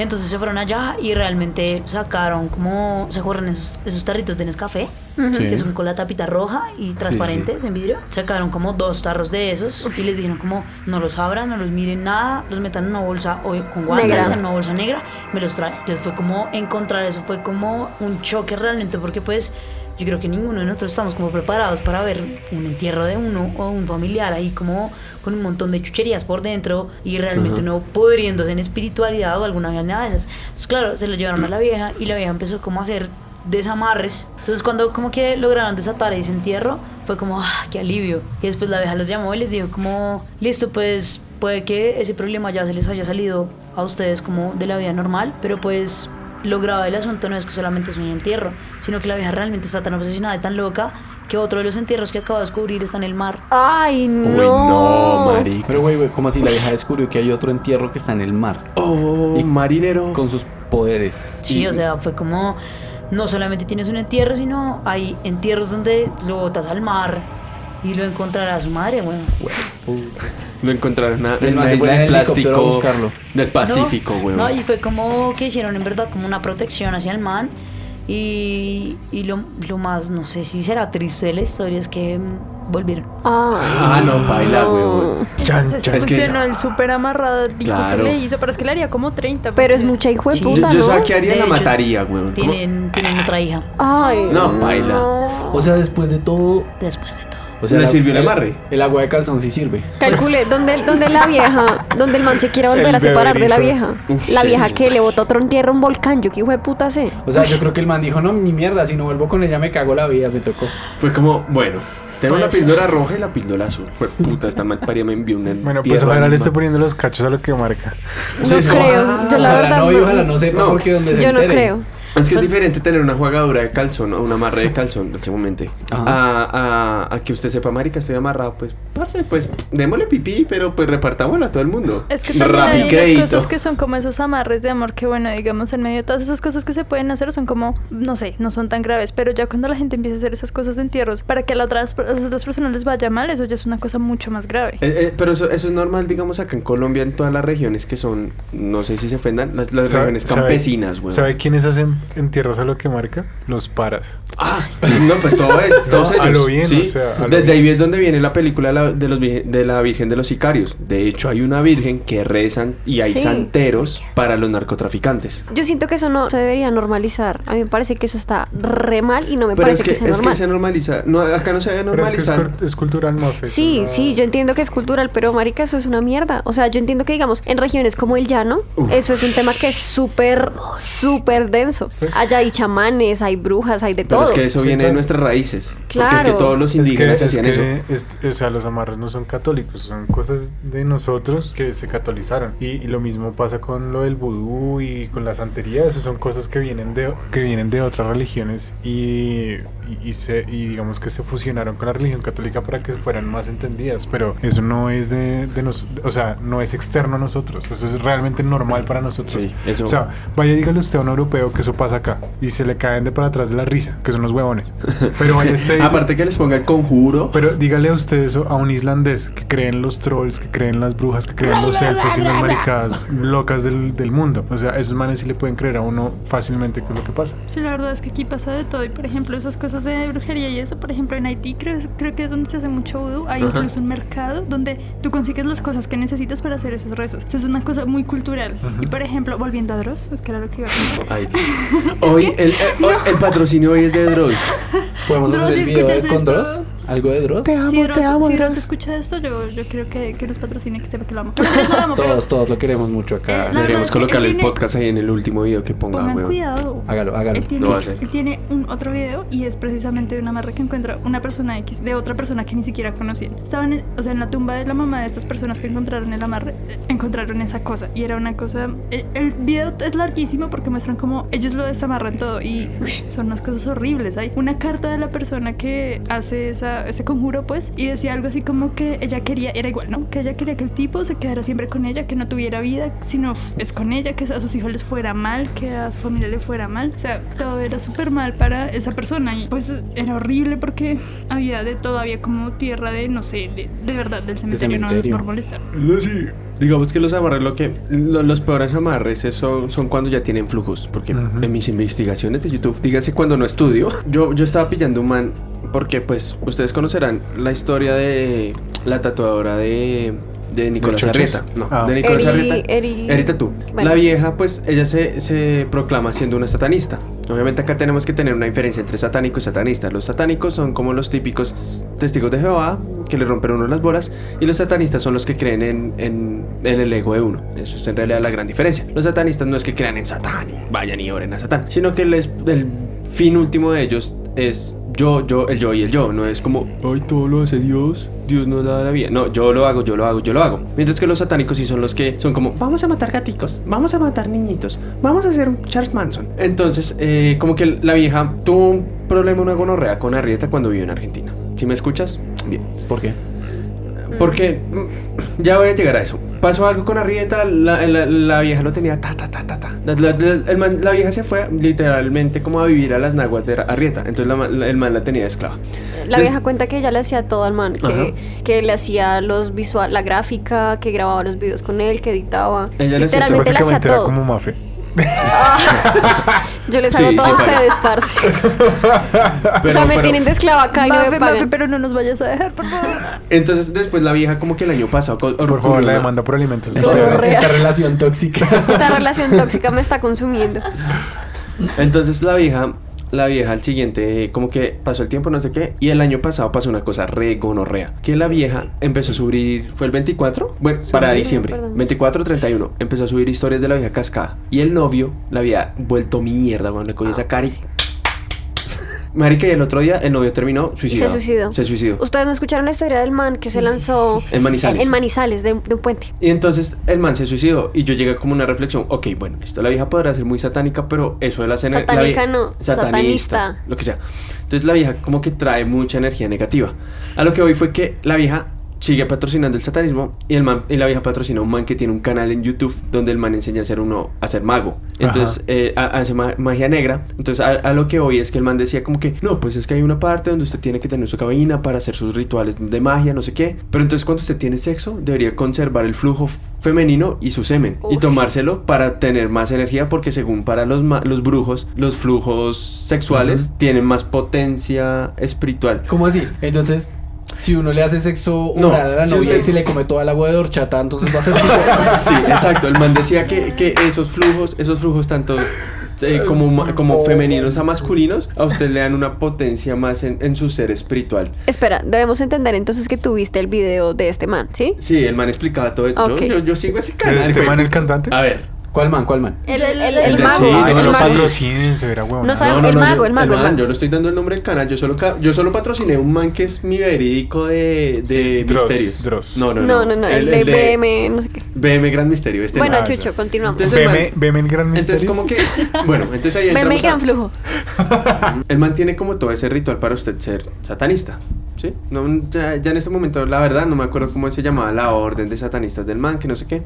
Y entonces se fueron allá y realmente sacaron como, ¿se acuerdan esos, esos tarritos de Nescafé? Sí. Que son con la tapita roja y transparentes en vidrio. Sacaron como dos tarros de esos y les dijeron como, no los abran, no los miren nada, los metan en una bolsa o con guantes, en una bolsa negra, me los traen. Entonces fue como encontrar eso, fue como un choque realmente porque pues yo creo que ninguno de nosotros estamos como preparados para ver un entierro de uno o un familiar ahí como con un montón de chucherías por dentro y realmente no pudriéndose en espiritualidad o alguna nada de esas. Entonces claro, se lo llevaron a la vieja y la vieja empezó como a hacer desamarres. Entonces cuando como que lograron desatar ese entierro, fue como, ah, qué alivio. Y después la vieja los llamó y les dijo como, listo, pues puede que ese problema ya se les haya salido a ustedes como de la vida normal, pero pues lo grave del asunto no es que solamente es un entierro, sino que la vieja realmente está tan obsesionada y tan loca que otro de los entierros que acabo de descubrir está en el mar. Ay, no. uy no marica Pero, güey, güey, ¿cómo así? La vieja descubrió que hay otro entierro que está en el mar. oh Y- marinero Con sus poderes. Sí, o sea, fue como no solamente tienes un entierro, sino hay entierros donde lo botas al mar y lo encontrará su madre, bueno. Lo encontraron a- El en una isla de plástico del Pacífico, no, weón. No, y fue como que hicieron en verdad como una protección hacia el man. Y, y lo, lo más, no sé si será triste de la historia es que volvieron. Ay, Ah, no, baila, weón. Chan, Entonces chan. Es que- funcionó el súper amarrado dijo Claro. que le hizo, pero es que le haría como 30. pero es mucha hijo de Sí. puta, Yo, yo ¿no? sabía que haría De la hecho, mataría, weón. ¿Cómo? Tienen, tienen otra hija Ay, No, baila. no. O sea, después de todo. después de todo. O sea, ¿Le la- sirvió el amarre? El agua de calzón sí sirve. Calcule, ¿dónde, dónde la vieja, donde el man se quiere volver El a separar de la vieja? Uf, la sí. vieja que le botó otro entierro un volcán, yo qué hijo de puta sé. O sea, yo creo que el man dijo, no, ni mierda, si no vuelvo con ella me cago la vida, me tocó. Fue como, bueno, tengo la Pues- píldora roja y la píldora azul. Fue puta, esta mal paría me envió una Bueno, pues ojalá le esté poniendo los cachos a lo que marca. No como, creo, ah, yo la verdad no, no, ojalá no sepa No. porque donde se yo no entere. creo. Es que es diferente tener una jugadura de calzón o una amarre de calzón, ese momento, Ajá. a, a, a que usted sepa, marica, estoy amarrado, pues, parce, pues, démosle pipí, pero pues repartámoslo a todo el mundo. Es que también hay unas cosas que son como esos amarres de amor que, bueno, digamos, en medio de todas esas cosas que se pueden hacer son como, no sé, no son tan graves, pero ya cuando la gente empieza a hacer esas cosas de entierros para que a, la otras, a las otras personas les vaya mal, eso ya es una cosa mucho más grave. Eh, eh, pero eso, eso es normal, digamos, acá en Colombia, en todas las regiones que son, no sé si se ofendan, las, las ¿Sabe- regiones campesinas, güey. ¿Sabe quiénes hacen entierros a lo que marca? Los paras. Ah, no, pues todo es, todos No, a ellos. lo bien, sí. o sea, a lo de, bien. ahí es donde viene la película de la, de los, virgen- de la Virgen de los Sicarios. De hecho, hay una virgen que rezan y hay Sí. santeros para los narcotraficantes. Yo siento que eso no se debería normalizar. A mí me parece que eso está re mal y no me Pero parece es que, que, sea es normal. que se normaliza. No, acá no se debe Pero es que es, normalizar. es cultural, no fe, Sí, no- sí, yo entiendo que es cultural, pero marica, eso es una mierda. O sea, yo entiendo que digamos, en regiones como el llano, Uf. eso es un tema que es súper, súper denso. Allá hay chamanes, hay brujas, hay de Pero todo. es que eso Sí, viene de claro. nuestras raíces. Porque es que Claro. todos los Es que- indígenas es hacían que eso. es- o sea, los amarres no son católicos, son cosas de nosotros que se catolizaron. Y, y lo mismo pasa con lo del vudú y con la santería, eso son cosas que vienen de, que vienen de otras religiones y, y, y se, y digamos que se fusionaron con la religión católica para que fueran más entendidas. Pero eso no es de, de nosotros, o sea, no es externo a nosotros, eso es realmente normal para nosotros. Sí, eso. O sea, vaya dígale usted a un europeo que eso pasa acá. Y se le caen de para atrás de la risa, que son los huevones. Pero vaya usted. Aparte que les ponga el conjuro. Pero dígale a usted eso a un islandés que cree en los trolls, que cree en las brujas, que cree en los elfos y las maricadas locas del, del mundo. O sea, esos manes sí le pueden creer a uno fácilmente qué es lo que pasa. Sí, la verdad es que aquí pasa de todo. Y por ejemplo, esas cosas de brujería y eso, por ejemplo, en Haití creo, creo que es donde se hace mucho vudú. Hay Ajá. incluso un mercado donde tú consigues las cosas que necesitas para hacer esos rezos. Es una cosa muy cultural. Y por ejemplo, volviendo a Dross, es que era lo que iba a contar. Hoy el, el, hoy el patrocinio hoy es de Dross. ¿Podemos Dross, hacer el video de con esto- Dross? ¿Algo de Dross? si Dross, si Dross escucha esto, yo, yo quiero que, que nos patrocine, que sepa que lo amo. Lo amo, pero Todos, todos lo queremos mucho Eh, acá. es Deberíamos que colocarle el tiene- podcast ahí en el último video que ponga, pongan weón. cuidado. Hágalo, hágalo. Él tiene, él tiene un otro video y es precisamente de una amarre que encuentra una persona X de otra persona que ni siquiera conocían. Estaban, en- o sea, en la tumba de la mamá de estas personas que encontraron el amarre, eh, encontraron esa cosa y era una cosa. eh, El video es larguísimo porque muestran cómo ellos lo desamarran todo y uy, son unas cosas horribles. Hay una carta de la persona que hace esa, ese conjuro, pues, y decía algo así como que ella quería, era igual, ¿no? Que ella quería que el tipo se quedara siempre con ella, que no tuviera vida, sino es con ella, que a sus hijos les fuera mal, que a su familia le fuera mal. O sea, todo era súper mal para esa persona y pues era horrible porque había de todo, había como tierra de, no sé, de, de verdad, del cementerio, no es por molestar. Digamos que los amarres, lo que lo- los peores amarres es- son, son cuando ya tienen flujos. Porque en mis investigaciones de YouTube, dígase cuando no estudio, yo, yo estaba pillando un man. Porque, pues, ustedes conocerán la historia de la tatuadora de, de Nicolás? Arrieta. No, Ah. de Nicolás Eri- Arrieta. Eri- Erita tú. Bueno, la sí. vieja, pues, ella se, se proclama siendo una satanista. Obviamente acá tenemos que tener una diferencia entre satánico y satanista. Los satánicos son como los típicos testigos de Jehová, que le rompen a uno las bolas, y los satanistas son los que creen en, en, en el ego de uno. Eso es en realidad la gran diferencia. Los satanistas no es que crean en Satán y vayan y oren a Satán, sino que les- el fin último de ellos es yo, yo, el yo y el yo. No es como, ay, todo lo hace Dios, Dios nos da la vida. No, yo lo hago, yo lo hago, yo lo hago. Mientras que los satánicos sí son los que son como, vamos a matar gaticos, vamos a matar niñitos, vamos a hacer un Charles Manson. Entonces, eh, como que la vieja tuvo un problema, una gonorrea con Arrieta cuando vivió en Argentina. ¿Sí me escuchas? Bien. ¿Por qué? Porque mm, ya voy a llegar a eso. Pasó algo con Arrieta, la, la- la vieja lo tenía ta ta ta ta ta. La, la- la- el man- la vieja se fue literalmente como a vivir a las naguas de Arrieta. Entonces la ma- la- el man la tenía esclava. La vieja cuenta que ella le hacía todo al man, que, que le hacía los visual, la gráfica, que grababa los videos con él, que editaba. Ella le hacía todo. Literalmente le hacía era todo. como Mafe. Yo les Sí, hago todo sí, a ustedes, parce. o sea, me pero- tienen de esclava acá y no Mafe, me Mafe, pagan. pero no nos vayas a dejar, por favor. Entonces después la vieja como que el año pasado... Por favor, la demanda por alimentos. Esta, Este, esta relación tóxica. Esta relación tóxica me está consumiendo. Entonces la vieja, la vieja al siguiente, como que pasó el tiempo, no sé qué, y el año pasado pasó una cosa re gonorrea, que la vieja empezó a subir, ¿fue el 24? Bueno, para Sí, diciembre, perdón. 24 31, empezó a subir historias de la vieja cascada, y el novio la había vuelto mierda, cuando le cogió esa cara y... Marica, y el otro día el novio terminó suicidado. suicidó. Se suicidó. Ustedes no escucharon la historia del man que se lanzó En Manizales. en Manizales, de, de un puente. Y entonces el man se suicidó y yo llegué como una reflexión, ok, bueno, listo, la vieja podrá ser muy satánica, pero eso de la cena... la Satánica no, satanista. Lo que sea. Entonces la vieja como que trae mucha energía negativa. A lo que hoy fue que la vieja sigue patrocinando el satanismo y el man y la vieja patrocina a un man que tiene un canal en YouTube donde el man enseña a ser uno a ser mago. Entonces eh, ha- hace ma- magia negra. Entonces a, a lo que hoy es que el man decía como que no pues es que hay una parte donde usted tiene que tener su cabina para hacer sus rituales de magia no sé qué pero entonces cuando usted tiene sexo debería conservar el flujo femenino y su semen y tomárselo para tener más energía porque según para los ma- los brujos los flujos sexuales tienen más potencia espiritual. ¿Cómo así? Entonces, si uno le hace sexo No, oral a la si novia usted- y se le come toda el agua de horchata, entonces va a ser tipo- Sí, exacto. El man decía que, que esos flujos, esos flujos tanto eh, como, como femeninos a masculinos, a usted le dan una potencia más en, en su ser espiritual. Espera, debemos entender entonces que tuviste el video de este man, ¿sí? Sí, el man explicaba todo esto. Yo-. Yo, yo sigo ese ¿Es canal. este man el cantante? A ver. ¿Cuál man? ¿Cuál man? El, el, el, El de- mago, sí, Ay, no, el lo patrocinen, se verá huevón. No No, no, el no, mago, el mago, el man, mago. Yo no estoy dando el nombre del canal. Yo solo, yo solo patrociné un man que es mi verídico de, de Sí, Dross, misterios. Dross. No, no, No, no, no, el, de BM, no sé qué. BM Gran Misterio. Este Bueno, man. Chucho, continuamos. Entonces, el man- veme el gran Entonces misterio. como que bueno, entonces ahí BM a- gran flujo. Él mantiene como todo ese ritual para usted ser satanista. ¿Sí? No, ya, ya en este momento, la verdad, no me acuerdo cómo se llamaba la orden de satanistas del man, que no sé qué.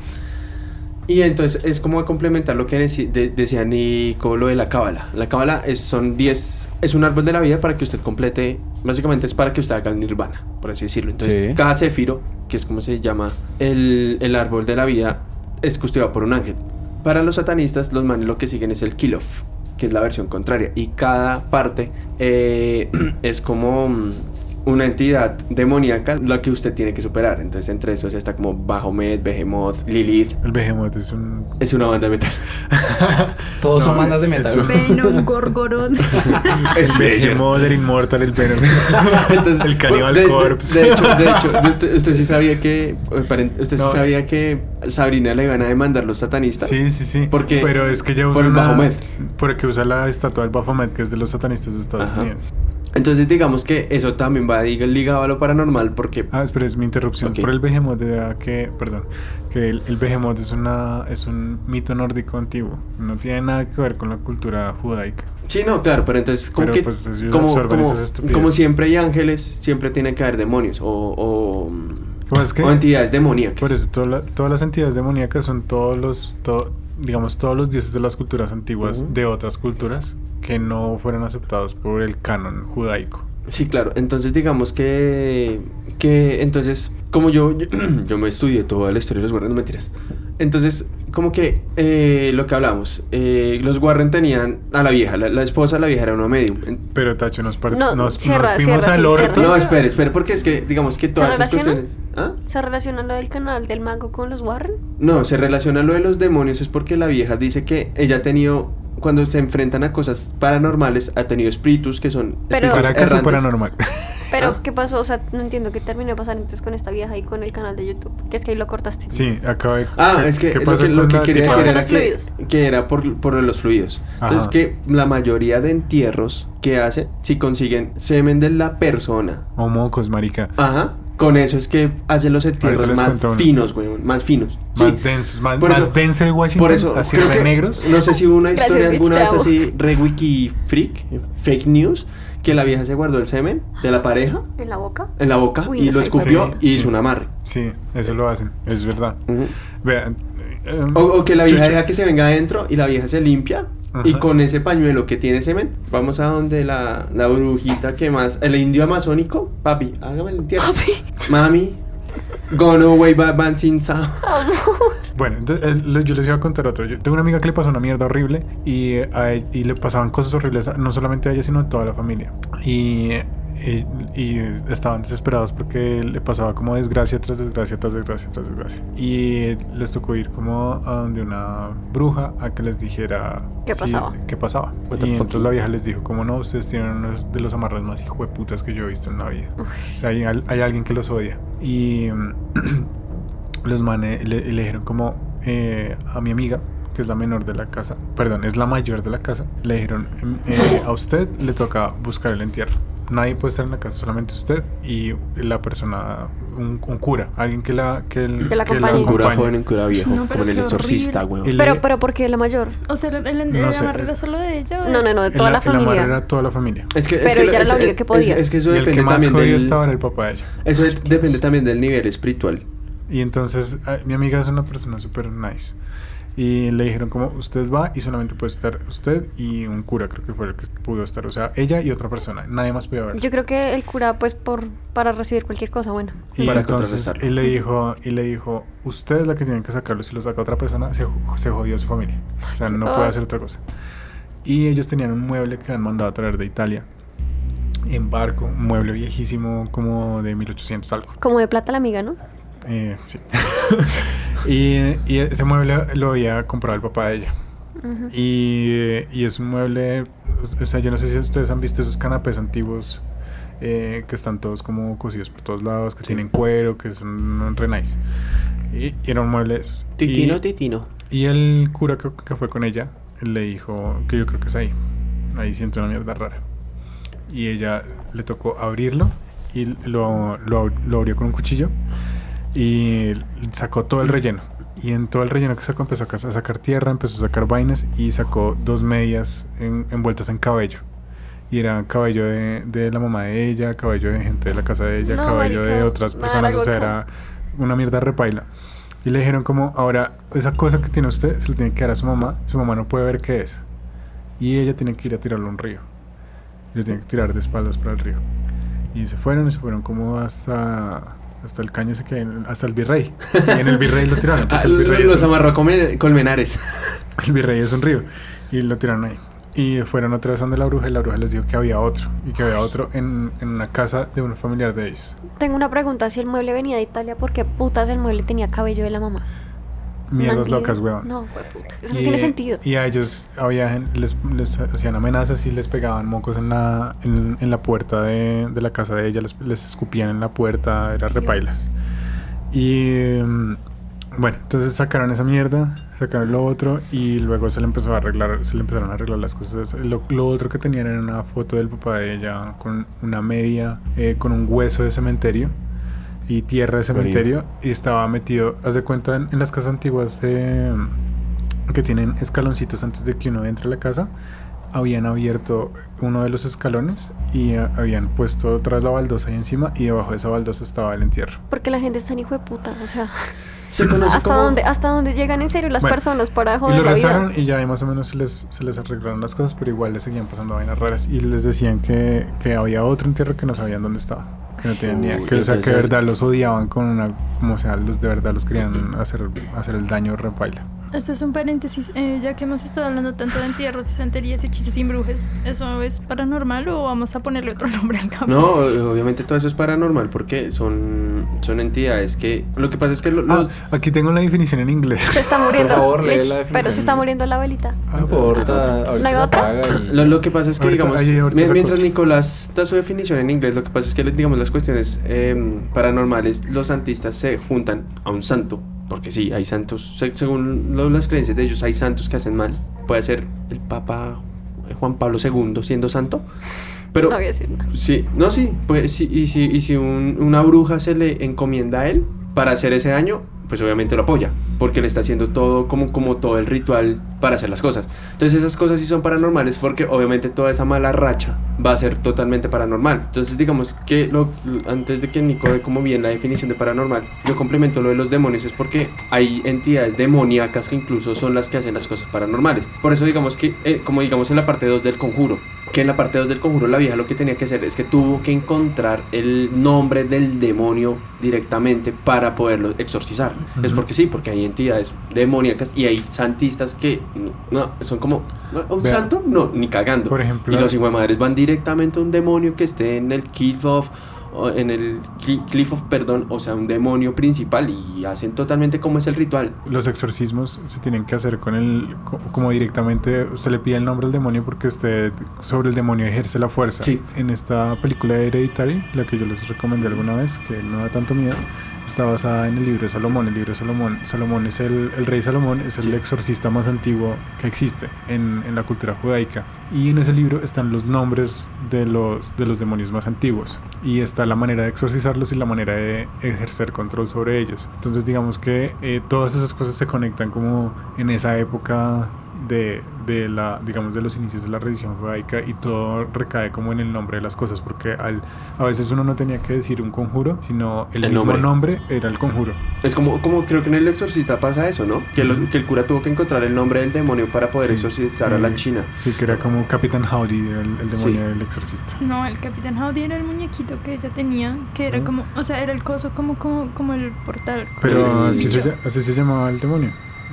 Y entonces es como a complementar lo que de- decía Nico, lo de la cábala. La cábala es, son 10, es un árbol de la vida para que usted complete, básicamente es para que usted haga el nirvana, por así decirlo. Entonces, Sí. cada céfiro, que es como se llama el, el árbol de la vida, es custodiado por un ángel. Para los satanistas, los manes lo que siguen es el Kilof, que es la versión contraria. Y cada parte eh, es como mm, una entidad demoníaca la que usted tiene que superar. Entonces, entre esos está como Bahomet, Behemoth, Lilith. El Behemoth es un. Es una banda de metal. Todos son bandas de metal. Venom, Gorgorón. es Behemoth, el Inmortal, el Venom. Entonces, el Cannibal de, de- Corpse. De, hecho, de hecho, de usted, usted sí sabía que eh, usted No. sí sabía que Sabrina la iban a demandar los satanistas. Sí, sí, sí. Porque- Pero es que ella usa por el Baphomet. Porque usa la estatua del Baphomet, que es de los satanistas de Estados Ajá. Unidos. Entonces digamos que eso también va ligado a lo paranormal porque Ah, espera, es mi interrupción. Ok. Por el Behemoth era que, perdón, que el, el Behemoth es una es un mito nórdico antiguo. No tiene nada que ver con la cultura judaica. Sí, no, claro, pero entonces como Pero, que pues, como, como, como siempre hay ángeles, siempre tiene que haber demonios o, o, ¿Cómo es que? o entidades demoníacas. Por eso toda la- todas las entidades demoníacas son todos los, digamos, todos los dioses de las culturas antiguas de otras culturas que no fueron aceptados por el canon judaico. Sí, claro. Entonces digamos que que entonces como yo yo, yo me estudié toda la historia de los Warren, no mentiras. Entonces como que eh, lo que hablamos, eh, los Warren tenían a la vieja, la, la esposa de la vieja era una medium. Pero Tacho, nos, par- No, nos, cierra, nos fuimos cierra, al sí, orto. cierra. No, espere, espere, porque es que digamos que todas esas relaciona? cuestiones. ¿Ah? ¿Se relaciona lo del canal del mago con los Warren? No, se relaciona lo de los demonios es porque la vieja dice que ella ha tenido cuando se enfrentan a cosas paranormales ha tenido espíritus que son Pero- espíritus Para caso paranormal. Pero, Ah. ¿qué pasó? O sea, no entiendo qué terminó de pasar entonces con esta vieja y con el canal de YouTube. Que es que ahí lo cortaste. Sí, acaba de. Ah, ¿qué- es que qué lo que, lo quería decir Por era los que, era por, por los fluidos. Entonces Ajá. que la mayoría de entierros que hace, si consiguen semen de la persona, O mocos, marica. ajá, con eso es que hace los entierros más cuento finos, weón, más finos. Más Sí. densos, más, Por más eso- denso el Washington. Por eso, así creo re que- negros. No sé si hubo una historia alguna vez así, re wiki freak, fake news, que la vieja se guardó el semen de la pareja ¿En la boca? en la boca Uy, y no lo escupió Sí, y sí. hizo un amarre. Sí, eso lo hacen, es verdad. Vean. Eh, O, o que la vieja deja que se venga adentro y la vieja se limpia. Y con ese pañuelo que tiene semen, vamos a donde la, la brujita que más. El indio amazónico, papi, hágame el entierro. Mami, gone away bad man sin sound. Bueno, entonces, yo les iba a contar otro. Yo tengo una amiga que le pasó una mierda horrible y, a e- y le pasaban cosas horribles, no solamente a ella, sino a toda la familia. Y, y, y estaban desesperados porque le pasaba como desgracia tras desgracia, tras desgracia, tras desgracia. Y les tocó ir como a donde una bruja a que les dijera ¿Qué si- pasaba? qué pasaba. What Y entonces la vieja les dijo, como no, ustedes tienen uno de los amarres más hijueputas que yo he visto en la vida. O sea, hay, al- hay alguien que los odia. Y los manes le, le dijeron como eh, a mi amiga, que es la menor de la casa, perdón, es la mayor de la casa, le dijeron, em, eh, a usted le toca buscar el entierro. Nadie puede estar en la casa, solamente usted y la persona, un, un cura, alguien que la, que, el- Que la acompañe. Un cura joven, un cura viejo, No, como en el exorcista, horrible. weón. Y Pero, pero ¿por qué la mayor? O sea, el, el, No el sé. era solo de ella. No, no, no, de el- toda la el amarre familia. era toda la familia. Es que, es Pero que ella era es- la única es- que podía. Es, que eso Y el que depende más también del. estaba el papá de ella. Eso de- depende también del nivel espiritual. Y entonces mi amiga es una persona súper nice. Y le dijeron como usted va y solamente puede estar usted y un cura, creo que fue el que pudo estar. O sea, ella y otra persona. Nadie más podía ver. Yo creo que el cura, pues, por para recibir cualquier cosa, bueno. Y Para entonces y le dijo, y le dijo, usted es la que tiene que sacarlo. Si lo saca otra persona, se, se jodió su familia. O sea, no puede hacer otra cosa. Y ellos tenían un mueble que han mandado a traer de Italia. En barco, un mueble viejísimo como de 1800 algo. Como de plata la amiga, ¿no? Eh, sí. y, y ese mueble lo había comprado el papá de ella. Ujú. Y, y es un mueble, o sea, yo no sé si ustedes han visto esos canapés antiguos eh, que están todos como cosidos por todos lados, que tienen cuero, que son re nice. Y, y era un mueble de esos. Titino, y, titino. y el cura que, que fue con ella le dijo que yo creo que es ahí. Ahí siento una mierda rara. Y ella le tocó abrirlo y lo, lo, lo abrió con un cuchillo y sacó todo el relleno. Y en todo el relleno que sacó empezó a ca- a sacar tierra, empezó a sacar vainas y sacó dos medias en- envueltas en cabello. Y era cabello de, de la mamá de ella, cabello de gente de la casa de ella, No, cabello de otras personas. O sea, era una mierda repaila. Y le dijeron como, ahora, esa cosa que tiene usted se lo tiene que dar a su mamá. Su mamá no puede ver qué es. Y ella tiene que ir a tirarlo a un río. Y lo tiene que tirar de espaldas para el río. Y se fueron y se fueron como hasta... Hasta el caño ese que hay hasta el virrey. Y en el virrey lo tiraron. Ah, el virrey es los un- amarró Colmen- colmenares. el virrey es un río. Y lo tiraron ahí. Y fueron otra vez donde la bruja y la bruja les dijo que había otro. Y que había otro en, en una casa de un familiar de ellos. Tengo una pregunta, si el mueble venía de Italia, ¿por qué putas el mueble tenía cabello de la mamá? Mierdas locas, weón. No, fue puta. Eso no tiene sentido. Y a ellos había, les, les hacían amenazas y les pegaban mocos en la, en, en la puerta de, de la casa de ella, les, les escupían en la puerta, era repaila. Y mm, bueno, entonces sacaron esa mierda, sacaron lo otro y luego se le empezó a arreglar, se le empezaron a arreglar las cosas. Lo, lo otro que tenían era una foto del papá de ella con una media, eh, con un hueso de cementerio y tierra de cementerio y estaba metido, haz de cuenta, en, en las casas antiguas de que tienen escaloncitos antes de que uno entre a la casa, habían abierto uno de los escalones y habían puesto tras la baldosa ahí encima y debajo de esa baldosa estaba el entierro. Porque la gente es tan hijo de puta, o sea, Se conoce hasta como... dónde, hasta dónde llegan en serio las Bueno, personas para Y joder lo la vida. y ya ahí más o menos se les, se les arreglaron las cosas, pero igual les seguían pasando vainas raras y les decían que, que había otro entierro que no sabían dónde estaba. Que no tenían ni idea, que, o sea, que de verdad los odiaban con una, como sea, los de verdad los querían hacer, hacer el daño repaila. Esto es un paréntesis, eh, ya que hemos estado hablando tanto de entierros y santerías y hechizos sin brujas, ¿eso es paranormal o vamos a ponerle otro nombre al cambio? No, obviamente todo eso es paranormal porque son, son entidades que... Lo que pasa es que lo- Ah, los... aquí tengo la definición en inglés. Se está muriendo, favor, lee Lich, la pero se está muriendo la velita. No importa, ahorita hay se otra? y... Lo, lo que pasa es que, Ahorita- digamos, ahí, mientras. Nicolás da su definición en inglés, lo que pasa es que, digamos, las cuestiones eh, paranormales, los santistas se juntan a un santo. Porque sí, hay santos, se- según las creencias de ellos, hay santos que hacen mal. Puede ser el Papa Juan Pablo II siendo santo. Pero no voy a decir nada. Sí, no, sí, pues sí, y si, y si un- una bruja se le encomienda a él para hacer ese daño, pues obviamente lo apoya, porque le está haciendo todo como, como todo el ritual para hacer las cosas. Entonces esas cosas sí son paranormales porque obviamente toda esa mala racha va a ser totalmente paranormal. Entonces digamos que lo, antes de que Nico dé como bien la definición de paranormal, yo complemento lo de los demonios es porque hay entidades demoníacas que incluso son las que hacen las cosas paranormales. Por eso digamos que, eh, como digamos en la parte 2 del conjuro, que en la parte 2 del conjuro la vieja lo que tenía que hacer es que tuvo que encontrar el nombre del demonio directamente para poderlo exorcizar. Es Ujú. porque sí, porque hay entidades demoníacas y hay santistas que no, son como un Vea. santo, no, ni cagando. Por ejemplo- y los hijos de madres van directamente a un demonio que esté en el Cliff of en el Cli- Cliff of, perdón, o sea, un demonio principal y hacen totalmente como es el ritual. Los exorcismos se tienen que hacer con el, co- como directamente, usted le pide el nombre al demonio porque usted sobre el demonio ejerce la fuerza. Sí. En esta película de Hereditary, la que yo les recomendé alguna vez, que no da tanto miedo, está basada en el libro de Salomón. El libro de Salomón, Salomón es el, el rey Salomón, es el Sí. exorcista más antiguo que existe en, en la cultura judaica. Y en ese libro están los nombres de los, de los demonios más antiguos. Y está la manera de exorcizarlos y la manera de ejercer control sobre ellos. Entonces digamos que eh, todas esas cosas se conectan como en esa época de, de la digamos de los inicios de la religión judaica y todo recae como en el nombre de las cosas porque al, a veces uno no tenía que decir un conjuro sino el, El mismo nombre. nombre. era el conjuro Es como, como creo que en el exorcista pasa eso, ¿no? Que, lo- que el cura tuvo que encontrar el nombre del demonio para poder Sí. exorcizar a la Eh, china. sí que era como Capitán Howdy el, el demonio Sí. del exorcista No, el Capitán Howdy era el muñequito que ella tenía, que era Ah. como, o sea, era el coso como, como, como el portal. pero El- el así se, así se llamaba el demonio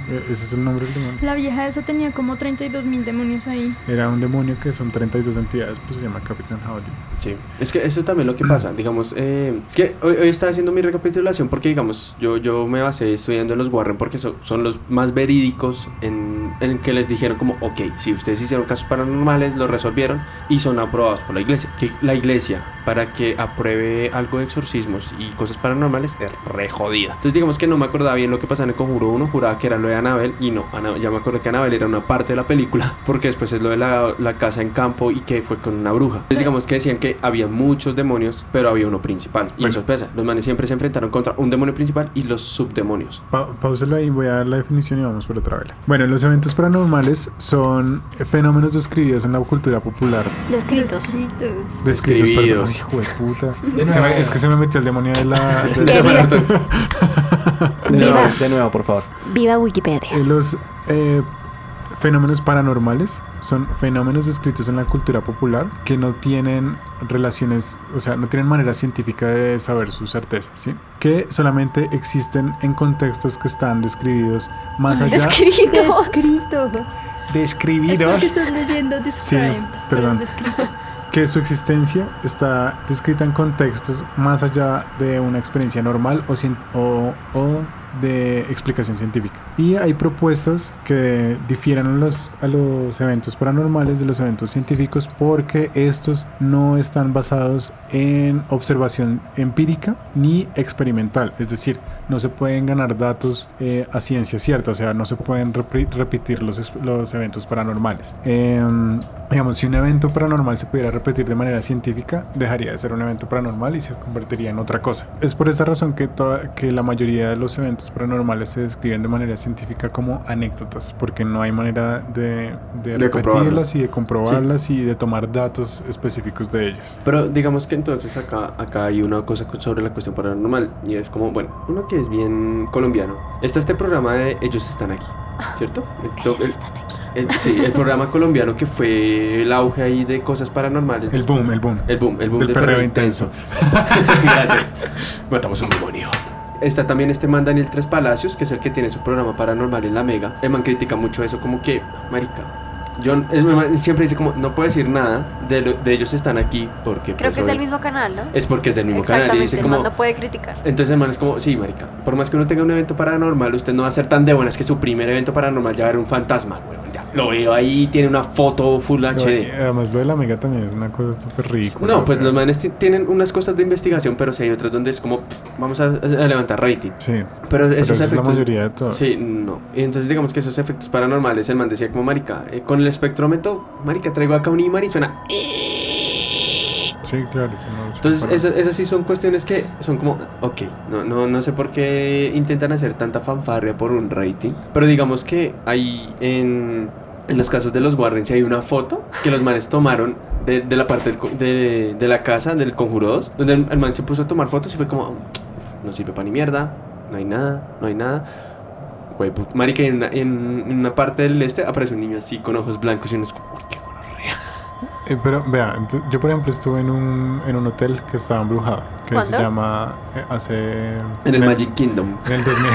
ese es el nombre del demonio La vieja esa tenía como 32 mil demonios ahí. era un demonio que son 32 entidades pues se llama Capitán Howdy Sí, es que eso es también lo que pasa, digamos, eh, es que hoy, hoy estaba haciendo mi recapitulación porque, digamos, yo, yo me basé estudiando en los Warren porque son, son los más verídicos en, en que les dijeron como, ok, si ustedes hicieron casos paranormales, los resolvieron y son aprobados por la iglesia. Que la iglesia, para que apruebe algo de exorcismos y cosas paranormales, es re jodida. Entonces, digamos que no me acordaba bien lo que pasaba en el Conjuro 1, juraba que era lo de Annabelle y no, ya me acordé que Annabelle era una parte de la película porque después es lo de la, la casa en campo y que fue con una bruja. Entonces, digamos que decían que había muchos demonios, pero había uno principal. Y Bueno. eso pesa. Los manes siempre se enfrentaron contra un demonio principal y los subdemonios. Pa pauselo ahí, voy a dar la definición y vamos por otra vela. Bueno, los eventos paranormales son fenómenos describidos en la cultura popular. Descritos. Descritos. Describidos. Ay, hijo de puta. Se me- es que se me metió el demonio de la... de- nuevo, de nuevo, por favor. viva Wikipedia. Eh, Los eh, fenómenos paranormales son fenómenos descritos en la cultura popular que no tienen relaciones, o sea, no tienen manera científica de saber su certeza, ¿sí? Que solamente existen en contextos que están describidos más allá Descritos. Descrito. Es describidos porque estás leyendo Described. perdón. Descrito. que su existencia está descrita en contextos más allá de una experiencia normal o, o, o de explicación científica. Y hay propuestas que difieren a los, a los eventos paranormales de los eventos científicos porque estos no están basados en observación empírica ni experimental. Es decir, no se pueden ganar datos eh, a ciencia cierta, o sea, no se pueden repetir los, eventos paranormales. Em, digamos, si un evento paranormal se pudiera repetir de manera científica, dejaría de ser un evento paranormal y se convertiría en otra cosa. Es por esta razón que, toda- que la mayoría de los eventos paranormales se describen de manera científica como anécdotas, porque no hay manera de, de, De comprobarlo. repetirlas y de comprobarlas y de tomar datos específicos de ellas. Pero digamos que entonces acá, acá hay una cosa sobre la cuestión paranormal y es como, bueno, uno que es bien colombiano. Está este programa de Ellos están aquí, ¿cierto? El to- el- el- sí, el programa colombiano que fue el auge ahí de cosas paranormales. El boom, el boom. El boom, el boom Del del, perreo perreo intenso. intenso. Gracias. Matamos un demonio. Está también este man Daniel Tres Palacios, que es el que tiene su programa paranormal en la Mega. El man critica mucho eso, como que, marica. Yo es, siempre dice como, no puedo decir nada de, lo- de ellos están aquí porque... Creo pues, que es del mismo canal, ¿no? Es porque es del mismo canal y dice el como... man no puede criticar. Entonces el man es como, sí, marica, por más que uno tenga un evento paranormal, usted no va a ser tan de buenas que su primer evento paranormal ya va a ver un fantasma, weón. Ya, Lo veo ahí, tiene una foto full No, y HD. además lo de la mega también es una cosa súper ridícula. No, pues sea, los manes ti- tienen unas cosas de investigación, pero sí hay otras donde es como, pff, vamos a, a levantar rating. Sí, Pero pero esos esa es la efectos... mayoría de todo. Sí, no. Y entonces digamos que esos efectos paranormales, el man decía como, marica, eh, con el espectrómetro, marica, traigo acá un imán y suena... Sí, claro. Entonces, esas, esas sí son cuestiones que son como, ok, no, no, no sé por qué intentan hacer tanta fanfarria por un rating, pero digamos que hay en, en los casos de los Warren, si hay una foto que los manes tomaron de, de la parte del de, de la casa del Conjuro 2, donde el, el man se puso a tomar fotos y fue como, no sirve para ni mierda, no hay nada, no hay nada. Marica, en una, en, parte del este aparece un niño así con ojos blancos y uno es uy, qué. Eh, pero vea, yo por ejemplo estuve en un, en un hotel que estaba embrujado, que se ¿Cuándo? llama eh, hace... En el Magic Kingdom. En el 2000.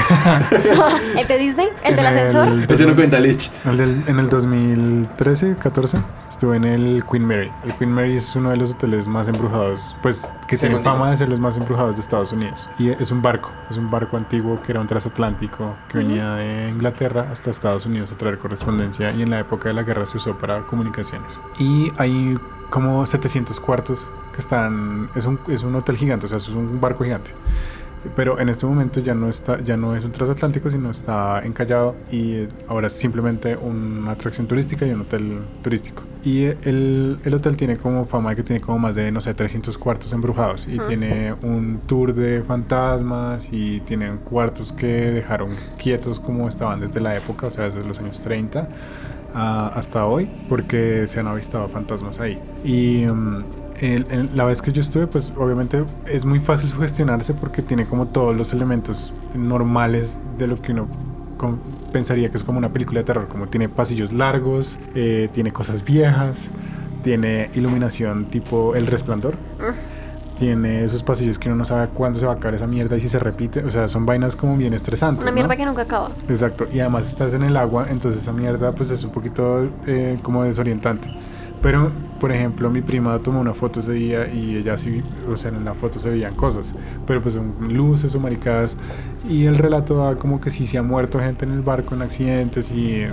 ¿El de Disney? ¿El del en ascensor? el Ese no 2000 cuenta, Lich. En el, en el 2013, 14, estuve en el Queen Mary. El Queen Mary es uno de los hoteles más embrujados, pues que tiene fama dice. de ser los más embrujados de Estados Unidos. Y es un barco, es un barco antiguo que era un transatlántico que venía de Inglaterra hasta Estados Unidos a traer correspondencia y en la época de la guerra se usó para comunicaciones. Y hay como 700 cuartos que están, es un, es un hotel gigante, o sea, es un barco gigante. Pero en este momento ya no está, ya no es un transatlántico, sino está encallado y eh, ahora es simplemente una atracción turística y un hotel turístico. Y el, el hotel tiene como fama de que tiene como más de, no sé, 300 cuartos embrujados y Ujú. tiene un tour de fantasmas y tienen cuartos que dejaron quietos como estaban desde la época, o sea, desde los años 30 a- hasta hoy, porque se han avistado fantasmas ahí. Y mm, el- el- la vez que yo estuve, pues obviamente es muy fácil sugestionarse porque tiene como todos los elementos normales de lo que uno con- pensaría que es como una película de terror, como tiene pasillos largos, eh, tiene cosas viejas, tiene iluminación tipo El Resplandor. Tiene esos pasillos que uno no sabe cuándo se va a acabar esa mierda y si se repite. O sea, son vainas como bien estresantes. Una ¿no? mierda que nunca acaba. Exacto, y además estás en el agua, entonces esa mierda pues es un poquito eh, como desorientante. Pero, por ejemplo, mi prima tomó una foto ese día y ella sí, o sea, en la foto se veían cosas, pero pues son luces o maricadas. Y el relato da como que sí se ha muerto gente en el barco en accidentes y,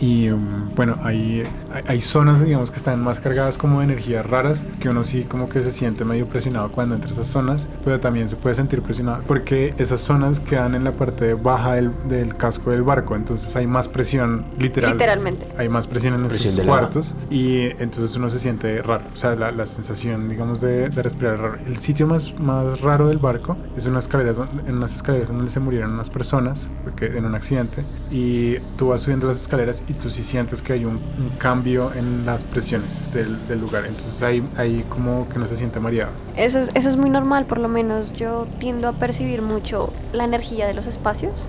y um, bueno, hay, hay, hay zonas, digamos, que están más cargadas como de energías raras, que uno sí como que se siente medio presionado cuando entra a esas zonas, pero también se puede sentir presionado porque esas zonas quedan en la parte baja del, del casco del barco, entonces hay más presión literal. Literalmente. Hay más presión en Presión esos agua. cuartos y entonces uno se siente raro, o sea, la, la sensación, digamos, de, de respirar raro. El sitio más, más raro del barco es escaleras, don- en unas escaleras donde se murieron unas personas porque, en un accidente y tú vas subiendo las escaleras y tú sí sientes que hay un, un cambio en las presiones del, del lugar, entonces ahí, ahí como que no se siente mareado. Eso es, eso es muy normal, por lo menos yo tiendo a percibir mucho la energía de los espacios.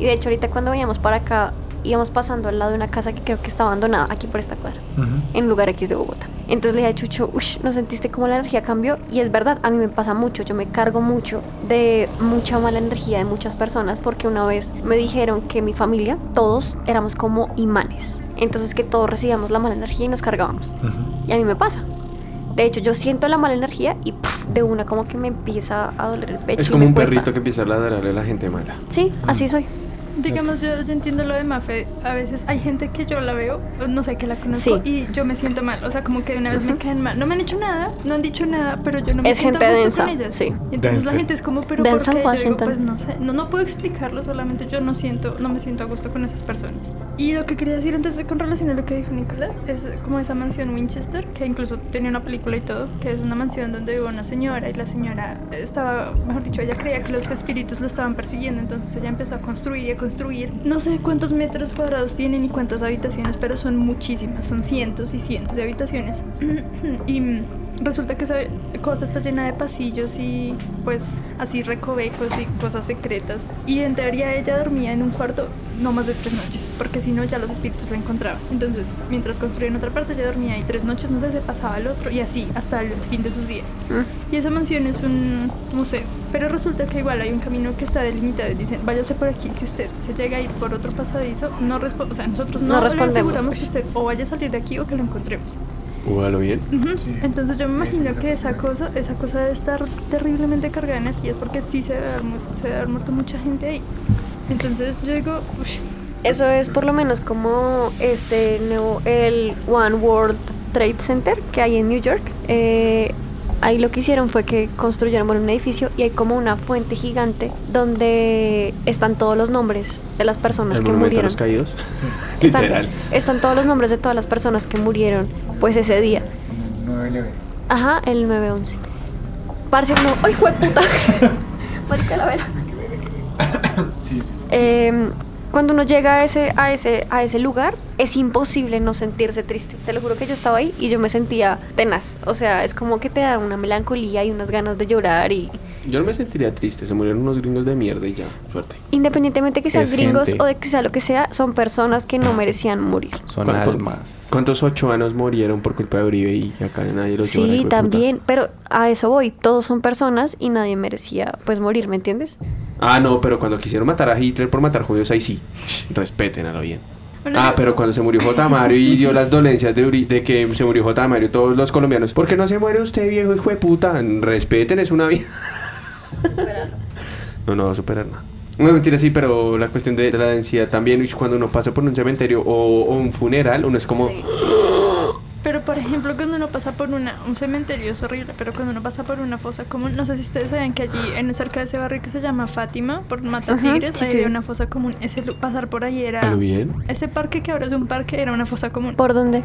Y de hecho ahorita cuando veníamos para acá íbamos pasando al lado de una casa que creo que está abandonada aquí por esta cuadra, Ujú. en un lugar X de Bogotá. Entonces le dije a Chucho, uff, ¿no sentiste cómo la energía cambió? Y es verdad, a mí me pasa mucho, yo me cargo mucho de mucha mala energía de muchas personas porque una vez me dijeron que mi familia, todos éramos como imanes. Entonces que todos recibíamos la mala energía y nos cargábamos. Ujú. Y a mí me pasa. De hecho, yo siento la mala energía y de una como que me empieza a doler el pecho. Es como un cuesta. perrito que empieza a ladrarle a la gente mala. Sí, así soy. Digamos, yo, yo entiendo lo de Mafe. A veces hay gente que yo la veo, no sé, que la conozco Sí. y yo me siento mal. O sea, como que de una vez me caen mal. No me han hecho nada, no han dicho nada, pero yo no me Es siento gente a gusto densa, con ellas. sí. Y entonces Densa. la gente es como, pero ¿por qué? Yo digo, Washington. pues no sé. No, no puedo explicarlo, solamente yo no siento, no me siento a gusto con esas personas. Y lo que quería decir antes de con relación a lo que dijo Nicolás es como esa mansión Winchester, que incluso tenía una película y todo, que es una mansión donde vive una señora y la señora estaba, mejor dicho, ella creía que los espíritus la estaban persiguiendo, entonces ella empezó a construir y a construir. No sé cuántos metros cuadrados tienen y cuántas habitaciones, pero son muchísimas, son cientos y cientos de habitaciones. y resulta que esa cosa está llena de pasillos y pues así recovecos y cosas secretas. Y en teoría ella dormía en un cuarto no más de tres noches, porque si no ya los espíritus la encontraban. Entonces, mientras construían otra parte, ella dormía ahí tres noches, no sé, se pasaba al otro y así hasta el fin de sus días. Mm. Y esa mansión es un museo, pero resulta que igual hay un camino que está delimitado y dicen, váyase por aquí, si usted se llega a ir por otro pasadizo, no responde, o sea, nosotros no, No le aseguramos pues. que usted o vaya a salir de aquí o que lo encontremos. Júgalo bien. Sí. Entonces yo me imagino que esa cosa, esa cosa debe estar terriblemente cargada de energías porque sí se debe haber, se debe haber muerto mucha gente ahí. Entonces yo digo, uy, Eso es por lo menos como este nuevo, el One World Trade Center que hay en New York. Eh, ahí lo que hicieron fue que construyeron bueno, un edificio y hay como una fuente gigante donde están todos los nombres de las personas El que a murieron. los caídos. Están, Literal. están todos los nombres de todas las personas que murieron pues ese día. Ajá, el 911. Parce, no. ¡Ay, puta! Marica la vela. Sí, sí, sí. Em, cuando uno llega a ese, a, ese, a ese lugar, es imposible no sentirse triste. Te lo juro que yo estaba ahí y yo me sentía tenaz. O sea, es como que te da una melancolía y unas ganas de llorar. Y Yo no me sentiría triste. Se murieron unos gringos de mierda y ya. Suerte. independientemente que sean Es gringos gente. o de que sea lo que sea, son personas que no merecían morir. Son ¿Cuánto- almas. ¿Cuántos ochoanos murieron por culpa de Uribe y acá nadie los llora, Sí, también, pero a eso voy. Todos son personas y nadie merecía pues morir, ¿me entiendes? Ah, no, pero cuando quisieron matar a Hitler por matar judíos, ahí sí. Respeten a lo bien. Bueno, Ah, pero cuando se murió J. Mario y dio las dolencias de, Uri- de que se murió J. Mario, todos los colombianos. ¿Por qué no se muere usted, viejo hijo de puta? Respeten, es una vida. No, no va a superar nada. No, mentira, sí, pero la cuestión de, de la densidad también, cuando uno pasa por un cementerio o, o un funeral, uno es como... Sí. Por ejemplo, cuando uno pasa por una, un cementerio es horrible, pero cuando uno pasa por una fosa común, no sé si ustedes saben que allí, en cerca de ese barrio que se llama Fátima, por Mata Ajá, Tigres, sí, hay sí. una fosa común. Ese pasar por ahí ¿A era. lo bien? Ese parque que ahora es un parque era una fosa común. ¿Por dónde?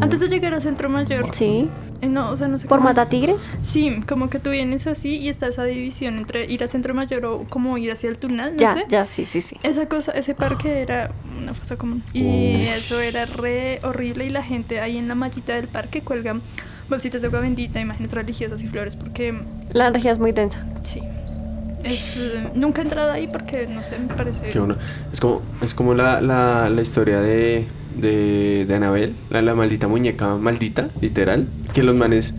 Antes de llegar a Centro Mayor, Sí. eh, no, o sea, no sé ¿Por cómo- Matatigres? Sí, como que tú vienes así y está esa división entre ir a Centro Mayor o como ir hacia el túnel, no ya, sé. ya, sí, sí, sí. Esa cosa, ese parque era una fosa común. Y eso era re horrible. Y la gente ahí en la mallita del parque cuelga bolsitas de agua bendita, imágenes religiosas y flores. Porque La energía es muy densa. sí. Es, nunca he entrado ahí porque no sé, me parece. Que uno, es como, es como la, la, la historia de, de, de Anabel, la, la maldita muñeca maldita, literal, que los manes,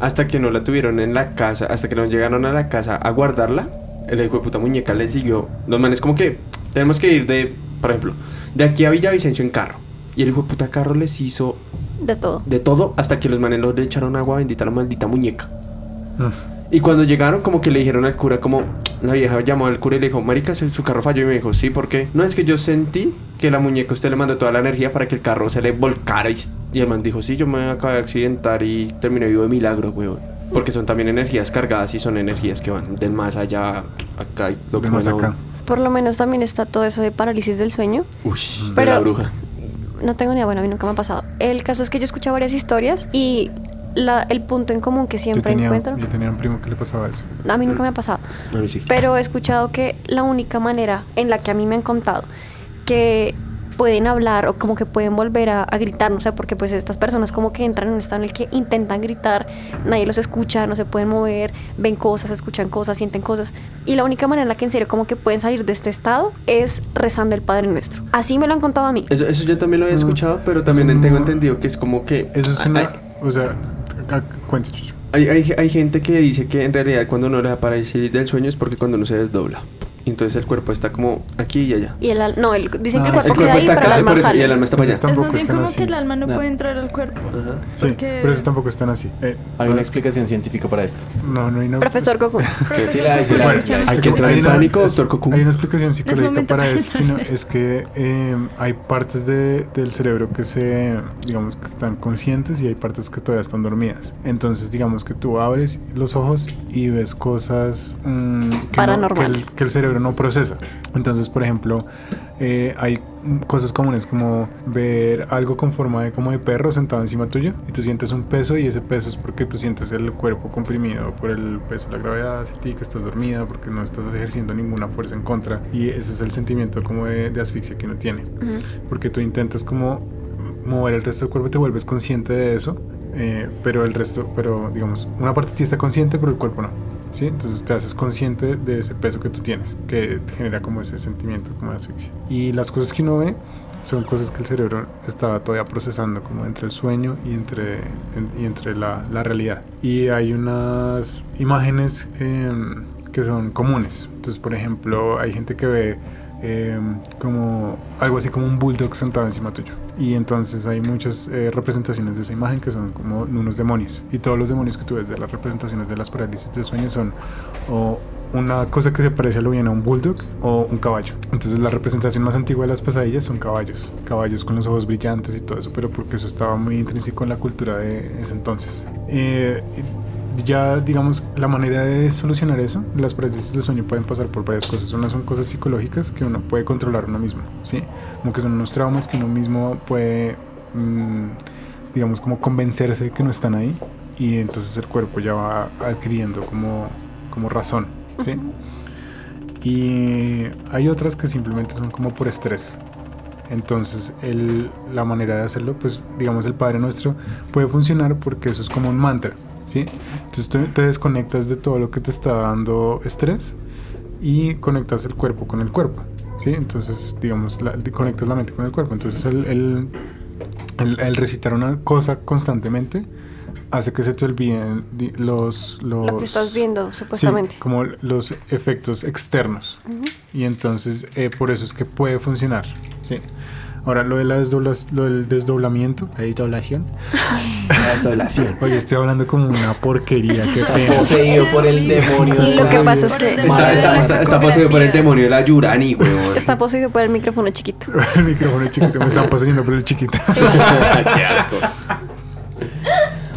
hasta que no la tuvieron en la casa, hasta que no llegaron a la casa a guardarla, el hijo de puta muñeca le siguió. Los manes como que tenemos que ir de, por ejemplo, de aquí a Villavicencio en carro. Y el hijo de puta carro les hizo De todo. de todo hasta que los manes le echaron agua bendita a la maldita muñeca. Mm. Y cuando llegaron como que le dijeron al cura como, La vieja llamó al cura y le dijo, marica, su carro falló. Y me dijo, sí, ¿por qué? No, es que yo sentí que la muñeca usted le mandó toda la energía para que el carro se le volcara. Y, y el man dijo, sí, yo me acabé de accidentar y terminé vivo de milagro, weón. Porque son también energías cargadas y son energías que van del más allá acá. y Lo De que más van a acá. Por lo menos también está todo eso de parálisis del sueño. Ush, de la bruja. No tengo ni idea, bueno, a mí nunca me ha pasado. El caso es que yo he escuchado varias historias y la- el punto en común que Yo siempre tenía, encuentro, yo tenía un primo que le pasaba eso. a mí nunca me ha pasado, A mí sí. pero he escuchado que la única manera en la que a mí me han contado que pueden hablar o como que pueden volver a, a gritar, no sé, porque pues estas personas como que entran en un estado en el que intentan gritar, nadie los escucha, no se pueden mover, ven cosas, escuchan cosas, sienten cosas. Y la única manera en la que en serio como que pueden salir de este estado es rezando el Padre Nuestro. Así me lo han contado a mí. Eso, eso yo también lo había Mm. escuchado, pero también Eso tengo no- entendido que es como que... Eso es hay- una. O sea, cuente. Hay, hay, hay gente que dice que en realidad cuando uno le da parálisis del sueño es porque cuando uno se desdobla. Entonces el cuerpo está como aquí y allá. Y el al- no, el- dicen que el Ah, cuerpo, El cuerpo queda ahí, está pero el acá alma por eso, y sale. el alma está para Eso allá. Es más bien están como así. que el alma no, No. puede entrar al cuerpo. Ajá. Sí, Porque- pero eso tampoco están así. Eh, Hay una explicación científica para esto. no, no hay nada. Profesor Goku. sí la hay, sí la la hay. Que entrar Hay en una- pánico, doctor Cocu. Hay una explicación psicológica para eso, sino es que eh, hay partes de- del cerebro que se, digamos, que están conscientes y hay partes que todavía están dormidas. Entonces, digamos que tú abres los ojos y ves cosas mm, que, no- que, Paranormales. que el cerebro no procesa. Entonces, por ejemplo, eh, hay cosas comunes como ver algo con forma de como de perro sentado encima tuyo y tú sientes un peso y ese peso es porque tú sientes el cuerpo comprimido por el peso de la gravedad hacia ti, que estás dormida porque no estás ejerciendo ninguna fuerza en contra. Y ese es el sentimiento como de, de asfixia que uno tiene. Porque tú intentas como mover el resto del cuerpo y te vuelves consciente de eso eh, pero el resto, pero digamos, una parte de ti está consciente pero el cuerpo no ¿sí? Entonces te haces consciente de ese peso que tú tienes, que genera como ese sentimiento como de asfixia. Y las cosas que uno ve son cosas que el cerebro estaba todavía procesando como entre el sueño y entre, en- y entre la, la realidad. Y hay unas imágenes em, que son comunes. Entonces, por ejemplo, hay gente que ve em, como algo así como un bulldog sentado encima tuyo. Y entonces hay muchas eh, representaciones de esa imagen que son como unos demonios. Y todos los demonios que tú ves de las representaciones de las parálisis del sueño son o una cosa que se parece a lo bien a un bulldog o un caballo. Entonces la representación más antigua de las pesadillas son caballos. Caballos con los ojos brillantes y todo eso, pero porque eso estaba muy intrínseco en la cultura de ese entonces. Eh, ya digamos la manera de solucionar eso las parálisis del sueño pueden pasar por varias cosas. Una son cosas psicológicas que uno puede controlar uno mismo sí como que son unos traumas que uno mismo puede mm, digamos como convencerse de que no están ahí y entonces el cuerpo ya va adquiriendo como como razón sí y hay otras que simplemente son como por estrés. Entonces, el- la manera de hacerlo, pues digamos el Padre Nuestro puede funcionar porque eso es como un mantra, ¿sí? Entonces tú te desconectas de todo lo que te está dando estrés y conectas el cuerpo con el cuerpo, ¿sí? Entonces, digamos, la- conectas la mente con el cuerpo. Entonces, el, el- el- el recitar una cosa constantemente hace que se te olviden los... los Lo que estás viendo, supuestamente. Sí, como los efectos externos. Y entonces eh, por eso es que puede funcionar. Sí. Ahora, lo, de la lo del desdoblamiento, la desdoblación. La desdoblación. Oye, estoy hablando como una porquería. Qué pena. Poseído por el demonio. Lo que pasa es que Está, está, está, está poseído por el demonio de la Yurani, weón. está poseído por el micrófono chiquito. el micrófono chiquito, me están pasando por el chiquito. Qué asco.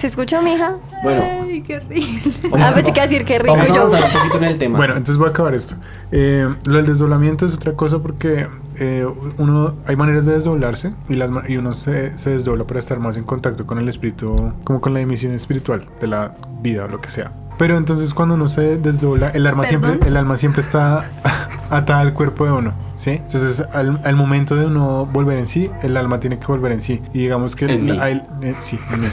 ¿Se escuchó, mija? Bueno, Ay, qué horrible. A ver si quiere decir que rico vamos a avanzar poquito en el tema. Bueno, entonces voy a acabar esto. Eh, lo del desdoblamiento es otra cosa porque eh, uno hay maneras de desdoblarse y, las, ma- y uno se, se desdobla para estar más en contacto con el espíritu, como con la dimensión espiritual de la vida o lo que sea. Pero entonces cuando uno se desdobla, el alma, siempre, el alma siempre está atada al cuerpo de uno, ¿sí? Entonces al, al momento de uno volver en sí, el alma tiene que volver en sí. Y digamos que... En mí. hay- eh, sí, en mí.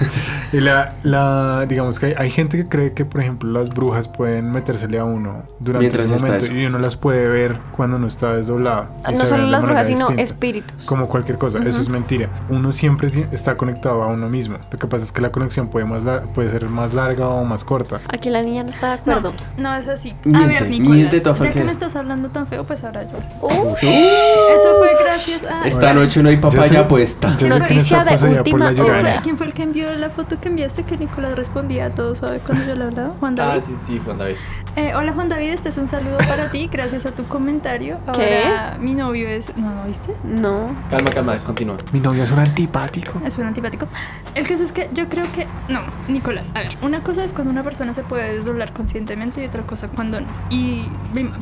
Y la, la- digamos que hay, hay gente que cree que, por ejemplo, las brujas pueden metérsele a uno durante Mientras ese momento eso. y uno las puede ver cuando no está desdoblado. y No solo las brujas, sino distinta. espíritus. Como cualquier cosa, eso es mentira. Uno siempre está conectado a uno mismo. Lo que pasa es que la conexión puede, más la- puede ser más larga o más corta. Aquí la niña no está de No, acuerdo. no es así. Miente, a ver, Nicolás, miente ya que me estás hablando tan feo, pues ahora yo. Uh, Eso fue gracias a... Esta noche no hay papaya puesta. Noticia de última la ¿Quién fue, el que envió la foto que enviaste que Nicolás respondía a todo, ¿sabe cuando yo le hablaba? Juan David. Ah, sí, sí, Juan David. Eh, hola Juan David, este es un saludo para ti, gracias a tu comentario. ¿Qué? Ahora mi novio es... ¿No lo viste? No. Calma, calma, continúa. Mi novio es un antipático. Es un antipático. El caso es que yo creo que... No, Nicolás, a ver, una cosa es cuando una persona se puede desdoblar conscientemente y otra cosa cuando no. Y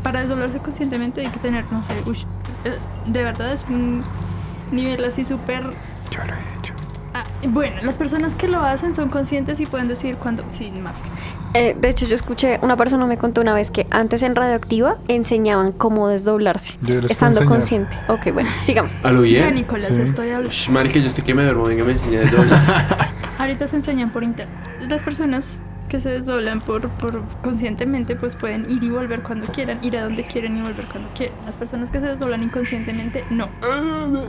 para desdoblarse conscientemente hay que tener, no sé, ush, eh, de verdad es un nivel así súper... Yo lo he hecho. Ah, bueno, las personas que lo hacen son conscientes y pueden decir cuando... Sí, más. Eh, de hecho, yo escuché, una persona me contó una vez que antes en Radioactiva enseñaban cómo desdoblarse, Yo les puedo estando consciente. Ok, bueno, sigamos. ¿A lo Ya, bien? Nicolás, Sí. estoy hablando. Shh, marica, yo estoy que me duermo. Venga, me enseña de doble. Ahorita se enseñan por internet. Las personas que se desdoblan por, por conscientemente pues pueden ir y volver cuando quieran, ir a donde quieren y volver cuando quieran. Las personas que se desdoblan inconscientemente no.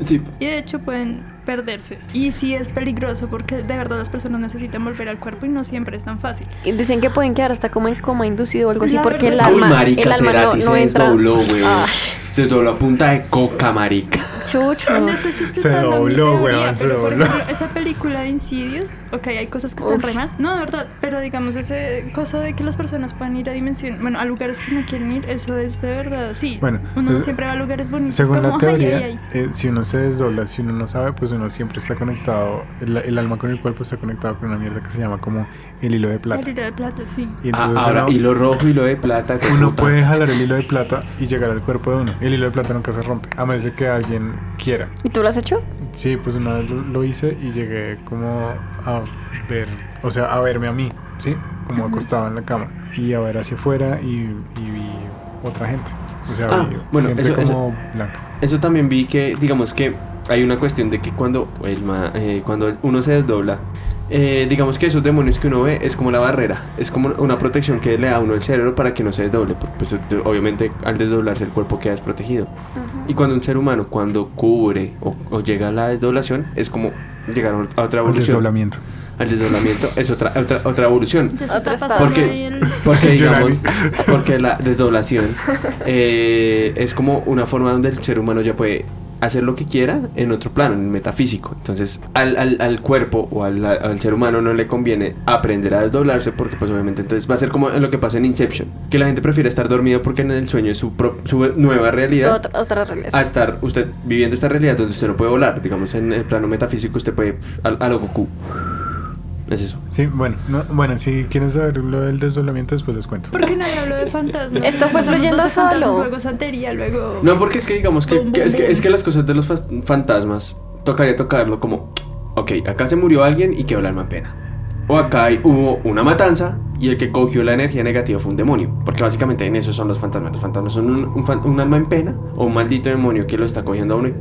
Sí. Y de hecho pueden perderse. Y sí es peligroso porque de verdad las personas necesitan volver al cuerpo y no siempre es tan fácil. Y dicen que pueden quedar hasta como en coma inducido o algo así La porque el Uy, alma, marica, el alma no, Cerati no se entra. desdobló, weón. Ay, Se desdobló a punta de coca, marica. chucho. No estoy sustentando dobló, mi teoría, weón, se pero por dobló. ejemplo, esa película de Insidious, ok, hay cosas que están Uf. re mal, no, de verdad, pero digamos ese cosa de que las personas puedan ir a dimensión, bueno, a lugares que no quieren ir, eso es de verdad, sí. Bueno, uno pues, siempre va a lugares bonitos Según como, la ay, teoría, ay, ay. eh, si uno se desdobla, si uno no sabe, pues uno siempre está conectado, el, el alma con el cuerpo está conectado con una mierda que se llama como el hilo de plata. El hilo de plata, sí. Y Ah, ahora, uno, hilo rojo, hilo de plata. uno puta. puede jalar el hilo de plata y llegar al cuerpo de uno. El hilo de plata nunca se rompe, a menos de que alguien quiera. ¿Y tú lo has hecho? Sí, pues una vez lo, lo hice y llegué como a ver, o sea, a verme a mí, ¿sí? Como acostado en la cama y a ver hacia afuera y, y vi otra gente. O sea, Ah, vi bueno, gente eso- eso- como blanca. Eso también vi que, digamos que hay una cuestión de que cuando, el ma- eh, cuando uno se desdobla, eh, digamos que esos demonios que uno ve es como la barrera, es como una protección que le da a uno el cerebro para que no se desdoble, porque pues, de- obviamente al desdoblarse el cuerpo queda desprotegido. Y cuando un ser humano, cuando cubre o, o llega a la desdoblación, es como llegar a otra El evolución. desdoblamiento. Al desdoblamiento es otra, otra, otra evolución. Porque- el... Porque digamos, porque la desdoblación eh, es como una forma donde el ser humano ya puede hacer lo que quiera en otro plano, en el metafísico. Entonces, al, al, al cuerpo o al, al ser humano no le conviene aprender a desdoblarse porque pues obviamente entonces va a ser como en lo que pasa en Inception, que la gente prefiere estar dormido porque en el sueño es su, pro- su nueva Es realidad. otra, otra realidad. A estar usted viviendo esta realidad donde usted no puede volar, digamos en el plano metafísico usted puede a, a lo Goku. Es eso. Sí, bueno, no, bueno, si quieren saber lo del desdoblamiento, después les cuento. ¿Por qué nadie habló de fantasmas? Esto fue fluyendo solo. Luego santería, luego... No, porque es que digamos que, que es, que es que las cosas de los fantasmas tocaría tocarlo como, ok, acá se murió alguien y quedó el alma en pena. O acá hay- hubo una matanza y el que cogió la energía negativa fue un demonio. Porque básicamente en eso son los fantasmas. Los fantasmas son un, un un alma en pena o un maldito demonio que lo está cogiendo a uno y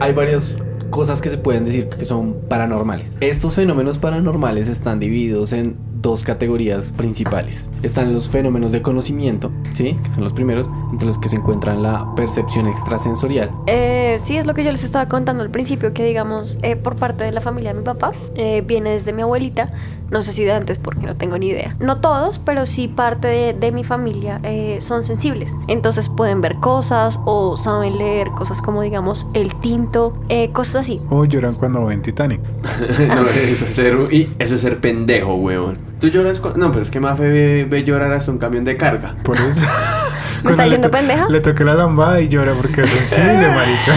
Hay varias cosas que se pueden decir que son paranormales. Estos fenómenos paranormales están divididos en dos categorías principales. Están los fenómenos de conocimiento, ¿sí? Que son los primeros, entre los que se encuentran la percepción extrasensorial. Eh, sí, es lo que yo les estaba contando al principio, que digamos, eh, por parte de la familia de mi papá, eh, viene desde mi abuelita, no sé si de antes porque no tengo ni idea. No todos, pero sí parte de, de mi familia eh, son sensibles. Entonces pueden ver cosas o saben leer cosas como, digamos, el tinto, eh, cosas así. O lloran cuando ven Titanic. no, eso es ser, y eso es ser pendejo, weón. Tú lloras cu- No, pero es que Mafe ve, ve llorar hasta un camión de carga. Por eso. ¿Me está Cuando le diciendo pendeja? Le toca la lambada y llora porque es sensible, marica.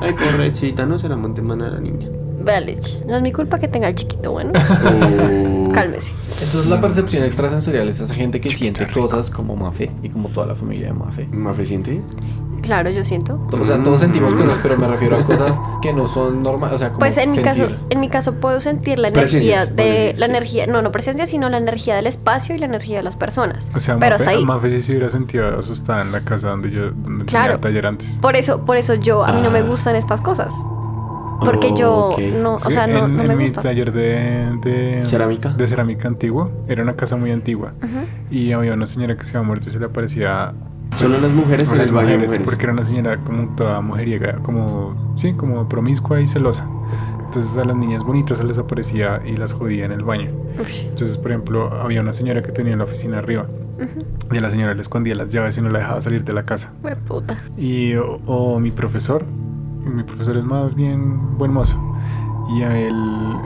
Ay, pobrecita, no se la monte en mano a la niña. No es mi culpa que tenga el chiquito, bueno. Cálmese. Entonces la percepción extrasensorial es esa gente que siente cosas como Mafe y como toda la familia de Mafe. ¿Mafe siente? Claro, yo siento. O sea, todos sentimos cosas, pero me refiero a cosas que no son normales. O sea, como Pues en mi sentir. caso, en mi caso puedo sentir la energía Presencias, de la sí. energía, no, no presencia, sino la energía del espacio y la energía de las personas. O sea, Pero Mafe, hasta ahí. Mafe sí se hubiera sentido asustada en la casa donde yo donde Claro. tenía taller antes. Por eso, por eso yo a mí no me gustan estas cosas. Porque yo Ok. no, o Sí, sea, no, en, no en me mi gusta. taller de, de ¿Cerámica? de cerámica antigua, era una casa muy antigua Ujú. y había una señora que se había muerto y se le aparecía Solo las mujeres en baño de mujeres, mujeres. porque era una señora como toda mujeriega, como sí, como promiscua y celosa. Entonces a las niñas bonitas se les aparecía y las jodía en el baño. Uy, Entonces, por ejemplo, había una señora que tenía la oficina arriba ujú. y a la señora le escondía las llaves y no la dejaba salir de la casa. Hue puta. Y o, o mi profesor mi profesor es más bien buen mozo. Y a él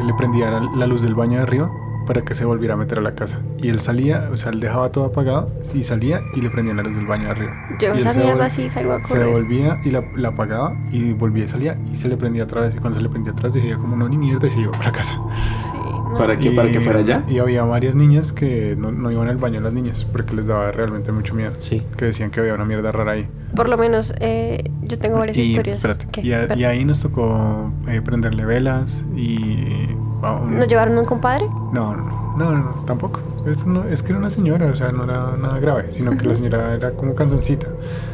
le prendía la- luz del baño de arriba para que se volviera a meter a la casa. Y él salía, o sea, él dejaba todo apagado y salía y le prendían la luz del baño de arriba. Yo Y él esa se mierda vol- sí salgo a Se correr. devolvía y la, la apagaba y volvía y salía y se le prendía otra vez. Y cuando se le prendía otra vez decía como no ni mierda y se iba para la casa. Sí, no. ¿Para qué? Y- ¿Para que fuera allá? Y había varias niñas que no, no iban al baño las niñas porque les daba realmente mucho miedo. Sí. Que decían que había una mierda rara ahí. Por lo menos eh, yo tengo varias Y, historias. espérate, y, a- y ahí nos tocó eh, prenderle velas y... a un- ¿Nos llevaron un compadre? No, no, no, no, no, tampoco. Eso no, es que era una señora, o sea, no era nada grave, sino que la señora era como canzoncita.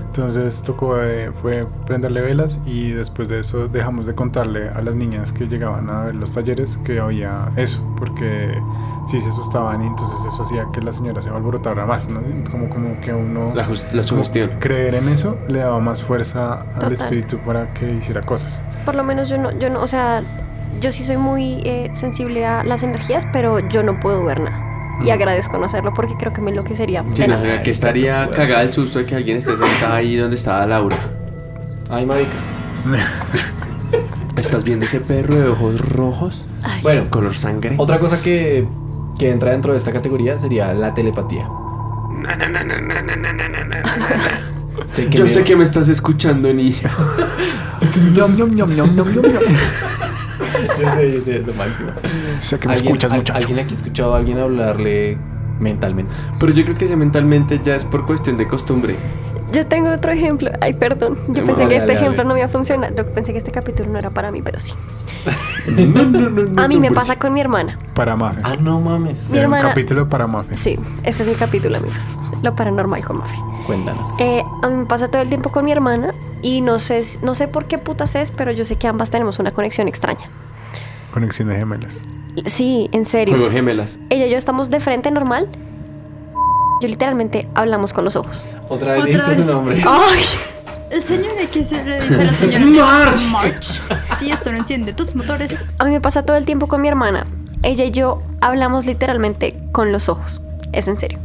Entonces tocó, eh, fue prenderle velas y después de eso dejamos de contarle a las niñas que llegaban a ver los talleres que había eso, porque sí se asustaban y entonces eso hacía que la señora se alborotara más, ¿no? Como, como que uno... La, la sugestión. Creer en eso le daba más fuerza al Total. espíritu para que hiciera cosas. Por lo menos yo no, yo no, o sea, yo sí soy muy eh, sensible a las energías, pero yo no puedo ver nada. Y agradezco no hacerlo porque creo que me enloquecería. Sí, no, que estaría cagada el susto de que alguien esté sentada ahí donde estaba Laura. Ay, marica. ¿Estás viendo ese perro de ojos rojos? Bueno, Color sangre. otra cosa que, que entra dentro de esta categoría sería la telepatía. Sé que Yo me- sé que me estás escuchando, ñom, ñom. Yo sé, yo sé, es lo máximo. Sé que me ¿Alguien- escuchas, al- muchacho. ¿Alguien aquí ha escuchado a alguien hablarle mentalmente? Pero yo creo que ese mentalmente ya es por cuestión de costumbre. Yo tengo otro ejemplo. Ay, perdón. Yo No, pensé dale, que este dale, ejemplo no iba a funcionar. Yo pensé que este capítulo no era para mí, pero sí. No, no, no, no, A mí no, me pues. pasa con mi hermana. Para Mafe. Ah, no mames. Mi Era un hermana- capítulo para Mafe. Sí, este es mi capítulo, amigos. Lo paranormal con Mafe. Cuéntanos. Eh, a mí me pasa todo el tiempo con mi hermana y no sé, no sé por qué putas es, pero yo sé que ambas tenemos una conexión extraña. Conexión de gemelos. Sí, en serio. Juego gemelas. Ella y yo estamos de frente normal. Yo literalmente hablamos con los ojos. Otra vez Otra dijiste su vez. nombre. ¡Ay! El señor X le dice a la señora March. March. Si esto no enciende tus motores. A mí me pasa todo el tiempo con mi hermana. Ella y yo hablamos literalmente con los ojos. Es en serio.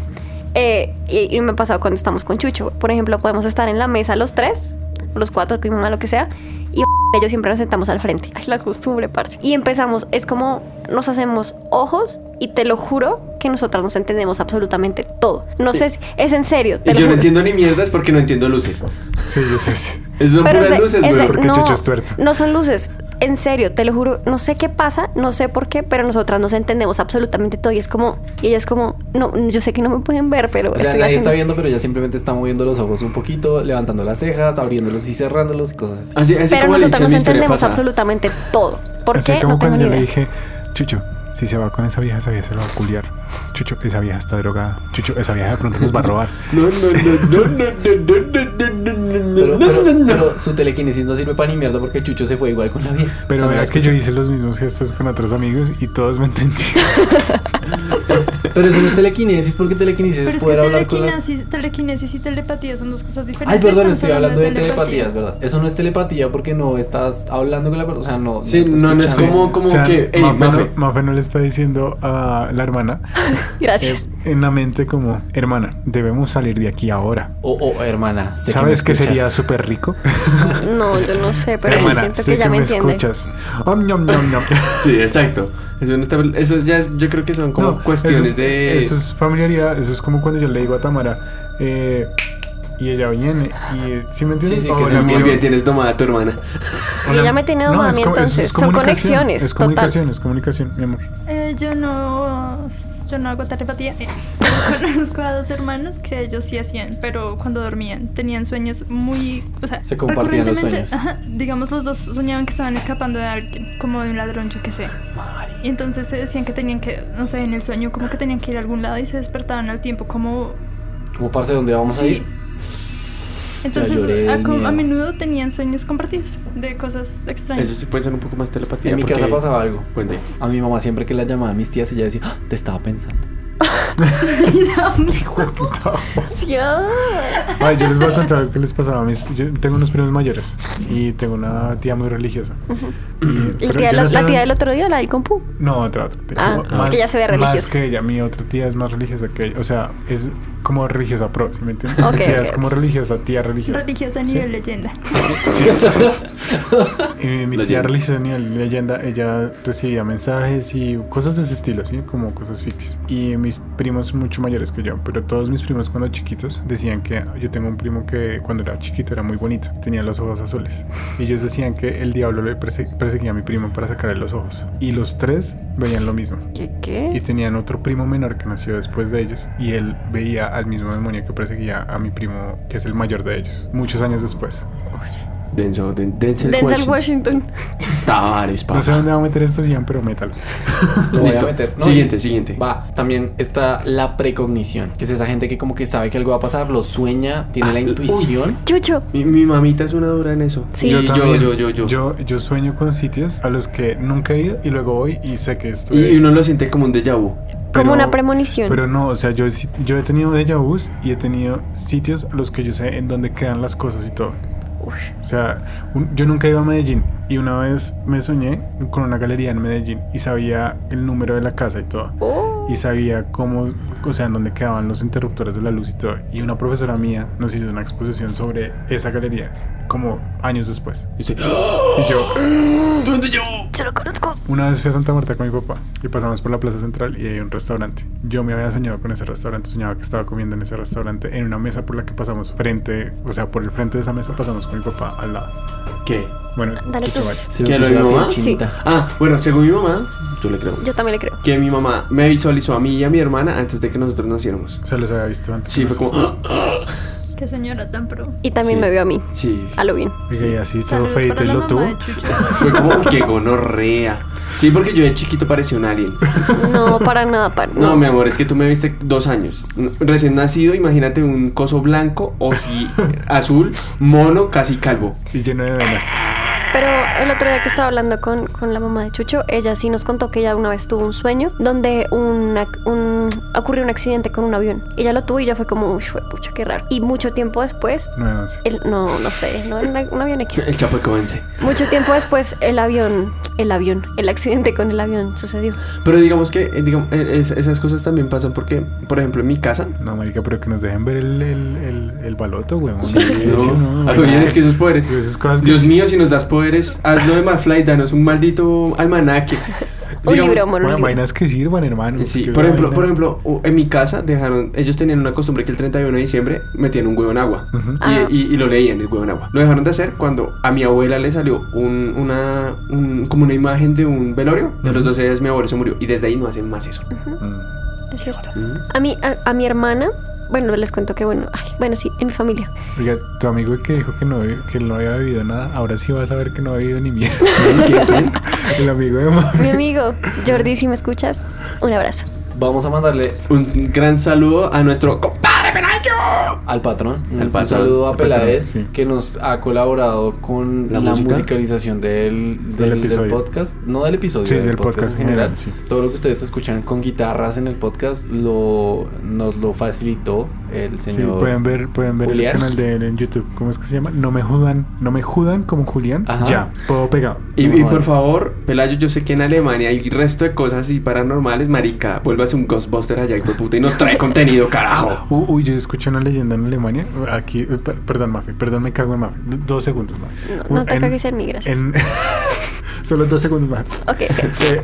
Eh, y, y me ha pasado cuando estamos con Chucho. Por ejemplo, podemos estar en la mesa los tres, los cuatro, con mi mamá, lo que sea. Y ellos siempre nos sentamos al frente. Ay, la costumbre, parce. Y empezamos, es como nos hacemos ojos y te lo juro que nosotras nos entendemos absolutamente todo. No sé si es en serio. Te Y lo yo no entiendo ni mierdas porque no entiendo luces. Sí, yo sé. sí. Eso son Pero es de- luces, es güey. porque no, Chucho es tuerto. No son luces. En serio, te lo juro, no sé qué pasa, no sé por qué, pero nosotras nos entendemos absolutamente todo y es como, y ella es como, no, yo sé que no me pueden ver, pero O sea, estoy nadie haciendo. está viendo, pero ella simplemente está moviendo los ojos un poquito, levantando las cejas, abriéndolos y cerrándolos y cosas así. Así, así pero como nosotras nos entendemos pasada. absolutamente todo. ¿Por Así qué? como No tengo cuando ni yo le dije, Chucho, si se va con esa vieja, esa vieja se la va a culiar. Chucho, esa vieja está drogada. Chucho, esa vieja de pronto nos va a robar. No, no, no, no, no, no, no, Pero su telequinesis no sirve para ni mierda porque Chucho se fue igual con la vieja. Pero verás que yo hice los mismos gestos con otros amigos y todos me entendieron. Pero eso no es telequinesis porque telequinesis es poder hablar con las... telequinesis y telepatía son dos cosas diferentes. Ay, perdón, estoy hablando de telepatía, es verdad. Eso no es telepatía porque no estás hablando con la persona, o sea, no... Sí, no, es como, como que... Mafe no les está diciendo a la hermana Gracias. eh, en la mente como, hermana, debemos salir de aquí ahora. O, o, hermana, sé ¿Sabes que qué me sería súper rico? No, yo no sé, pero yo hermana, siento sé que ya me entiende. escuchas. Om. Sí, exacto. Eso, no está- eso ya es- yo creo que son como No, cuestiones eso es- de... Eso es familiaridad, eso es como cuando yo le digo a Tamara, eh, y ella viene, y ¿sí me entiendes? Sí, que se Muy bien, tienes domada a tu hermana. Y ella me tiene domada a mí, entonces. Son conexiones, Es total. comunicación, es comunicación, mi amor. Eh, yo no, yo no hago telepatía. Eh, conozco a dos hermanos que ellos sí hacían, pero cuando dormían tenían sueños muy, o sea, Se compartían los sueños. ajá, digamos los dos soñaban que estaban escapando de alguien, como de un ladrón, yo qué sé. Y entonces se decían que tenían que, no sé, en el sueño como que tenían que ir a algún lado y se despertaban al tiempo como Como parce, ¿dónde vamos a Sí. ir? Entonces a, a menudo tenían sueños compartidos de cosas extrañas. Eso sí puede ser un poco más telepatía. En mi casa pasaba algo. Cuente. A mi mamá siempre que la llamaba a mis tías, ella decía, "Ah, te estaba pensando. Sí. Ay, yo les voy a contar algo que les pasaba a mis... Yo tengo unos primos mayores y tengo una tía muy religiosa. Y- ¿La tía, la, no sé la tía del otro día, la del compu? No, otra, otra tía. Ah, es que ella se ve Más religiosa. que ella, mi otra tía es más religiosa que ella. O sea, es como religiosa pro, ¿sí me entiendes? Ok, Tía ok, es como religiosa, tía religiosa. Religiosa a nivel leyenda. Y mi tía Leyenda. religiosa nivel leyenda, ella recibía mensajes y cosas de ese estilo, ¿sí? Como cosas ficticias. Y mis primos son mucho mayores que yo, pero todos mis primos cuando chiquitos decían que yo tengo un primo que cuando era chiquito era muy bonito, tenía los ojos azules. Y ellos decían que el diablo le perse- perseguía a mi primo para sacarle los ojos. Y los tres veían lo mismo. ¿Qué? Y ¿Qué? tenían otro primo menor que nació después de ellos y él veía al mismo demonio que perseguía a mi primo, que es el mayor de ellos, muchos años después. Denso, den- Denzel, Denzel Washington. Washington. Tavares, papá. No sé dónde va a meter esto, Ian, pero métalo. Lo voy a Listo. meter. No, Siguiente, siguiente. Va, también está la precognición, que es esa gente que como que sabe que algo va a pasar, lo sueña, tiene la intuición. Chucho. Mi, mi mamita es una dura en eso. Sí. Yo, yo, también. yo, yo, yo. yo. yo sueño con sitios a los que nunca he ido y luego voy y sé que estoy. Y, ahí. y uno lo siente como un déjà vu. Como Pero- una premonición. Pero no, o sea, yo, he si- yo he tenido déjà vus y he tenido sitios a los que yo sé en dónde quedan las cosas y todo. O sea, un- yo nunca he ido a Medellín y una vez me soñé con una galería en Medellín y sabía el número de la casa y todo. Oh. Y sabía cómo, o sea, en dónde quedaban los interruptores de la luz y todo. Y una profesora mía nos hizo una exposición sobre esa galería, como años después. Y Y yo, ¿Dónde yo? Yo lo conozco. una vez fui a Santa Marta con mi papá y pasamos por la Plaza Central y hay un restaurante. Yo me había soñado con ese restaurante, soñaba que estaba comiendo en ese restaurante, en una mesa por la que pasamos frente, o sea, por el frente de esa mesa pasamos con mi papá al lado. ¿Qué? Bueno, Dale tú. Se me ¿Qué, lo puso de la mi piel mamá? chinita. Ah, bueno, según mi mamá, yo le creo. Yo también le creo. Que mi mamá me visualizó a mí y a mi hermana antes de que nosotros naciéramos. O sea, los había visto antes. Sí, fue como. "Ah". Qué señora tan pro. Y también Sí. me vio a mí. Sí. A lo bien. Y así todo Saludos feito para y la lo mamá tuvo. de Chucho. Fue como, "Uy, qué gonorrea. Sí, porque yo de chiquito parecía un alien. No, para nada. Para, No, mi amor, es que tú me viste dos años. Recién nacido, imagínate un coso blanco, oji azul, mono, casi calvo. Y lleno de venas. Pero el otro día que estaba hablando con, con la mamá de Chucho, ella sí nos contó que ella una vez tuvo un sueño donde una- un, ocurrió un accidente con un avión. Ella lo tuvo y ya fue como, uy, fue pucha, qué raro. Y mucho tiempo después, 9-11. el, no, no sé, no una- un avión X. El chapecoense. Mucho tiempo después, el avión, el avión, el accidente con el avión sucedió. Pero digamos que eh, digamos, eh, es- esas cosas también pasan porque, por ejemplo, en mi casa. No, marica, pero que nos dejen ver el, el, el, el baloto, weón. Sí, Sí, no. sí, no, bien es que esos poderes. Dios mío, si nos das poderes, hazlo de Malfly, danos un maldito almanaque. Un Digamos- libro, amor, un libro. vainas que sirvan, hermano. Sí, por ejemplo, vaina- por ejemplo, en mi casa dejaron, ellos tenían una costumbre que el 31 de diciembre metían un huevo en agua Ah. y- y lo leían el huevo en agua. Lo dejaron de hacer cuando a mi abuela le salió un, una, un- como una imagen de un velorio. De los Ujú. 12 días mi abuelo se murió y desde ahí no hacen más eso. Mm. Es cierto. A mí, a, a mi hermana, bueno, les cuento que bueno, ay, bueno, sí, en mi familia. Oiga, tu amigo que dijo que no, que no había bebido nada, ahora sí vas a ver que no ha bebido ni mierda. El amigo de mami. Mi amigo, Jordi, si me escuchas, un abrazo. Vamos a mandarle Un gran saludo a nuestro compadre Penayo. al patrón. Al Un patrón. saludo a patrón, Peláez sí. que nos ha colaborado con ¿La la, música? musicalización del, del, Del del episodio. podcast. No del episodio, Sí, del, del podcast, podcast en general. en general, sí. Todo lo que ustedes escuchan con guitarras en el podcast lo, nos lo facilitó el Sí, señor. pueden ver, pueden ver Julián. el canal de él en YouTube. ¿Cómo es que se llama? No me judan, no me judan como Julián. Ajá. Ya, todo pegado. Y, No, y por favor, Pelayo, yo sé que en Alemania hay resto de cosas así paranormales, marica. Vuélvase un Ghostbuster allá, hijo de puta, y nos trae contenido, carajo. Uh, uy, yo escuché una leyenda en Alemania. Aquí, eh, per- perdón, Mafi, perdón, me cago en Mafi. D- dos segundos, Mafi. No, no te En- cagues en mí, gracias. En, solo dos segundos más. Ok, ok.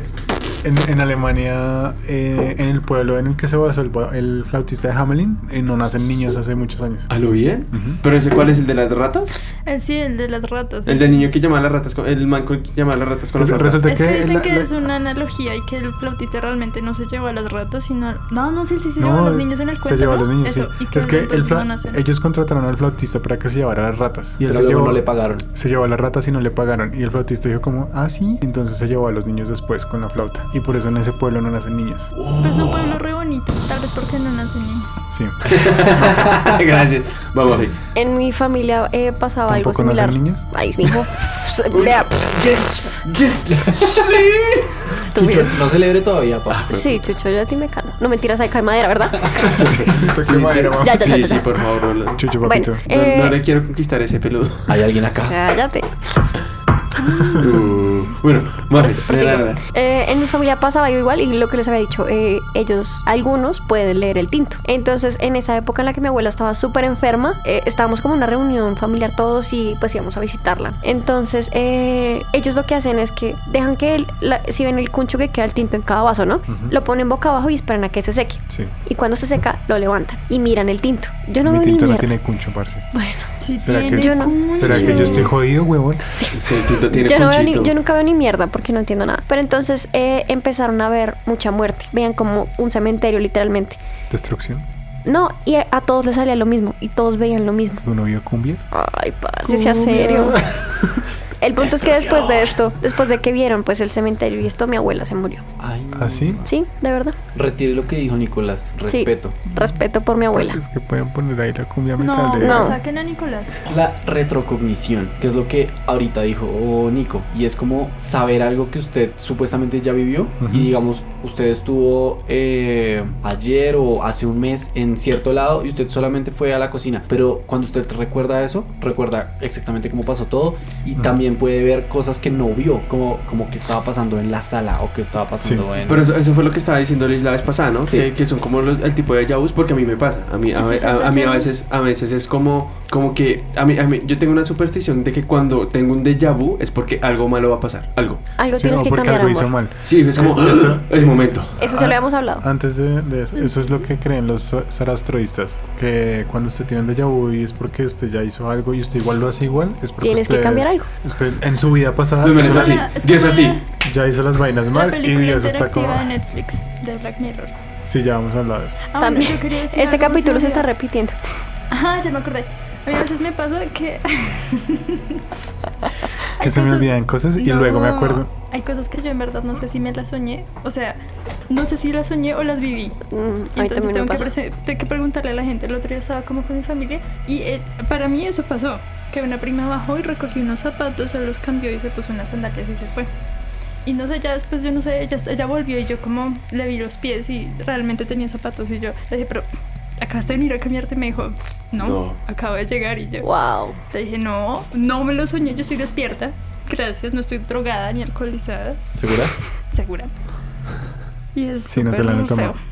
Eh, en, en Alemania, eh, en el pueblo en el que se basó el, ba- el flautista de Hamelin, eh, no nacen niños hace muchos años. ¿A lo bien? ¿Pero ese cuál es el de las ratas? El sí, el de las ratas. El del niño que llama a las ratas con... El man que llama a las ratas con las ratas. Resulta Es que dicen la- que la- es una analogía y que el flautista realmente no se lleva a las ratas, sino... No, no, sí, sí se No, lleva a los niños en el cuento, Se lleva a los niños, Eso, sí. y que es que el no nacen. ellos contrataron al flautista para que se llevara a las ratas. Y él pero se llevó, no le pagaron. se llevó a las ratas y no le pagaron. Y el flautista dijo como, ah, sí. Entonces se llevó a los niños después con la flauta. Y por eso en ese pueblo no nacen niños. Pero es un pueblo re bonito, tal vez porque no nacen niños. Sí. Gracias. Vamos. En mi familia eh, pasaba algo ¿Tampoco similar. nacen niños? Ay, mijo. Vea. Yes, yes. Chucho, Estúpido. no celebre todavía, pa. Sí, Chucho, yo a ti me calmo. No mentiras, hay cae madera, ¿verdad? Toque madera, mamá. Ya, ya, ya, Sí, ya, sí, ya. por favor. No, no- Chucho, Bueno, papito. eh, no le quiero conquistar ese peludo. Hay alguien acá. cállate. Uh. Bueno, nada. Eh, en mi familia pasaba algo igual y lo que les había dicho, eh, ellos, algunos pueden leer el tinto. Entonces, en esa época en la que mi abuela estaba súper enferma, eh, estábamos como en una reunión familiar todos y pues íbamos a visitarla. Entonces, eh, ellos lo que hacen es que dejan que, el- la- si ven el cuncho que queda el tinto en cada vaso, ¿no? Lo ponen boca abajo y esperan a que se seque. Sí. Y cuando se seca, lo levantan y miran el tinto. Yo no Mi veo ni tinto no mierda. tiene cuncho, parce. Bueno, Sí, ¿Será tiene que, Yo no. ¿será que yo estoy jodido, huevón? Sí, el tinto tiene yo, no veo ni- yo nunca veo ni mierda porque no entiendo nada. Pero entonces eh, empezaron a ver mucha muerte. Vean como un cementerio literalmente. Destrucción. No, y a, a todos les salía lo mismo y todos veían lo mismo. ¿Uno vio cumbia? Ay, parce, sea serio. El punto es que después de esto, después de que vieron pues el cementerio y esto, mi abuela se murió. Ay, no. ¿Así? Sí, de verdad. Retire lo que dijo Nicolás. Sí. Respeto. Respeto por mi abuela. Es que pueden poner ahí la cumbia No, metalera. No. saquen a Nicolás. La retrocognición, que es lo que ahorita dijo oh, Nico, y es como saber algo que usted supuestamente ya vivió y digamos, usted estuvo eh, ayer o hace un mes en cierto lado y usted solamente fue a la cocina, pero cuando usted recuerda eso, recuerda exactamente cómo pasó todo y también puede ver cosas que no vio, como, como que estaba pasando en la sala o que estaba pasando en... Pero eso, eso fue lo que estaba diciendo Liz la vez pasada, ¿no? Sí. Que, que son como los- el tipo de déjà vus, porque a mí me pasa. A mí, a, ¿Ese ve- a- a mí a veces, a veces es como, como que a mí, a mí- yo tengo una superstición de que cuando tengo un déjà vu es porque algo malo va a pasar, algo. Algo Sí, tienes no, que porque cambiar, algo hizo mal. Sí, es como Eso- el momento. Eso ya lo habíamos hablado. Antes de, de eso, eso es lo que creen los zarastroístas, que cuando usted tiene un déjà vu y es porque usted ya hizo algo y usted igual lo hace igual, es porque Tienes que cambiar algo. Usted en su vida pasada No, no, es así. Es Dios como así. ya hizo las vainas La mal y Dios está como... de Netflix de Black Mirror. Sí, ya vamos a hablar de esto. Ah, bueno, También. yo quería decir Este no capítulo se me está repitiendo. Ajá, ya me acordé. A mí a veces me pasa que. Que se me cosas- olvidan cosas y luego me No, acuerdo. Hay cosas que yo en verdad no sé si me las soñé. O sea, no sé si las soñé o las viví. Mm, Entonces me tengo que, tengo que preguntarle a la gente. El otro día estaba como con mi familia y eh, para mí eso pasó. Que una prima bajó y recogió unos zapatos, se los cambió y se puso unas sandalias y se fue. Y no sé, ya después yo no sé, ella, ella volvió y yo como le vi los pies y realmente tenía zapatos y yo le dije, pero acabaste de venir a cambiarte. Y me dijo, no, No. acabo de llegar y yo Wow. le dije, no, no me lo soñé, yo estoy despierta. Gracias, no estoy drogada ni alcoholizada. ¿Segura? Segura. Y es Sí, no te la han tomado. feo.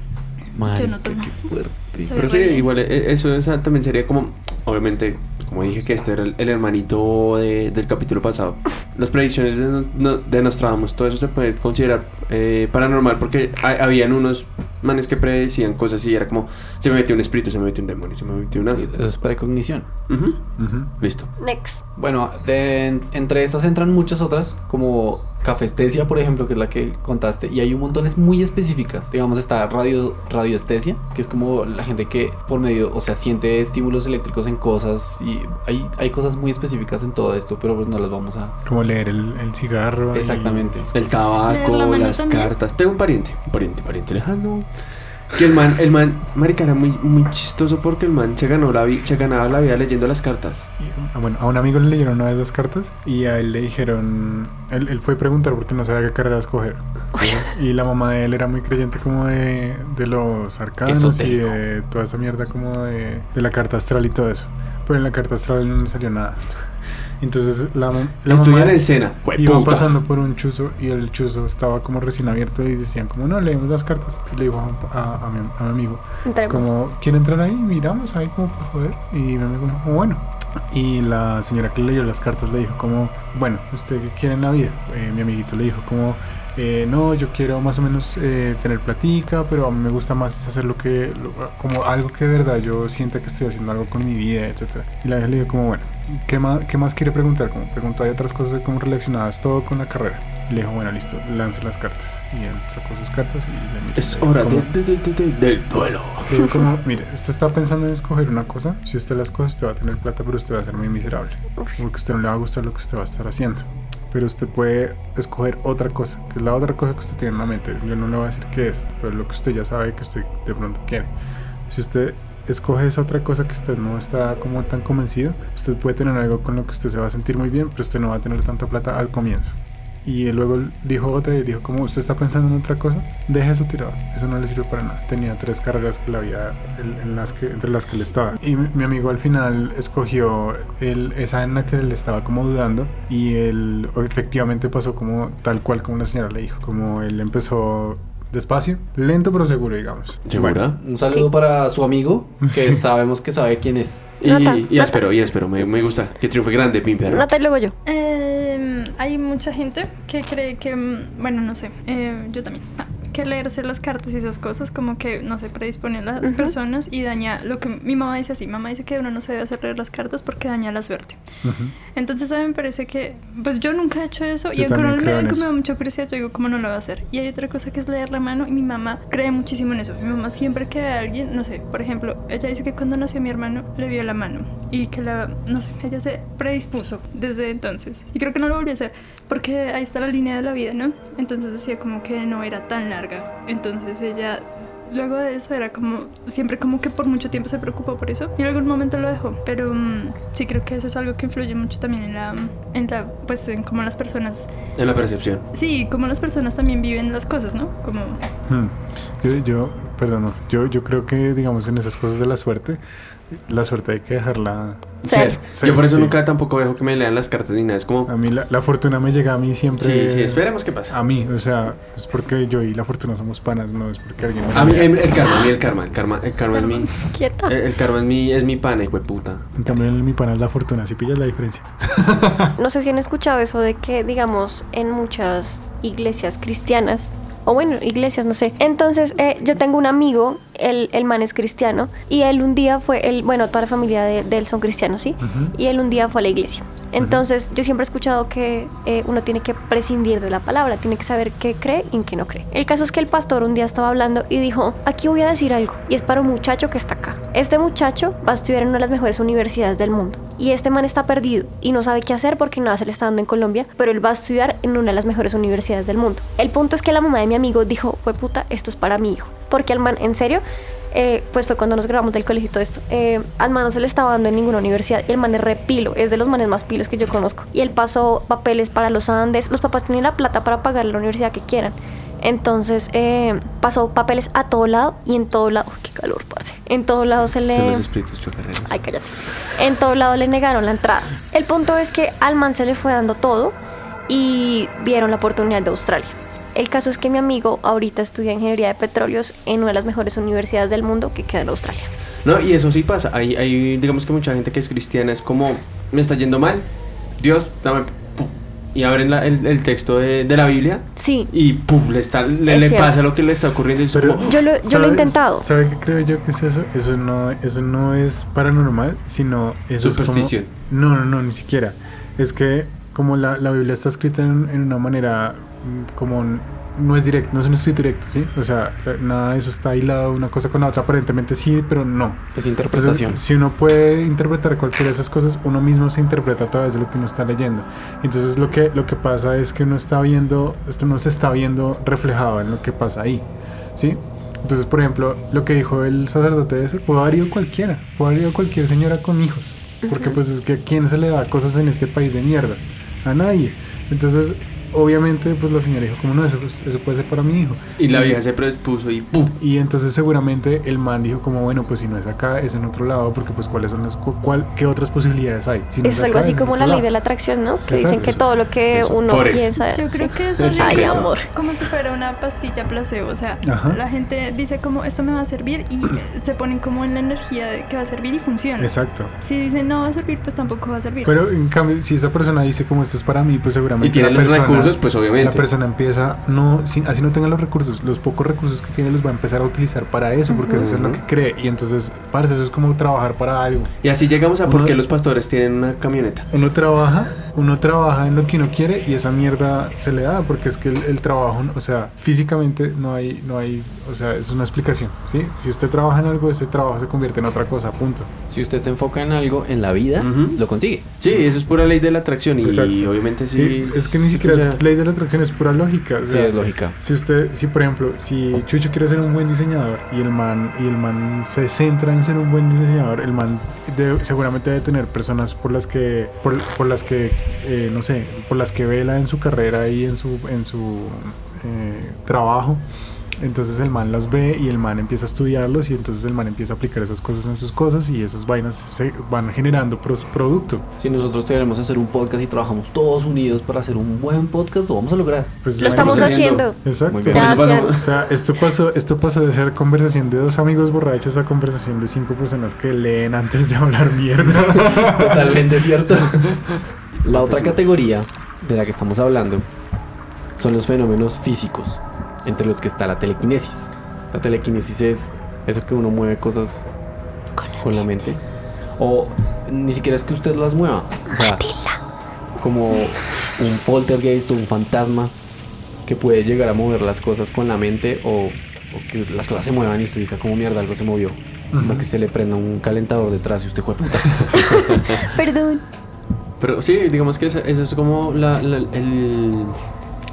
Marica, no tomo. qué fuerte. Soy Pero sí, igual eh, eso esa también sería como, obviamente, como dije que este era el, el hermanito de- del capítulo pasado. Las predicciones de, no- de Nostradamus, todo eso se puede considerar eh, paranormal porque ha- habían unos manes que predecían cosas y era como, se me metió un espíritu, se me metió un demonio, se me metió una... Eso es precognición. Ujú, Ujú. Listo. Next. Bueno, de- entre estas entran muchas otras, como cafestesia, por ejemplo, que es la que contaste, y hay un montones muy específicas. Digamos, está radio, radioestesia, que es como la gente que por medio, o sea, siente estímulos eléctricos en cosas, y hay, hay cosas muy específicas en todo esto, pero pues no las vamos a... Como leer el, el cigarro. y- Exactamente. El tabaco, la las también. cartas. Tengo un pariente, un pariente, pariente lejano. Que el man, el man, marica, era muy, muy chistoso porque el man se ganó la vi- se ganaba la vida leyendo las cartas. Y, ah, bueno, a un amigo le leyeron una vez las cartas y a él le dijeron, él, él fue a preguntar porque no sabía qué carrera escoger. Y la mamá de él era muy creyente como de, de los arcanos Esotérico. y de toda esa mierda como de, de la carta astral y todo eso. Pero en la carta astral no le salió nada. Entonces la, la mamá en el Sena. iban Jueputa. pasando por un chuzo y el chuzo estaba como recién abierto y decían como no, leemos las cartas. Y le dijo a, a- a mi, a mi amigo, Entremos. como, ¿quiere entrar ahí? Miramos ahí como por joder. Y mi amigo dijo, como, bueno. Y la señora que le leyó las cartas le dijo como, bueno, ¿usted qué quiere en la vida? Eh, mi amiguito le dijo como, eh, no, yo quiero más o menos eh, tener platica, pero a mí me gusta más es hacer lo que, lo- como algo que de verdad yo sienta que estoy haciendo algo con mi vida, etcétera Y la vieja le dijo como, bueno, ¿qué más, qué más quiere preguntar? Como preguntó, hay otras cosas como relacionadas todo con la carrera. Y le dijo, bueno, listo, lance las cartas. Y él sacó sus cartas y le miró. Es le dijo hora como- de- de- de- de- del duelo. le como, mire, usted está pensando en escoger una cosa, si usted la escoge usted va a tener plata, pero usted va a ser muy miserable, porque a usted no le va a gustar lo que usted va a estar haciendo. Pero usted puede escoger otra cosa, que es la otra cosa que usted tiene en la mente. Yo no le voy a decir qué es, pero lo que usted ya sabe que usted de pronto quiere. Si usted escoge esa otra cosa que usted no está como tan convencido, usted puede tener algo con lo que usted se va a sentir muy bien, pero usted no va a tener tanta plata al comienzo. Y luego dijo otra y dijo como usted está pensando en otra cosa, deje eso tirado, eso no le sirve para nada. Tenía tres carreras que la había, en en las que, entre las que él estaba. Y mi, mi amigo al final escogió el, esa en la que él estaba como dudando y él efectivamente pasó como tal cual como la señora le dijo, como él empezó despacio, lento pero seguro digamos. ¿Segura? Un saludo para su amigo, que sabemos que sabe quién es. Y, Nata, y espero, y espero, me, me gusta. Que triunfe grande, mi perro. Nata y luego yo. Eh, hay mucha gente que cree que, mm, bueno, no sé, eh, yo también, ah, que leerse las cartas y esas cosas como que, no sé, predispone a las Ujú. personas y daña lo que mi mamá dice así, mamá dice que uno no se debe hacer leer las cartas porque daña la suerte. Ujú. Entonces a mí me parece que, pues yo nunca he hecho eso y Yo aunque también no me, da mucha curiosidad, yo digo, ¿cómo no lo va a hacer? Y hay otra cosa que es leer la mano y mi mamá cree muchísimo en eso. Mi mamá siempre que ve a alguien, no sé, por ejemplo, ella dice que cuando nació mi hermano le vio la mano y que la, no sé, ella se predispuso desde entonces. Y creo que no lo volvió a hacer porque ahí está la línea de la vida, ¿no? Entonces decía como que no era tan larga. Entonces ella Luego de eso era como, siempre como que por mucho tiempo se preocupó por eso y en algún momento lo dejó, pero mm, sí creo que eso es algo que influye mucho también en la, en la, pues en cómo las personas, En la percepción. sí, cómo las personas también viven las cosas, ¿no? Como, Hmm. Yo, yo, perdón, yo, yo creo que, digamos, en esas cosas de la suerte, la suerte hay que dejarla Ser. ser, Yo por eso sí. nunca tampoco dejo que me lean las cartas ni nada. Es como, A mí la, la fortuna me llega a mí siempre. sí, sí, esperemos qué pasa. A mí, o sea, es porque yo y la fortuna somos panas, no es porque alguien... me A mí, el, el karma, a mí el karma, el karma, el karma es mi, Quieta. el, el karma es mi, es mi pana, hijo de puta. En cambio, en mi pana es la fortuna, si pillas la diferencia. No sé si han escuchado eso de que, digamos, en muchas iglesias cristianas, o bueno, iglesias, no sé. Entonces, eh, yo tengo un amigo, el, el man es cristiano, y él un día fue, él, bueno, toda la familia de, de él son cristianos, ¿sí? Y él un día fue a la iglesia. Entonces, yo siempre he escuchado que eh, uno tiene que prescindir de la palabra, tiene que saber qué cree y en qué no cree. El caso es que el pastor un día estaba hablando y dijo, aquí voy a decir algo, y es para un muchacho que está acá. Este muchacho va a estudiar en una de las mejores universidades del mundo, y este man está perdido y no sabe qué hacer porque nada se le está dando en Colombia, pero él va a estudiar en una de las mejores universidades del mundo. El punto es que la mamá de mi amigo dijo, fue puta, esto es para mi hijo, porque al man, en serio, eh, pues fue cuando nos grabamos del colegio y todo esto. Eh, al man no se le estaba dando en ninguna universidad. Y el man es repilo, es de los manes más pilos que yo conozco. Y él pasó papeles para los Andes. Los papás tienen la plata para pagar la universidad que quieran. Entonces eh, pasó papeles a todo lado y en todo lado. ¡Qué calor, parce! En todo lado se Son le. los espíritus chocarreros. Ay, cállate. En todo lado le negaron la entrada. El punto es que al man se le fue dando todo y vieron la oportunidad de Australia. El caso es que mi amigo ahorita estudia ingeniería de petróleos en una de las mejores universidades del mundo que queda en Australia. No, y eso sí pasa. Hay, hay, digamos que mucha gente que es cristiana es como, me está yendo mal. Dios, dame. Y abren la- el, el texto de, de la Biblia Sí, y puf, le, está, le, Es le cierto. pasa lo que le está ocurriendo. Y Pero- como, yo lo, yo lo he ¿Sabes- intentado. ¿Sabe qué creo yo que es eso? Eso no, eso no es paranormal, sino eso Superstición. es como... No, no, no, ni siquiera. Es que como la, la Biblia está escrita en, en una manera como... n- No es directo, no es un escrito directo, ¿sí? O sea, eh, nada de eso está hilado una cosa con la otra. Aparentemente sí, pero no. Es Entonces, interpretación. si uno puede interpretar cualquiera de esas cosas, uno mismo se interpreta a través de lo que uno está leyendo. Entonces lo que, lo que pasa es que uno está viendo, esto no se está viendo reflejado en lo que pasa ahí, ¿sí? Entonces, por ejemplo, lo que dijo el sacerdote ese, puede haber ido cualquiera, puede haber ido cualquier señora con hijos, porque pues es que a quién se le da cosas en este país de mierda, a nadie. Entonces, obviamente, pues la señora dijo, como no, eso, pues, eso puede ser para mi hijo. y la vieja se predispuso y pum. Y entonces seguramente el man dijo como, bueno, pues si no es acá, es en otro lado, porque pues cuáles son las, cu- cuál, qué otras posibilidades hay. Si no Es es algo acá, así como la ley de la atracción, ¿no? Que Exacto, dicen que eso. todo lo que Eso. uno Forex. piensa. yo sí. creo que es más Ay, amor. como si fuera una pastilla placebo, o sea, Ajá. la gente dice como esto me va a servir y eh, se ponen como en la energía de que va a servir y funciona. Exacto. Si dicen no va a servir, pues tampoco va a servir. Pero en cambio, si esa persona dice como esto es para mí, pues seguramente Y tiene la los persona- recursos, pues obviamente. La persona empieza, no, sin- así no tenga los recursos, los pocos recursos que tiene los va a empezar a utilizar para eso, porque eso es lo que cree. Y entonces, parce, eso es como trabajar para algo. Y así llegamos a por Uno- qué los pastores tienen una camioneta. Uno trabaja, uno trabaja en lo que uno quiere y esa mierda se le da, porque es que el, el trabajo, o sea, físicamente no hay, no hay, o sea, es una explicación, ¿sí? Si usted trabaja en algo, ese trabajo se convierte en otra cosa, punto. Si usted se enfoca en algo en la vida, Ujú. lo consigue. Sí, eso es pura ley de la atracción y Exacto. obviamente sí. Sí, es que ni sí siquiera es ley de la atracción, es pura lógica. o Sí, es lógica. Si usted, si por ejemplo, si Chucho quiere ser un buen diseñador y el man y el man se centra en ser un buen diseñador, el man debe- seguramente debe tener personas por las que, por, por las que, eh, no sé, por las que vela en su carrera y en su, en su eh, trabajo. Entonces el man los ve y el man empieza a estudiarlos y entonces el man empieza a aplicar esas cosas en sus cosas y esas vainas se van generando producto. Si nosotros queremos hacer un podcast y trabajamos todos unidos para hacer un buen podcast, lo vamos a lograr. Pues Lo estamos haciendo. Exacto. Muy bien. Ya, Bueno, hacían- O sea, esto pasó, esto pasó de ser conversación de dos amigos borrachos a conversación de cinco personas que leen antes de hablar mierda. Totalmente cierto. La otra categoría de la que estamos hablando son los fenómenos físicos, entre los que está la telequinesis. La telequinesis es eso que uno mueve cosas con la, mente. O ni siquiera es que usted las mueva. O sea, como un poltergeist o un fantasma que puede llegar a mover las cosas con la mente o, o que las cosas se muevan y usted diga como mierda algo se movió. Como que se le prenda un calentador detrás y usted fue puta. Perdón. Pero sí, digamos que esa es como la, la, el-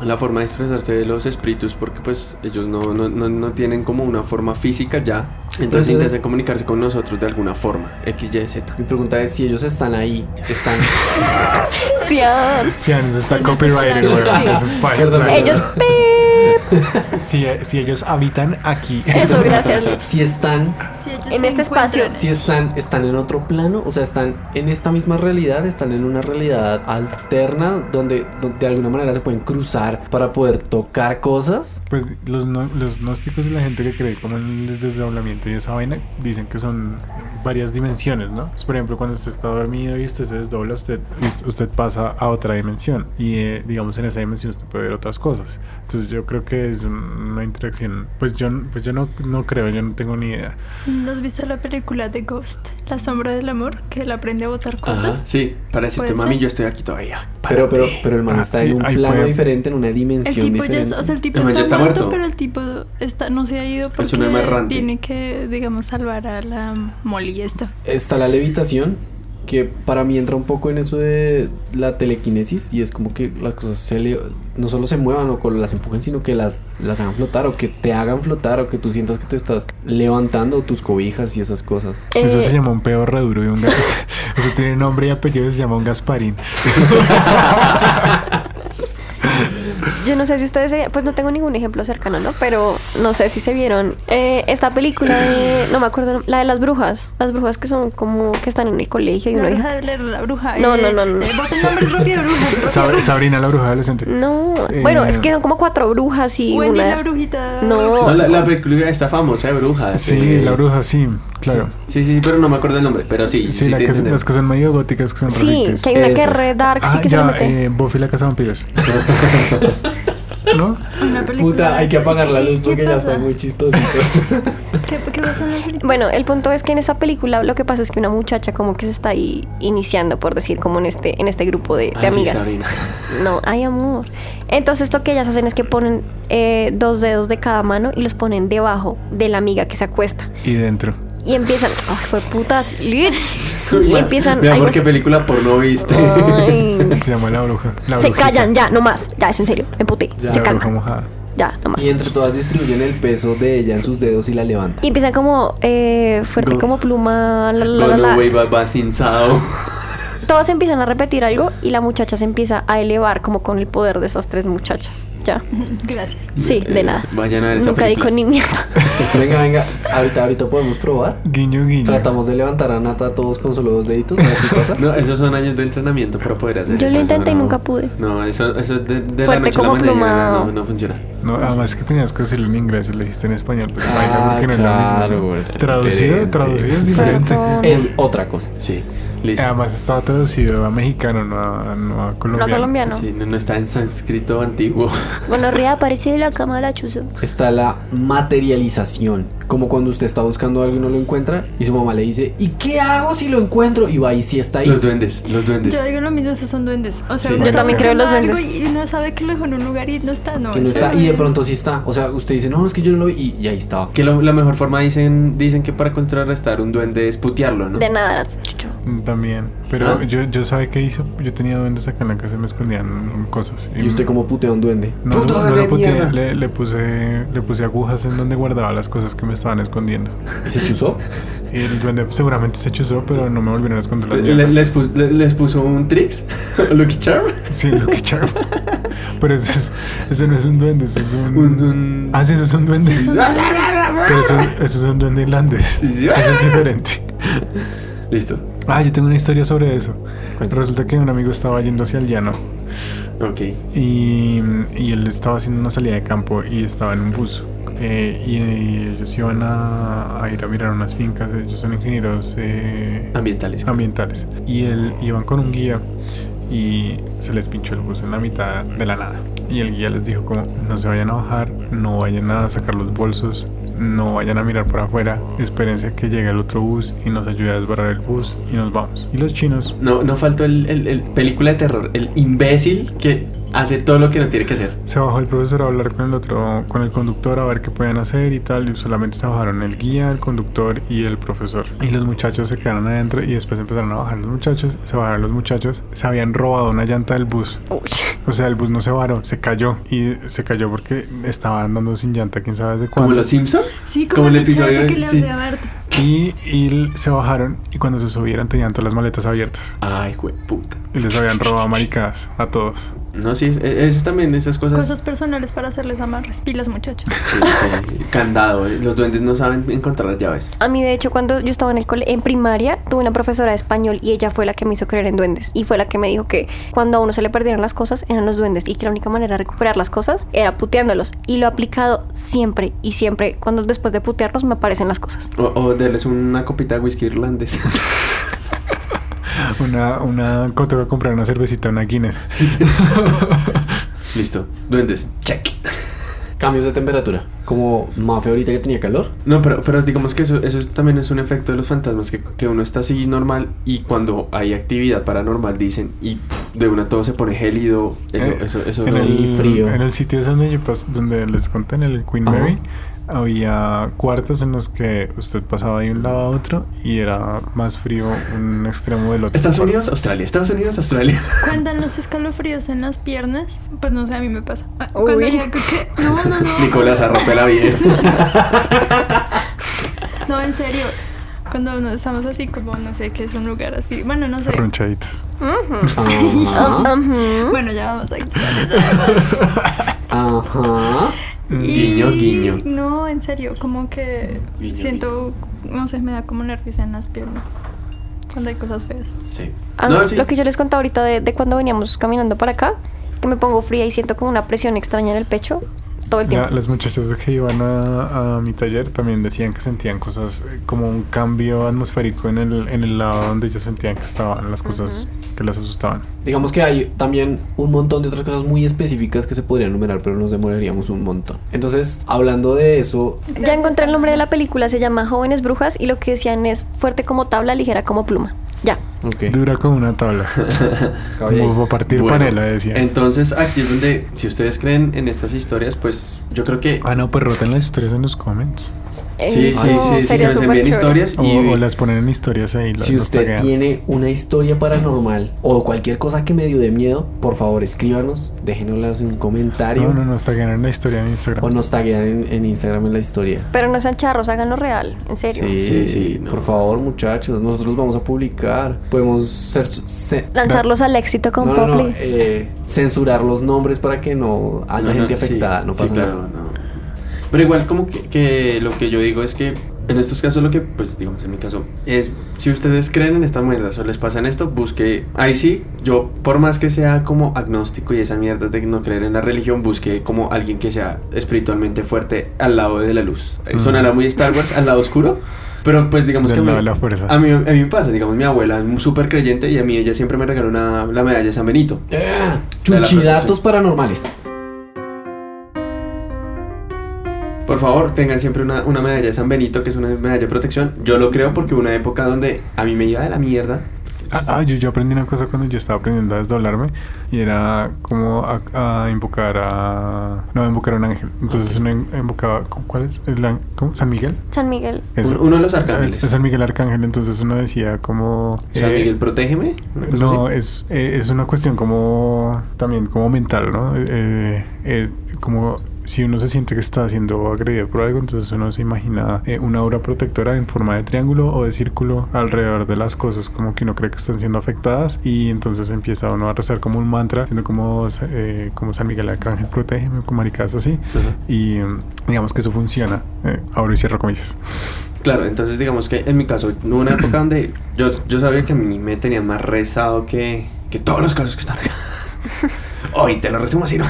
la forma de expresarse de los espíritus, porque pues ellos no, no, no, no tienen como una forma física ya. Entonces Entonces- intentan comunicarse con nosotros de alguna forma, X, Y, Z. Mi pregunta es si ellos están ahí, están... Sí, ah, Sí, eso está Ellos copyrighted, pa- Perdón, ellos. Si, si ellos habitan aquí. Eso, gracias. Si están, En este espacio. si están, están en otro plano, o sea, están en esta misma realidad, están en una realidad alterna donde, donde de alguna manera se pueden cruzar para poder tocar cosas. Pues los, no- los gnósticos y la gente que cree como en el desdoblamiento y esa vaina dicen que son varias dimensiones, ¿no? Pues, por ejemplo, cuando usted está dormido y usted se desdobla, usted, usted- pasa a otra dimensión y eh, digamos en esa dimensión usted puede ver otras cosas. Entonces yo creo que es una interacción, pues yo, pues yo no, no creo, yo no tengo ni idea. ¿No has visto la película de Ghost? La sombra del amor, que él aprende a botar cosas. Sí, para decirte, ¿Puede mami, ser? yo estoy aquí todavía. Pero, pero, pero el man Ah, está en un plano puede- diferente, en una El dimensión tipo ya, diferente. es- o sea, el tipo El está, ya está muerto, muerto. pero el tipo está, no se ha ido porque tiene que, digamos, salvar a la Molly y esto. Está la levitación, que para mí entra un poco en eso de la telequinesis y es como que las cosas se le- no solo se muevan o las empujen, sino que las, las hagan flotar o que te hagan flotar o que tú sientas que te estás levantando tus cobijas y esas cosas. Eso Eh, se llama un peor reduro y un gas. Eso tiene nombre y apellido, se llama un Gasparín. Yo no sé si ustedes, se- pues no tengo ningún ejemplo cercano, ¿no? Pero no sé si se vieron eh, esta película de, no me acuerdo, la de las brujas, las brujas que son como que están en el colegio y La bruja hija. de la bruja. No, eh, no, no, no. eh, bota el nombre rápido, bruja. rápido, Sab- bruja. Sabrina la bruja adolescente. No, Eh, bueno, es que son como cuatro brujas y Wendy una. la brujita. No. No, la, la película está famosa de brujas. Sí, eh, la bruja, sí, claro. Sí, sí, pero no me acuerdo el nombre, pero sí, Sí, la que, las que son medio góticas, que son Sí, que hay una que es re dark, sí Ah, que se le ya, mete. eh, Buffy la casa de vampiros. ¿No? Una película Puta, hay que apagar la ¿Y luz porque ya está muy chistosito. ¿Qué, ¿Qué pasa en la película? Bueno, el punto es que en esa película lo que pasa es que una muchacha como que se está ahí iniciando, por decir, como en este, en este grupo de, de Ah, amigas. No, ay amor. Entonces lo que ellas hacen es que ponen eh, dos dedos de cada mano y los ponen debajo de la amiga que se acuesta. Y dentro. Y empiezan, ay, fue putas, lich. Y empiezan Mira, algo ¿por qué así. película porno viste? Ay. Se llama la bruja. La Se brujita. callan, ya, no más. Ya, es en serio, me emputé. Ya, se calman. Ya, no más. y entre todas distribuyen el peso de ella en sus dedos y la levantan. Y empiezan como eh, fuerte Go- como pluma, la, la, la, la. away. Todas empiezan a repetir algo y la muchacha se empieza a elevar como con el poder de esas tres muchachas. Ya. Gracias. Sí, de Eh, nada. Vayan a ver esa Nunca dijo ni mierda. Venga, venga, ahorita, ahorita podemos probar. Guiño, guiño. Tratamos de levantar a Nata todos con solo dos deditos. a ver si pasa. No, esos son años de entrenamiento para poder hacer Yo eso, lo eso intenté y no- nunca pude. No, eso, eso de, de la Fuerte noche a la como mañana pluma. no, no funciona. No, además que tenías que decirlo en inglés y lo dijiste en español. Pues, Ah, porque no es lo claro, mismo. es Traducido, diferente. traducido es diferente. Perdón. Es otra cosa. Sí, listo. Además estaba traducido a mexicano, no a, no a No colombiano. colombiano. Sí, no, no está en sánscrito antiguo. Bueno, Ría aparece de la cámara, chuzo. Está la materialización. Como cuando usted está buscando algo y no lo encuentra y su mamá le dice, ¿y qué hago si lo encuentro? Y va y sí está ahí. Los duendes, los duendes. Yo digo lo mismo, esos son duendes. O sea, Sí. Yo también creo en los duendes. Y uno sabe que lo dejó en un lugar y no está, no. que no está no y de pronto sí está. O sea, usted dice, no, es que yo no lo vi y, y ahí estaba. Que lo- la mejor forma dicen, dicen que para contrarrestar un duende es putearlo, ¿no? De nada, chucho. También. Pero ¿Ah? yo, yo ¿sabe qué hizo? Yo tenía duendes acá en la casa y me escondían cosas. ¿Y usted cómo putea un duende? No, ¡Puto no, no lo puteé, le, le puse, le puse agujas en donde guardaba las cosas que me estaban escondiendo. ¿Y se chuzó? Y el duende seguramente se chuzó, pero no me volvieron a esconder las Le- les, pus- le- les puso un tricks, Lucky Charm. Sí, Lucky Charm. Pero ese, es- ese no es un duende, ese es un... Un- un- Ah, sí, ese es un duende. Pero eso, eso es un duende irlandés. Sí, sí. Eso es diferente. Listo. Ah, yo tengo una historia sobre eso. Cuéntame. Resulta que un amigo estaba yendo hacia el llano Ok. y, y él estaba haciendo una salida de campo y estaba en un bus. Eh, y, ellos iban a, a ir a mirar unas fincas. Ellos son ingenieros eh, Ambientales. ambientales. Y él iban con un guía y se les pinchó el bus en la mitad de la nada. Y el guía les dijo como no se vayan a bajar, no vayan a sacar los bolsos, no vayan a mirar por afuera, espérense a que llegue el otro bus y nos ayude a desbarrar el bus y nos vamos. Y los chinos No, no faltó el, el- el película de terror, el imbécil que hace todo lo que no tiene que hacer. se bajó el profesor a hablar con el otro, con el conductor a ver qué pueden hacer y tal. Y solamente se bajaron el guía, el conductor y el profesor. Y los muchachos se quedaron adentro y después empezaron a bajar los muchachos. Se bajaron los muchachos. Se habían robado una llanta del bus. Uy. O sea, el bus no se varó, se cayó. Y se cayó porque estaba andando sin llanta, quién sabe desde Como cuándo. los Simpson. Sí, Como como, el episodio que le sí. hace a Bart. Y, y se bajaron y cuando se subieron tenían todas las maletas abiertas. Ay, jue puta. Y les habían robado maricadas a todos. No, sí, es, es también esas cosas. Cosas personales para hacerles amarres. Pilas, muchachos. Sí, sí, Candado. eh. Los duendes no saben encontrar las llaves. A mí, de hecho, cuando yo estaba en, el cole- en primaria, tuve una profesora de español y ella fue la que me hizo creer en duendes. Y fue la que me dijo que cuando a uno se le perdieron las cosas eran los duendes y que la única manera de recuperar las cosas era puteándolos. Y lo he aplicado siempre y siempre. Cuando después de putearlos me aparecen las cosas. O, o darles una copita de whisky irlandés. Una, una, co- tengo que comprar una cervecita, una Guinness. Listo. Duendes. Check. Cambios de temperatura. Como Mafe ahorita que tenía calor. No, pero, pero digamos que eso, eso es- también es un efecto de los fantasmas, que, que uno está así normal y cuando hay actividad paranormal dicen y pff, de una todo se pone gélido. Eso, Eh, eso, eso en, Sí, el, frío. en el sitio donde, yo pas- donde les conté, en el Queen Ajá. Mary, había cuartos en los que usted pasaba de un lado a otro y era más frío un extremo del otro. Estados. Unidos, Australia. Estados Unidos, Australia. Cuentan los escalofríos en las piernas. Pues no sé, a mí me pasa. Ah, Uy. Cuando algo que- No, no, no. Nicolás arrope la vida. No, en serio. Cuando estamos así, como no sé qué es un lugar así. Bueno, no sé. Arrunchaditos. Ajá. Ujú. Bueno, ya vamos a quitar Ajá. Guiño, Y- guiño. No, en serio, como que Guiño, siento, no sé, me da como nervios en las piernas. Cuando hay cosas feas. Sí. Ah, No, sí. Lo que yo les contaba ahorita de, de cuando veníamos caminando para acá, que me pongo fría y siento como una presión extraña en el pecho todo el La- tiempo. las muchachas que iban a, a mi taller también decían que sentían cosas eh, como un cambio atmosférico en el, en el lado donde ellos sentían que estaban las cosas que las asustaban. Digamos que hay también un montón de otras cosas muy específicas que se podrían enumerar, pero nos demoraríamos un montón. Entonces, hablando de eso, Ya encontré el nombre de la película, se llama Jóvenes Brujas y lo que decían es fuerte como tabla, ligera como pluma. Ya. Dura como una tabla. como para partir Bueno, panela, decía. Entonces, aquí es donde, si ustedes creen en estas historias, pues yo creo que. Ah, no, pues roten las historias en los comments. Sí, Eso sí, sí, sí, que nos envíen historias O, y. o las ponen en historias ahí. Si usted taguean. tiene una historia paranormal o cualquier cosa que medio de miedo, por favor escríbanos, déjenoslas en un comentario No, no, nos taguean en la historia en Instagram. o nos taguean en, en Instagram en la historia. Pero no sean charros, háganlo real, en serio. Sí, Sí, sí, no. por favor muchachos, nosotros vamos a publicar, podemos ser, Lanzarlos al éxito con no, no, no, Poply. eh, censurar los nombres para que no haya No, no, gente sí, afectada, no sí, pasa claro, nada. Pero igual como que, que lo que yo digo es que en estos casos lo que, pues digamos en mi caso, es si ustedes creen en esta mierda o les pasan esto, busque, ahí sí, yo por más que sea como agnóstico y esa mierda de no creer en la religión, busque como alguien que sea espiritualmente fuerte al lado de la luz. Ujú. Sonará muy Star Wars, al lado oscuro, pero pues digamos Del que... lado me- de la fuerza. a mí, a mí me pasa, digamos, mi abuela es súper creyente y a mí ella siempre me regaló una, la medalla de San Benito. Eh, chuchidatos paranormales. Por favor, tengan siempre una, una medalla de San Benito, que es una medalla de protección. Yo lo creo porque hubo una época donde a mí me iba de la mierda. Ah, ah, yo, yo aprendí una cosa cuando yo estaba aprendiendo a desdoblarme y era como a, a invocar a... No, a invocar a un ángel. Entonces uno in- invocaba... ¿Cuál es? El ¿Cómo? ¿San Miguel? San Miguel. Eso. Uno de los arcángeles. Es, San Miguel Arcángel, entonces uno decía como... San eh, Miguel, protégeme. No, así. es, eh, es una cuestión como también como mental, ¿no? Eh, eh, como si uno se siente que está siendo agredido por algo, entonces uno se imagina eh, una aura protectora en forma de triángulo o de círculo alrededor de las cosas, como que uno cree que están siendo afectadas y entonces empieza uno a rezar como un mantra, siendo como, eh, como San Miguel Arcángel, protégeme, como maricadas así. Ajá. Y mm, digamos que eso funciona. Eh, abro y cierro comillas. Claro, entonces digamos que en mi caso, hubo una época donde yo, yo sabía que a mí me tenían más rezado que, que todos los casos que están acá. Hoy te lo resumo así, ¿no?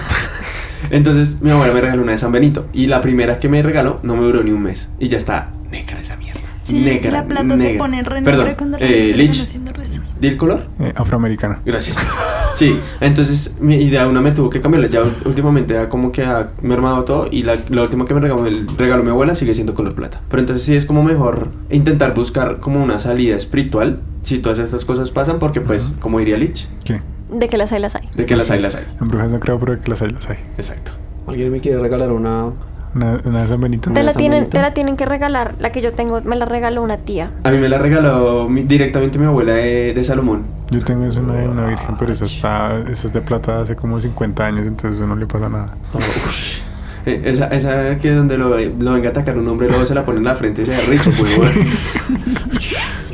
Entonces mi abuela me regaló una de San Benito y la primera que me regaló no me duró ni un mes y ya está negra esa mierda. Sí, negra, la plata se pone re Perdón, negra cuando la eh, gente Lich, haciendo rezos. ¿di el color? Eh, afroamericana. Gracias. Sí, entonces mi idea una me tuvo que cambiarla. Ya últimamente ya como que ha mermado todo y la, la última que me regaló, el regaló mi abuela sigue siendo color plata. Pero entonces sí es como mejor intentar buscar como una salida espiritual si todas estas cosas pasan porque pues, como diría Lich, ¿Qué? De que las hay, las hay. de que las hay, las hay. En brujas no creo, pero que las hay, las hay. Exacto. ¿Alguien me quiere regalar una Una, una de San Benito. Te la, San tienen, Benito. te la tienen que regalar. La que yo tengo me la regaló una tía. A mí me la regaló mi- directamente mi abuela de, de Salomón. Yo tengo es una de una virgen, pero esa está, esa es de plata hace como 50 años, entonces eso no le pasa nada. Ush. Eh, Esa, esa que donde lo, lo venga a atacar un hombre, luego se la pone en la frente y se da rico, pues,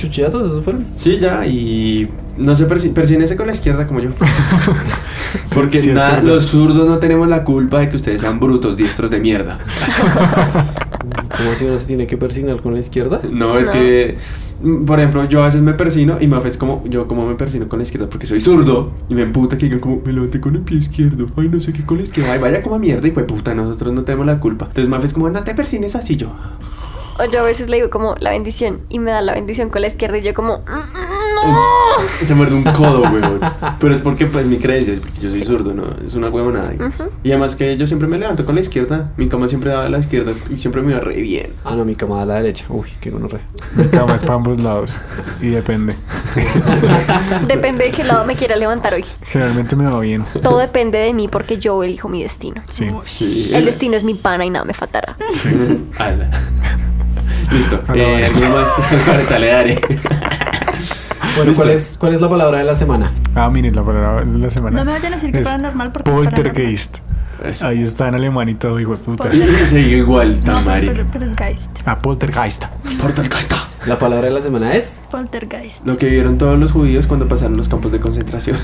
¿Esos fueron? Sí, ya, y no se persínese con la izquierda como yo. Sí, Porque sí nada, los zurdos no tenemos la culpa de que ustedes sean brutos, diestros de mierda. ¿Cómo así uno se tiene que persignar con la izquierda? No, es No. que, mm, por ejemplo, yo a veces me persino y Mafe es como, yo como me persino con la izquierda porque soy zurdo y me emputa que digan como, me levanté con el pie izquierdo, ay, no sé qué con la izquierda, ay, vaya como mierda y pues puta, nosotros no tenemos la culpa. Entonces Mafe es como, no te persines así yo. O yo a veces le digo como la bendición y me da la bendición con la izquierda y yo como, "Mm, mm, no. Se muerde un codo, weón. Pero es porque, pues, mi creencia es porque yo soy zurdo, ¿no? Es una huevonada. Ujú. Y además que yo siempre me levanto con la izquierda. Mi cama siempre daba a la izquierda y siempre me iba re bien. Ah, no, mi cama a la derecha. Uy, qué gonorrea. Mi cama es para ambos lados y depende. Depende de qué lado me quiera levantar hoy. Generalmente me va bien. Todo depende de mí porque yo elijo mi destino. Sí. Sí. El destino es mi pana y nada me faltará. Ala. Listo. Eh. ¿Alguno más? Ahorita le daré. Bueno. ¿cuál es, ¿cuál es la palabra de la semana? Ah, miren, la palabra de la semana. No me vayan a decir que es paranormal porque es Poltergeist. Eso. Ahí está en alemán y todo, hijo de puta. Se igual, No, tan pero, marica. pero- pero es Geist. Ah, Poltergeist. Poltergeist. La palabra de la semana es. Poltergeist. Lo que vieron todos los judíos cuando pasaron los campos de concentración.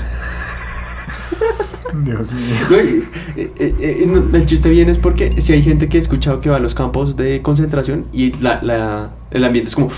Dios mío. Eh, eh, eh, no, el chiste bien es porque si hay gente que ha escuchado que va a los campos de concentración y la, la- el ambiente es como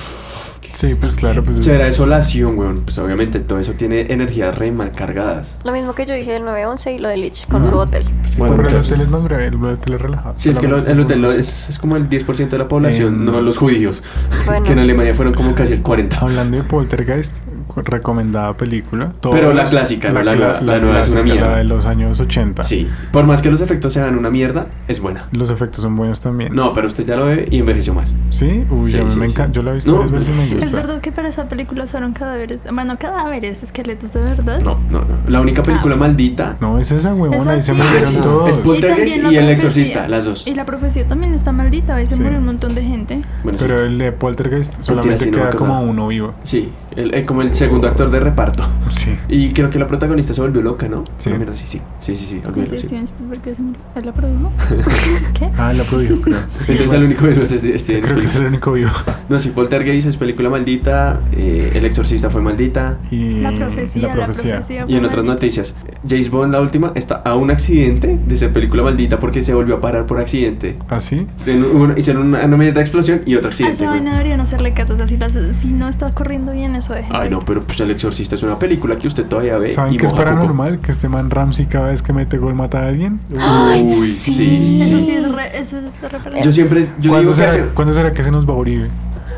Sí, pues claro, pues será es- desolación, weón. Pues obviamente todo eso tiene energías re mal cargadas. Lo mismo que yo dije del 911 y lo de Lich con su hotel. Bueno, Pero el muchachos. hotel es más breve, el hotel es relajado. Sí, es que el hotel es, es como el 10% de la población, no los judíos. Bueno. Que en Alemania fueron como casi el 40%. Hablando de Poltergeist, recomendada película. Pero la clásica, no la nueva, la nueva es una mierda. La de los años 80. Sí, por más que los efectos sean una mierda, es buena. Los efectos son buenos también. No, pero usted ya lo ve y envejeció mal. ¿Sí? Uy, Sí, a mí sí, me sí. encanta. Yo la he visto No, varias veces y me gusta. Es verdad que para esa película usaron cadáveres. Bueno, cadáveres, esqueletos de verdad. No, no, no. La única película Ah. maldita No, es esa, huevona. Esa Ahí se sí. murieron todos. es Poltergeist también la y, El profecía. Exorcista, las dos. Y la profecía también está maldita. Ahí se Sí. murió un montón de gente. Bueno, sí. Pero el de Poltergeist solamente queda como uno vivo. Sí, el- el- como el segundo actor de reparto. Sí. Y creo que la protagonista se volvió loca, ¿no? Sí. Una mierda, sí, sí. Sí, sí, sí. ¿Cómo olvídalo, sí. Steven Spielberg que se murió? ¿Él la produjo? ¿Qué? Ah, la prodijo, creo. Sí, Entonces el único vivo es este, este- creo que es el único vivo. No, sí, Poltergeist es película maldita, eh, El Exorcista fue maldita. Y La profecía, la profecía. Y en otras maldita. noticias, James Bond, la última, está a un accidente de ser película maldita porque se volvió a parar por accidente. ¿Ah, sí? Una- hicieron una, una media explosión y otro A accidente. esa güey. vaina deberían hacerle caso. O sea, si, las- si no está corriendo bien, eso. Ay, no, pero pues El Exorcista es una película que usted todavía ve. ¿Saben y qué es poco. paranormal? Que este man Ramsey cada vez que mete gol mata a alguien. Uy, sí. Eso sí es re, eso es de re Yo siempre, yo ¿Cuándo, digo que será, hace- ¿Cuándo será que se nos va Uribe?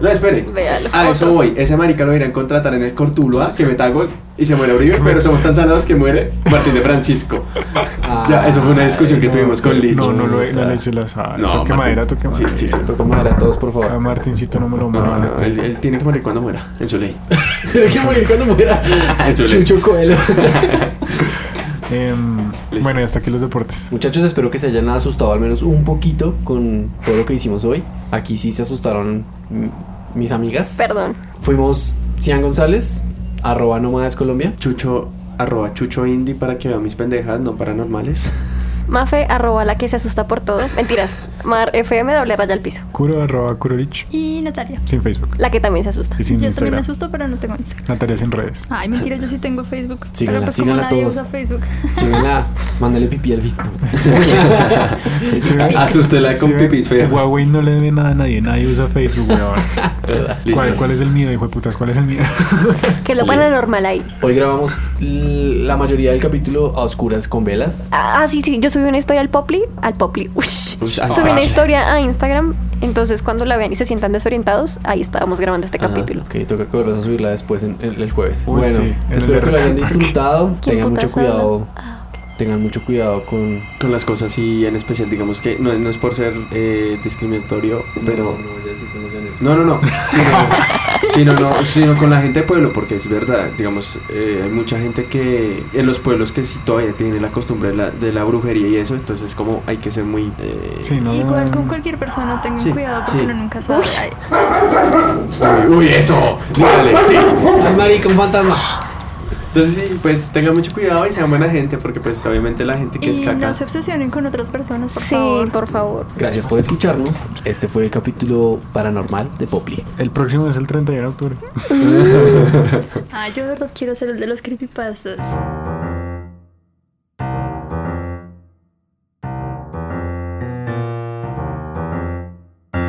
No, espere. Véalo. A eso voy. Ese marica lo irán a contratar en el Cortuluá, que meta gol y se muere Uribe, pero somos tan salados que muere Martín de Francisco. Ya, eso fue una discusión que tuvimos con Lich. No, no, lo he- no le la sal. No, toque Martín. madera, toque Sí, madera. sí, sí. Toca madera a todos, por A favor. Martincito no me lo No, no, no, él, él tiene que morir cuando muera, en su ley. Tiene que morir cuando muera. En su ley. Chucho Coelho. Em, bueno, y hasta aquí los deportes. Muchachos, espero que se hayan asustado al menos un poquito con todo lo que hicimos hoy. Aquí sí se asustaron mm, mis amigas. Perdón. Fuimos Cian González, arroba Nómadas Colombia. Chucho, arroba Chucho Indie para que vean mis pendejas no paranormales. Mafe, arroba la que se asusta por todo. Mentiras. Mar FM, doble raya al piso. Kuro arroba Kurorich Y Natalia. sin Facebook La que también se asusta. y sin Yo también me asusto, pero no tengo Instagram. Natalia sin redes. Ay, mentira, yo sí tengo Facebook. Síganla, pero pues como nadie todos. usa Facebook. Síganla, mándale pipí al visto. Asústela con pipis feos. Huawei no le debe nada a nadie. Nadie usa Facebook, weón. ¿Cuál, ¿Cuál es el mío, hijo de putas? ¿Cuál es el mío? Que lo paranormal ahí. Hoy grabamos la mayoría del capítulo a oscuras con velas. Ah, sí, sí. Yo subí una historia al Poply. Al Poply. Ush. Ush, ah, Subí una ah. historia a Instagram. Entonces, cuando la vean y se sientan desorientados, ahí estábamos grabando este capítulo. Ok, toca que vuelvas a subirla después en, en- el jueves. Uy, bueno, sí, espero el que lo hayan disfrutado. ¿Quién Tengan mucho putas habla? Tengan mucho cuidado con. Con las cosas y en especial, digamos que no, no es por ser eh, discriminatorio, pero... No, ya sí. No, no, no. Sino, sino, no, sino con la gente de pueblo, porque es verdad, digamos, eh, hay mucha gente que en los pueblos que sí todavía tiene la costumbre de la, de la brujería y eso, entonces como hay que ser muy... eh, Sí, no. Igual con cualquier persona tengan Sí, cuidado porque sí. uno nunca sabe. Uy, uy, eso, dígale, sí. ¡Ay, marica, un fantasma! Entonces sí, pues tengan mucho cuidado y sean buena gente, porque pues obviamente la gente que es y caca... no se obsesionen con otras personas, por Sí, favor. por favor. Gracias por escucharnos. Este fue el capítulo paranormal de Popli. El próximo es el 31 de octubre. Ay, yo de verdad quiero ser el de los creepypastas.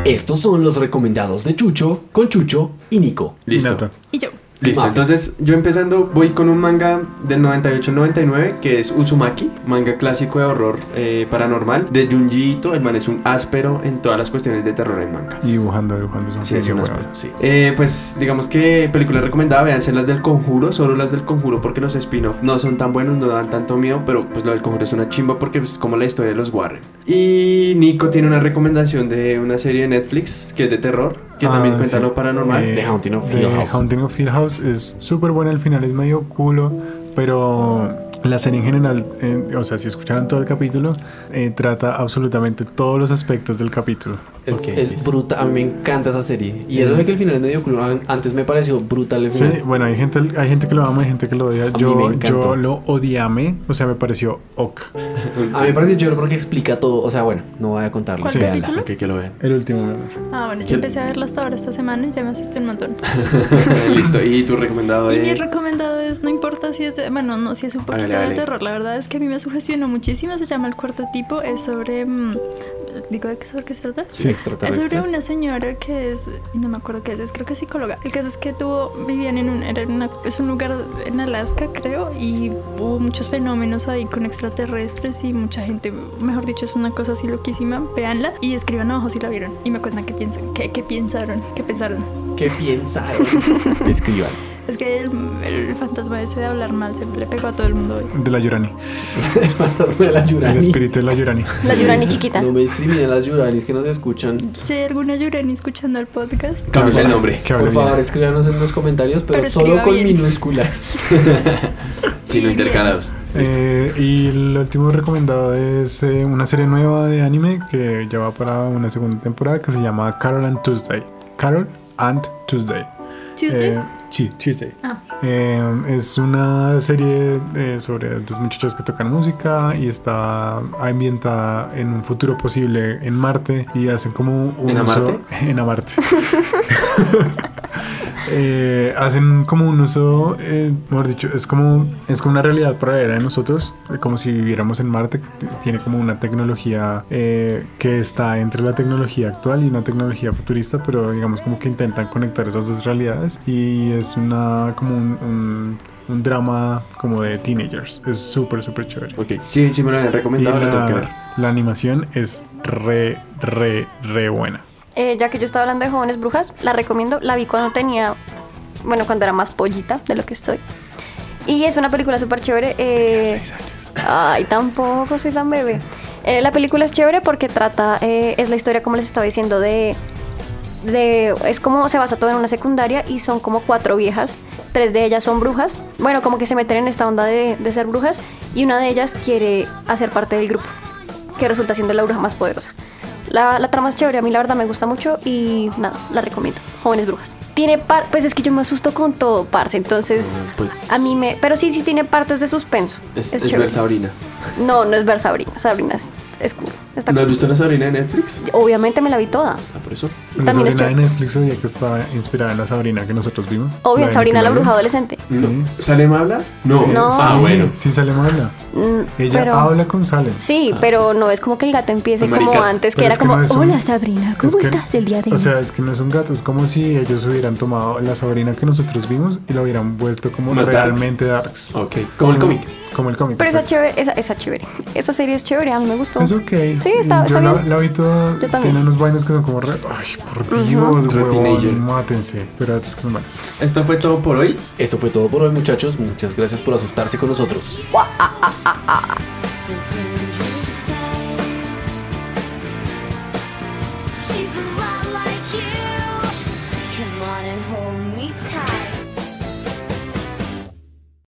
Estos son los recomendados de Chucho con Chucho y Nico. Listo. Y yo. Listo, entonces yo empezando voy con un manga del 98-99 que es Uzumaki, manga clásico de horror eh, paranormal de Junji Ito. El man es un áspero en todas las cuestiones de terror en manga. Y dibujando, dibujando. Es un Sí, es un áspero, sí. Eh, pues digamos que película recomendada, véanse las del conjuro, solo las del conjuro porque los spin-off no son tan buenos, no dan tanto miedo, pero pues lo del conjuro es una chimba porque es como la historia de los Warren. Y Nico tiene una recomendación de una serie de Netflix que es de terror, que Ah, también cuenta sí. lo paranormal. Eh, The Haunting of Hill The House. Haunting of Hill House es súper buena, al final es medio culo, pero la serie en general, eh, o sea, si escucharon todo el capítulo, eh, trata absolutamente todos los aspectos del capítulo. Es, Ok, es bruta, a mí me encanta esa serie. Y eso de que el final es medio culo, an- antes me pareció brutal el Sí, final. bueno, hay gente, hay gente que lo ama, hay gente que lo odia. Yo, yo lo odiame, o sea, me pareció ok. A mí me pareció chévere porque explica todo. O sea, bueno, no voy a contarlo. ¿Cuál véanla. capítulo? Que lo vean. El último. Ah, bueno, yo ¿Qué- empecé a verla hasta ahora esta semana y ya me asusté un montón. Listo, y tu recomendado Y de... mi recomendado es, no importa si es de, bueno, no, si es un poquito De terror, la verdad es que a mí me sugestionó muchísimo, se llama El Cuarto Tipo, es sobre, mm, digo, ¿de qué, sobre qué se trata? Sí, Es sobre una señora que es, no me acuerdo qué es, es creo que es psicóloga. El caso es que tuvo, vivían en un, era en una- es un lugar en Alaska, creo, y hubo muchos fenómenos ahí con extraterrestres y mucha gente, mejor dicho, es una cosa así loquísima. Véanla y escriban abajo si la vieron y me cuentan qué piensan, qué, qué pensaron, qué pensaron. ¿Qué piensaron? Escriban. Es que el, el fantasma ese de hablar mal se le pegó a todo el mundo hoy. De la Yurani. El fantasma de la El Yurani. espíritu de la Yurani. La Yurani chiquita. No me discriminen las Yuranis que nos escuchan. Si hay alguna Yurani escuchando el podcast, Cambies el nombre. Por favor, escríbanos en los comentarios, pero, Pero solo con bien. minúsculas. Sino intercalados. Eh, y el último recomendado es eh, una serie nueva de anime que ya va para una segunda temporada que se llama Carol and Tuesday. Carol and Tuesday. Tuesday. Eh, sí, Tuesday. Ah. Eh, es una serie eh, sobre dos muchachos que tocan música y está ambientada en un futuro posible en Marte y hacen como un ¿En uso Amarte? en Amarte. Eh, hacen como un uso, eh, mejor dicho, es como, es como una realidad paralela de nosotros, eh, como si viviéramos en Marte, que tiene como una tecnología eh, que está entre la tecnología actual y una tecnología futurista, pero digamos como que intentan conectar esas dos realidades y es una como un, un- un drama como de teenagers, es súper, súper chévere. Ok, sí, sí me lo Y recomendado, lo tengo que ver. la, la animación es re, re, re buena. Eh, ya que yo estaba hablando de jóvenes brujas, la recomiendo. La vi cuando tenía, bueno, cuando era más pollita de lo que estoy. Y es una película súper chévere. eh, ay, tampoco soy tan bebé. Eh, la película es chévere porque trata, eh, es la historia, como les estaba diciendo, de, de. Es como se basa todo en una secundaria y son como cuatro viejas. Tres de ellas son brujas. Bueno, como que se meten en esta onda de, de ser brujas. Y una de ellas quiere hacer parte del grupo, que resulta siendo la bruja más poderosa. La, la trama es chévere, a mí la verdad me gusta mucho y nada, la recomiendo. Jóvenes brujas. Tiene par, pues es que yo me asusto con todo, parce, entonces pues- a mí me, pero sí, sí tiene partes de suspenso. Es, Es, es ver Sabrina. No, no es ver Sabrina, Sabrina es, es cool. Está ¿No has visto la Sabrina de Netflix? Obviamente me la vi toda. Ah, por eso. La También es Sabrina de. Netflix sabía que estaba inspirada en la Sabrina que nosotros vimos. Obvio, de Sabrina la bruja adolescente. Sí. ¿Salem habla? No. No. Ah, Sí, bueno. Sí, Salem habla. Mm, Ella pero- habla con Salem. Sí, pero no es como que el gato empiece como antes, que era como, no un- hola Sabrina, ¿cómo Es que- estás el día de hoy? O sea, es que no es un gato, es como si ellos hubieran tomado la Sabrina que nosotros vimos y la hubieran vuelto como Más realmente darks. Ok. Como el cómic. Como el cómic. pero esa chévere, esa, esa chévere. Esa serie es chévere, a mí me gustó. Es ok. Sí, está- Yo está la, bien. la vi toda. Yo también. Tiene unos vainos que son como re. Ay, por Dios, Re huevón, teenager. mátense. Pero hay otros que son buenos. Esto fue todo por hoy. Esto fue todo por hoy, muchachos. Muchas gracias por asustarse con nosotros. The day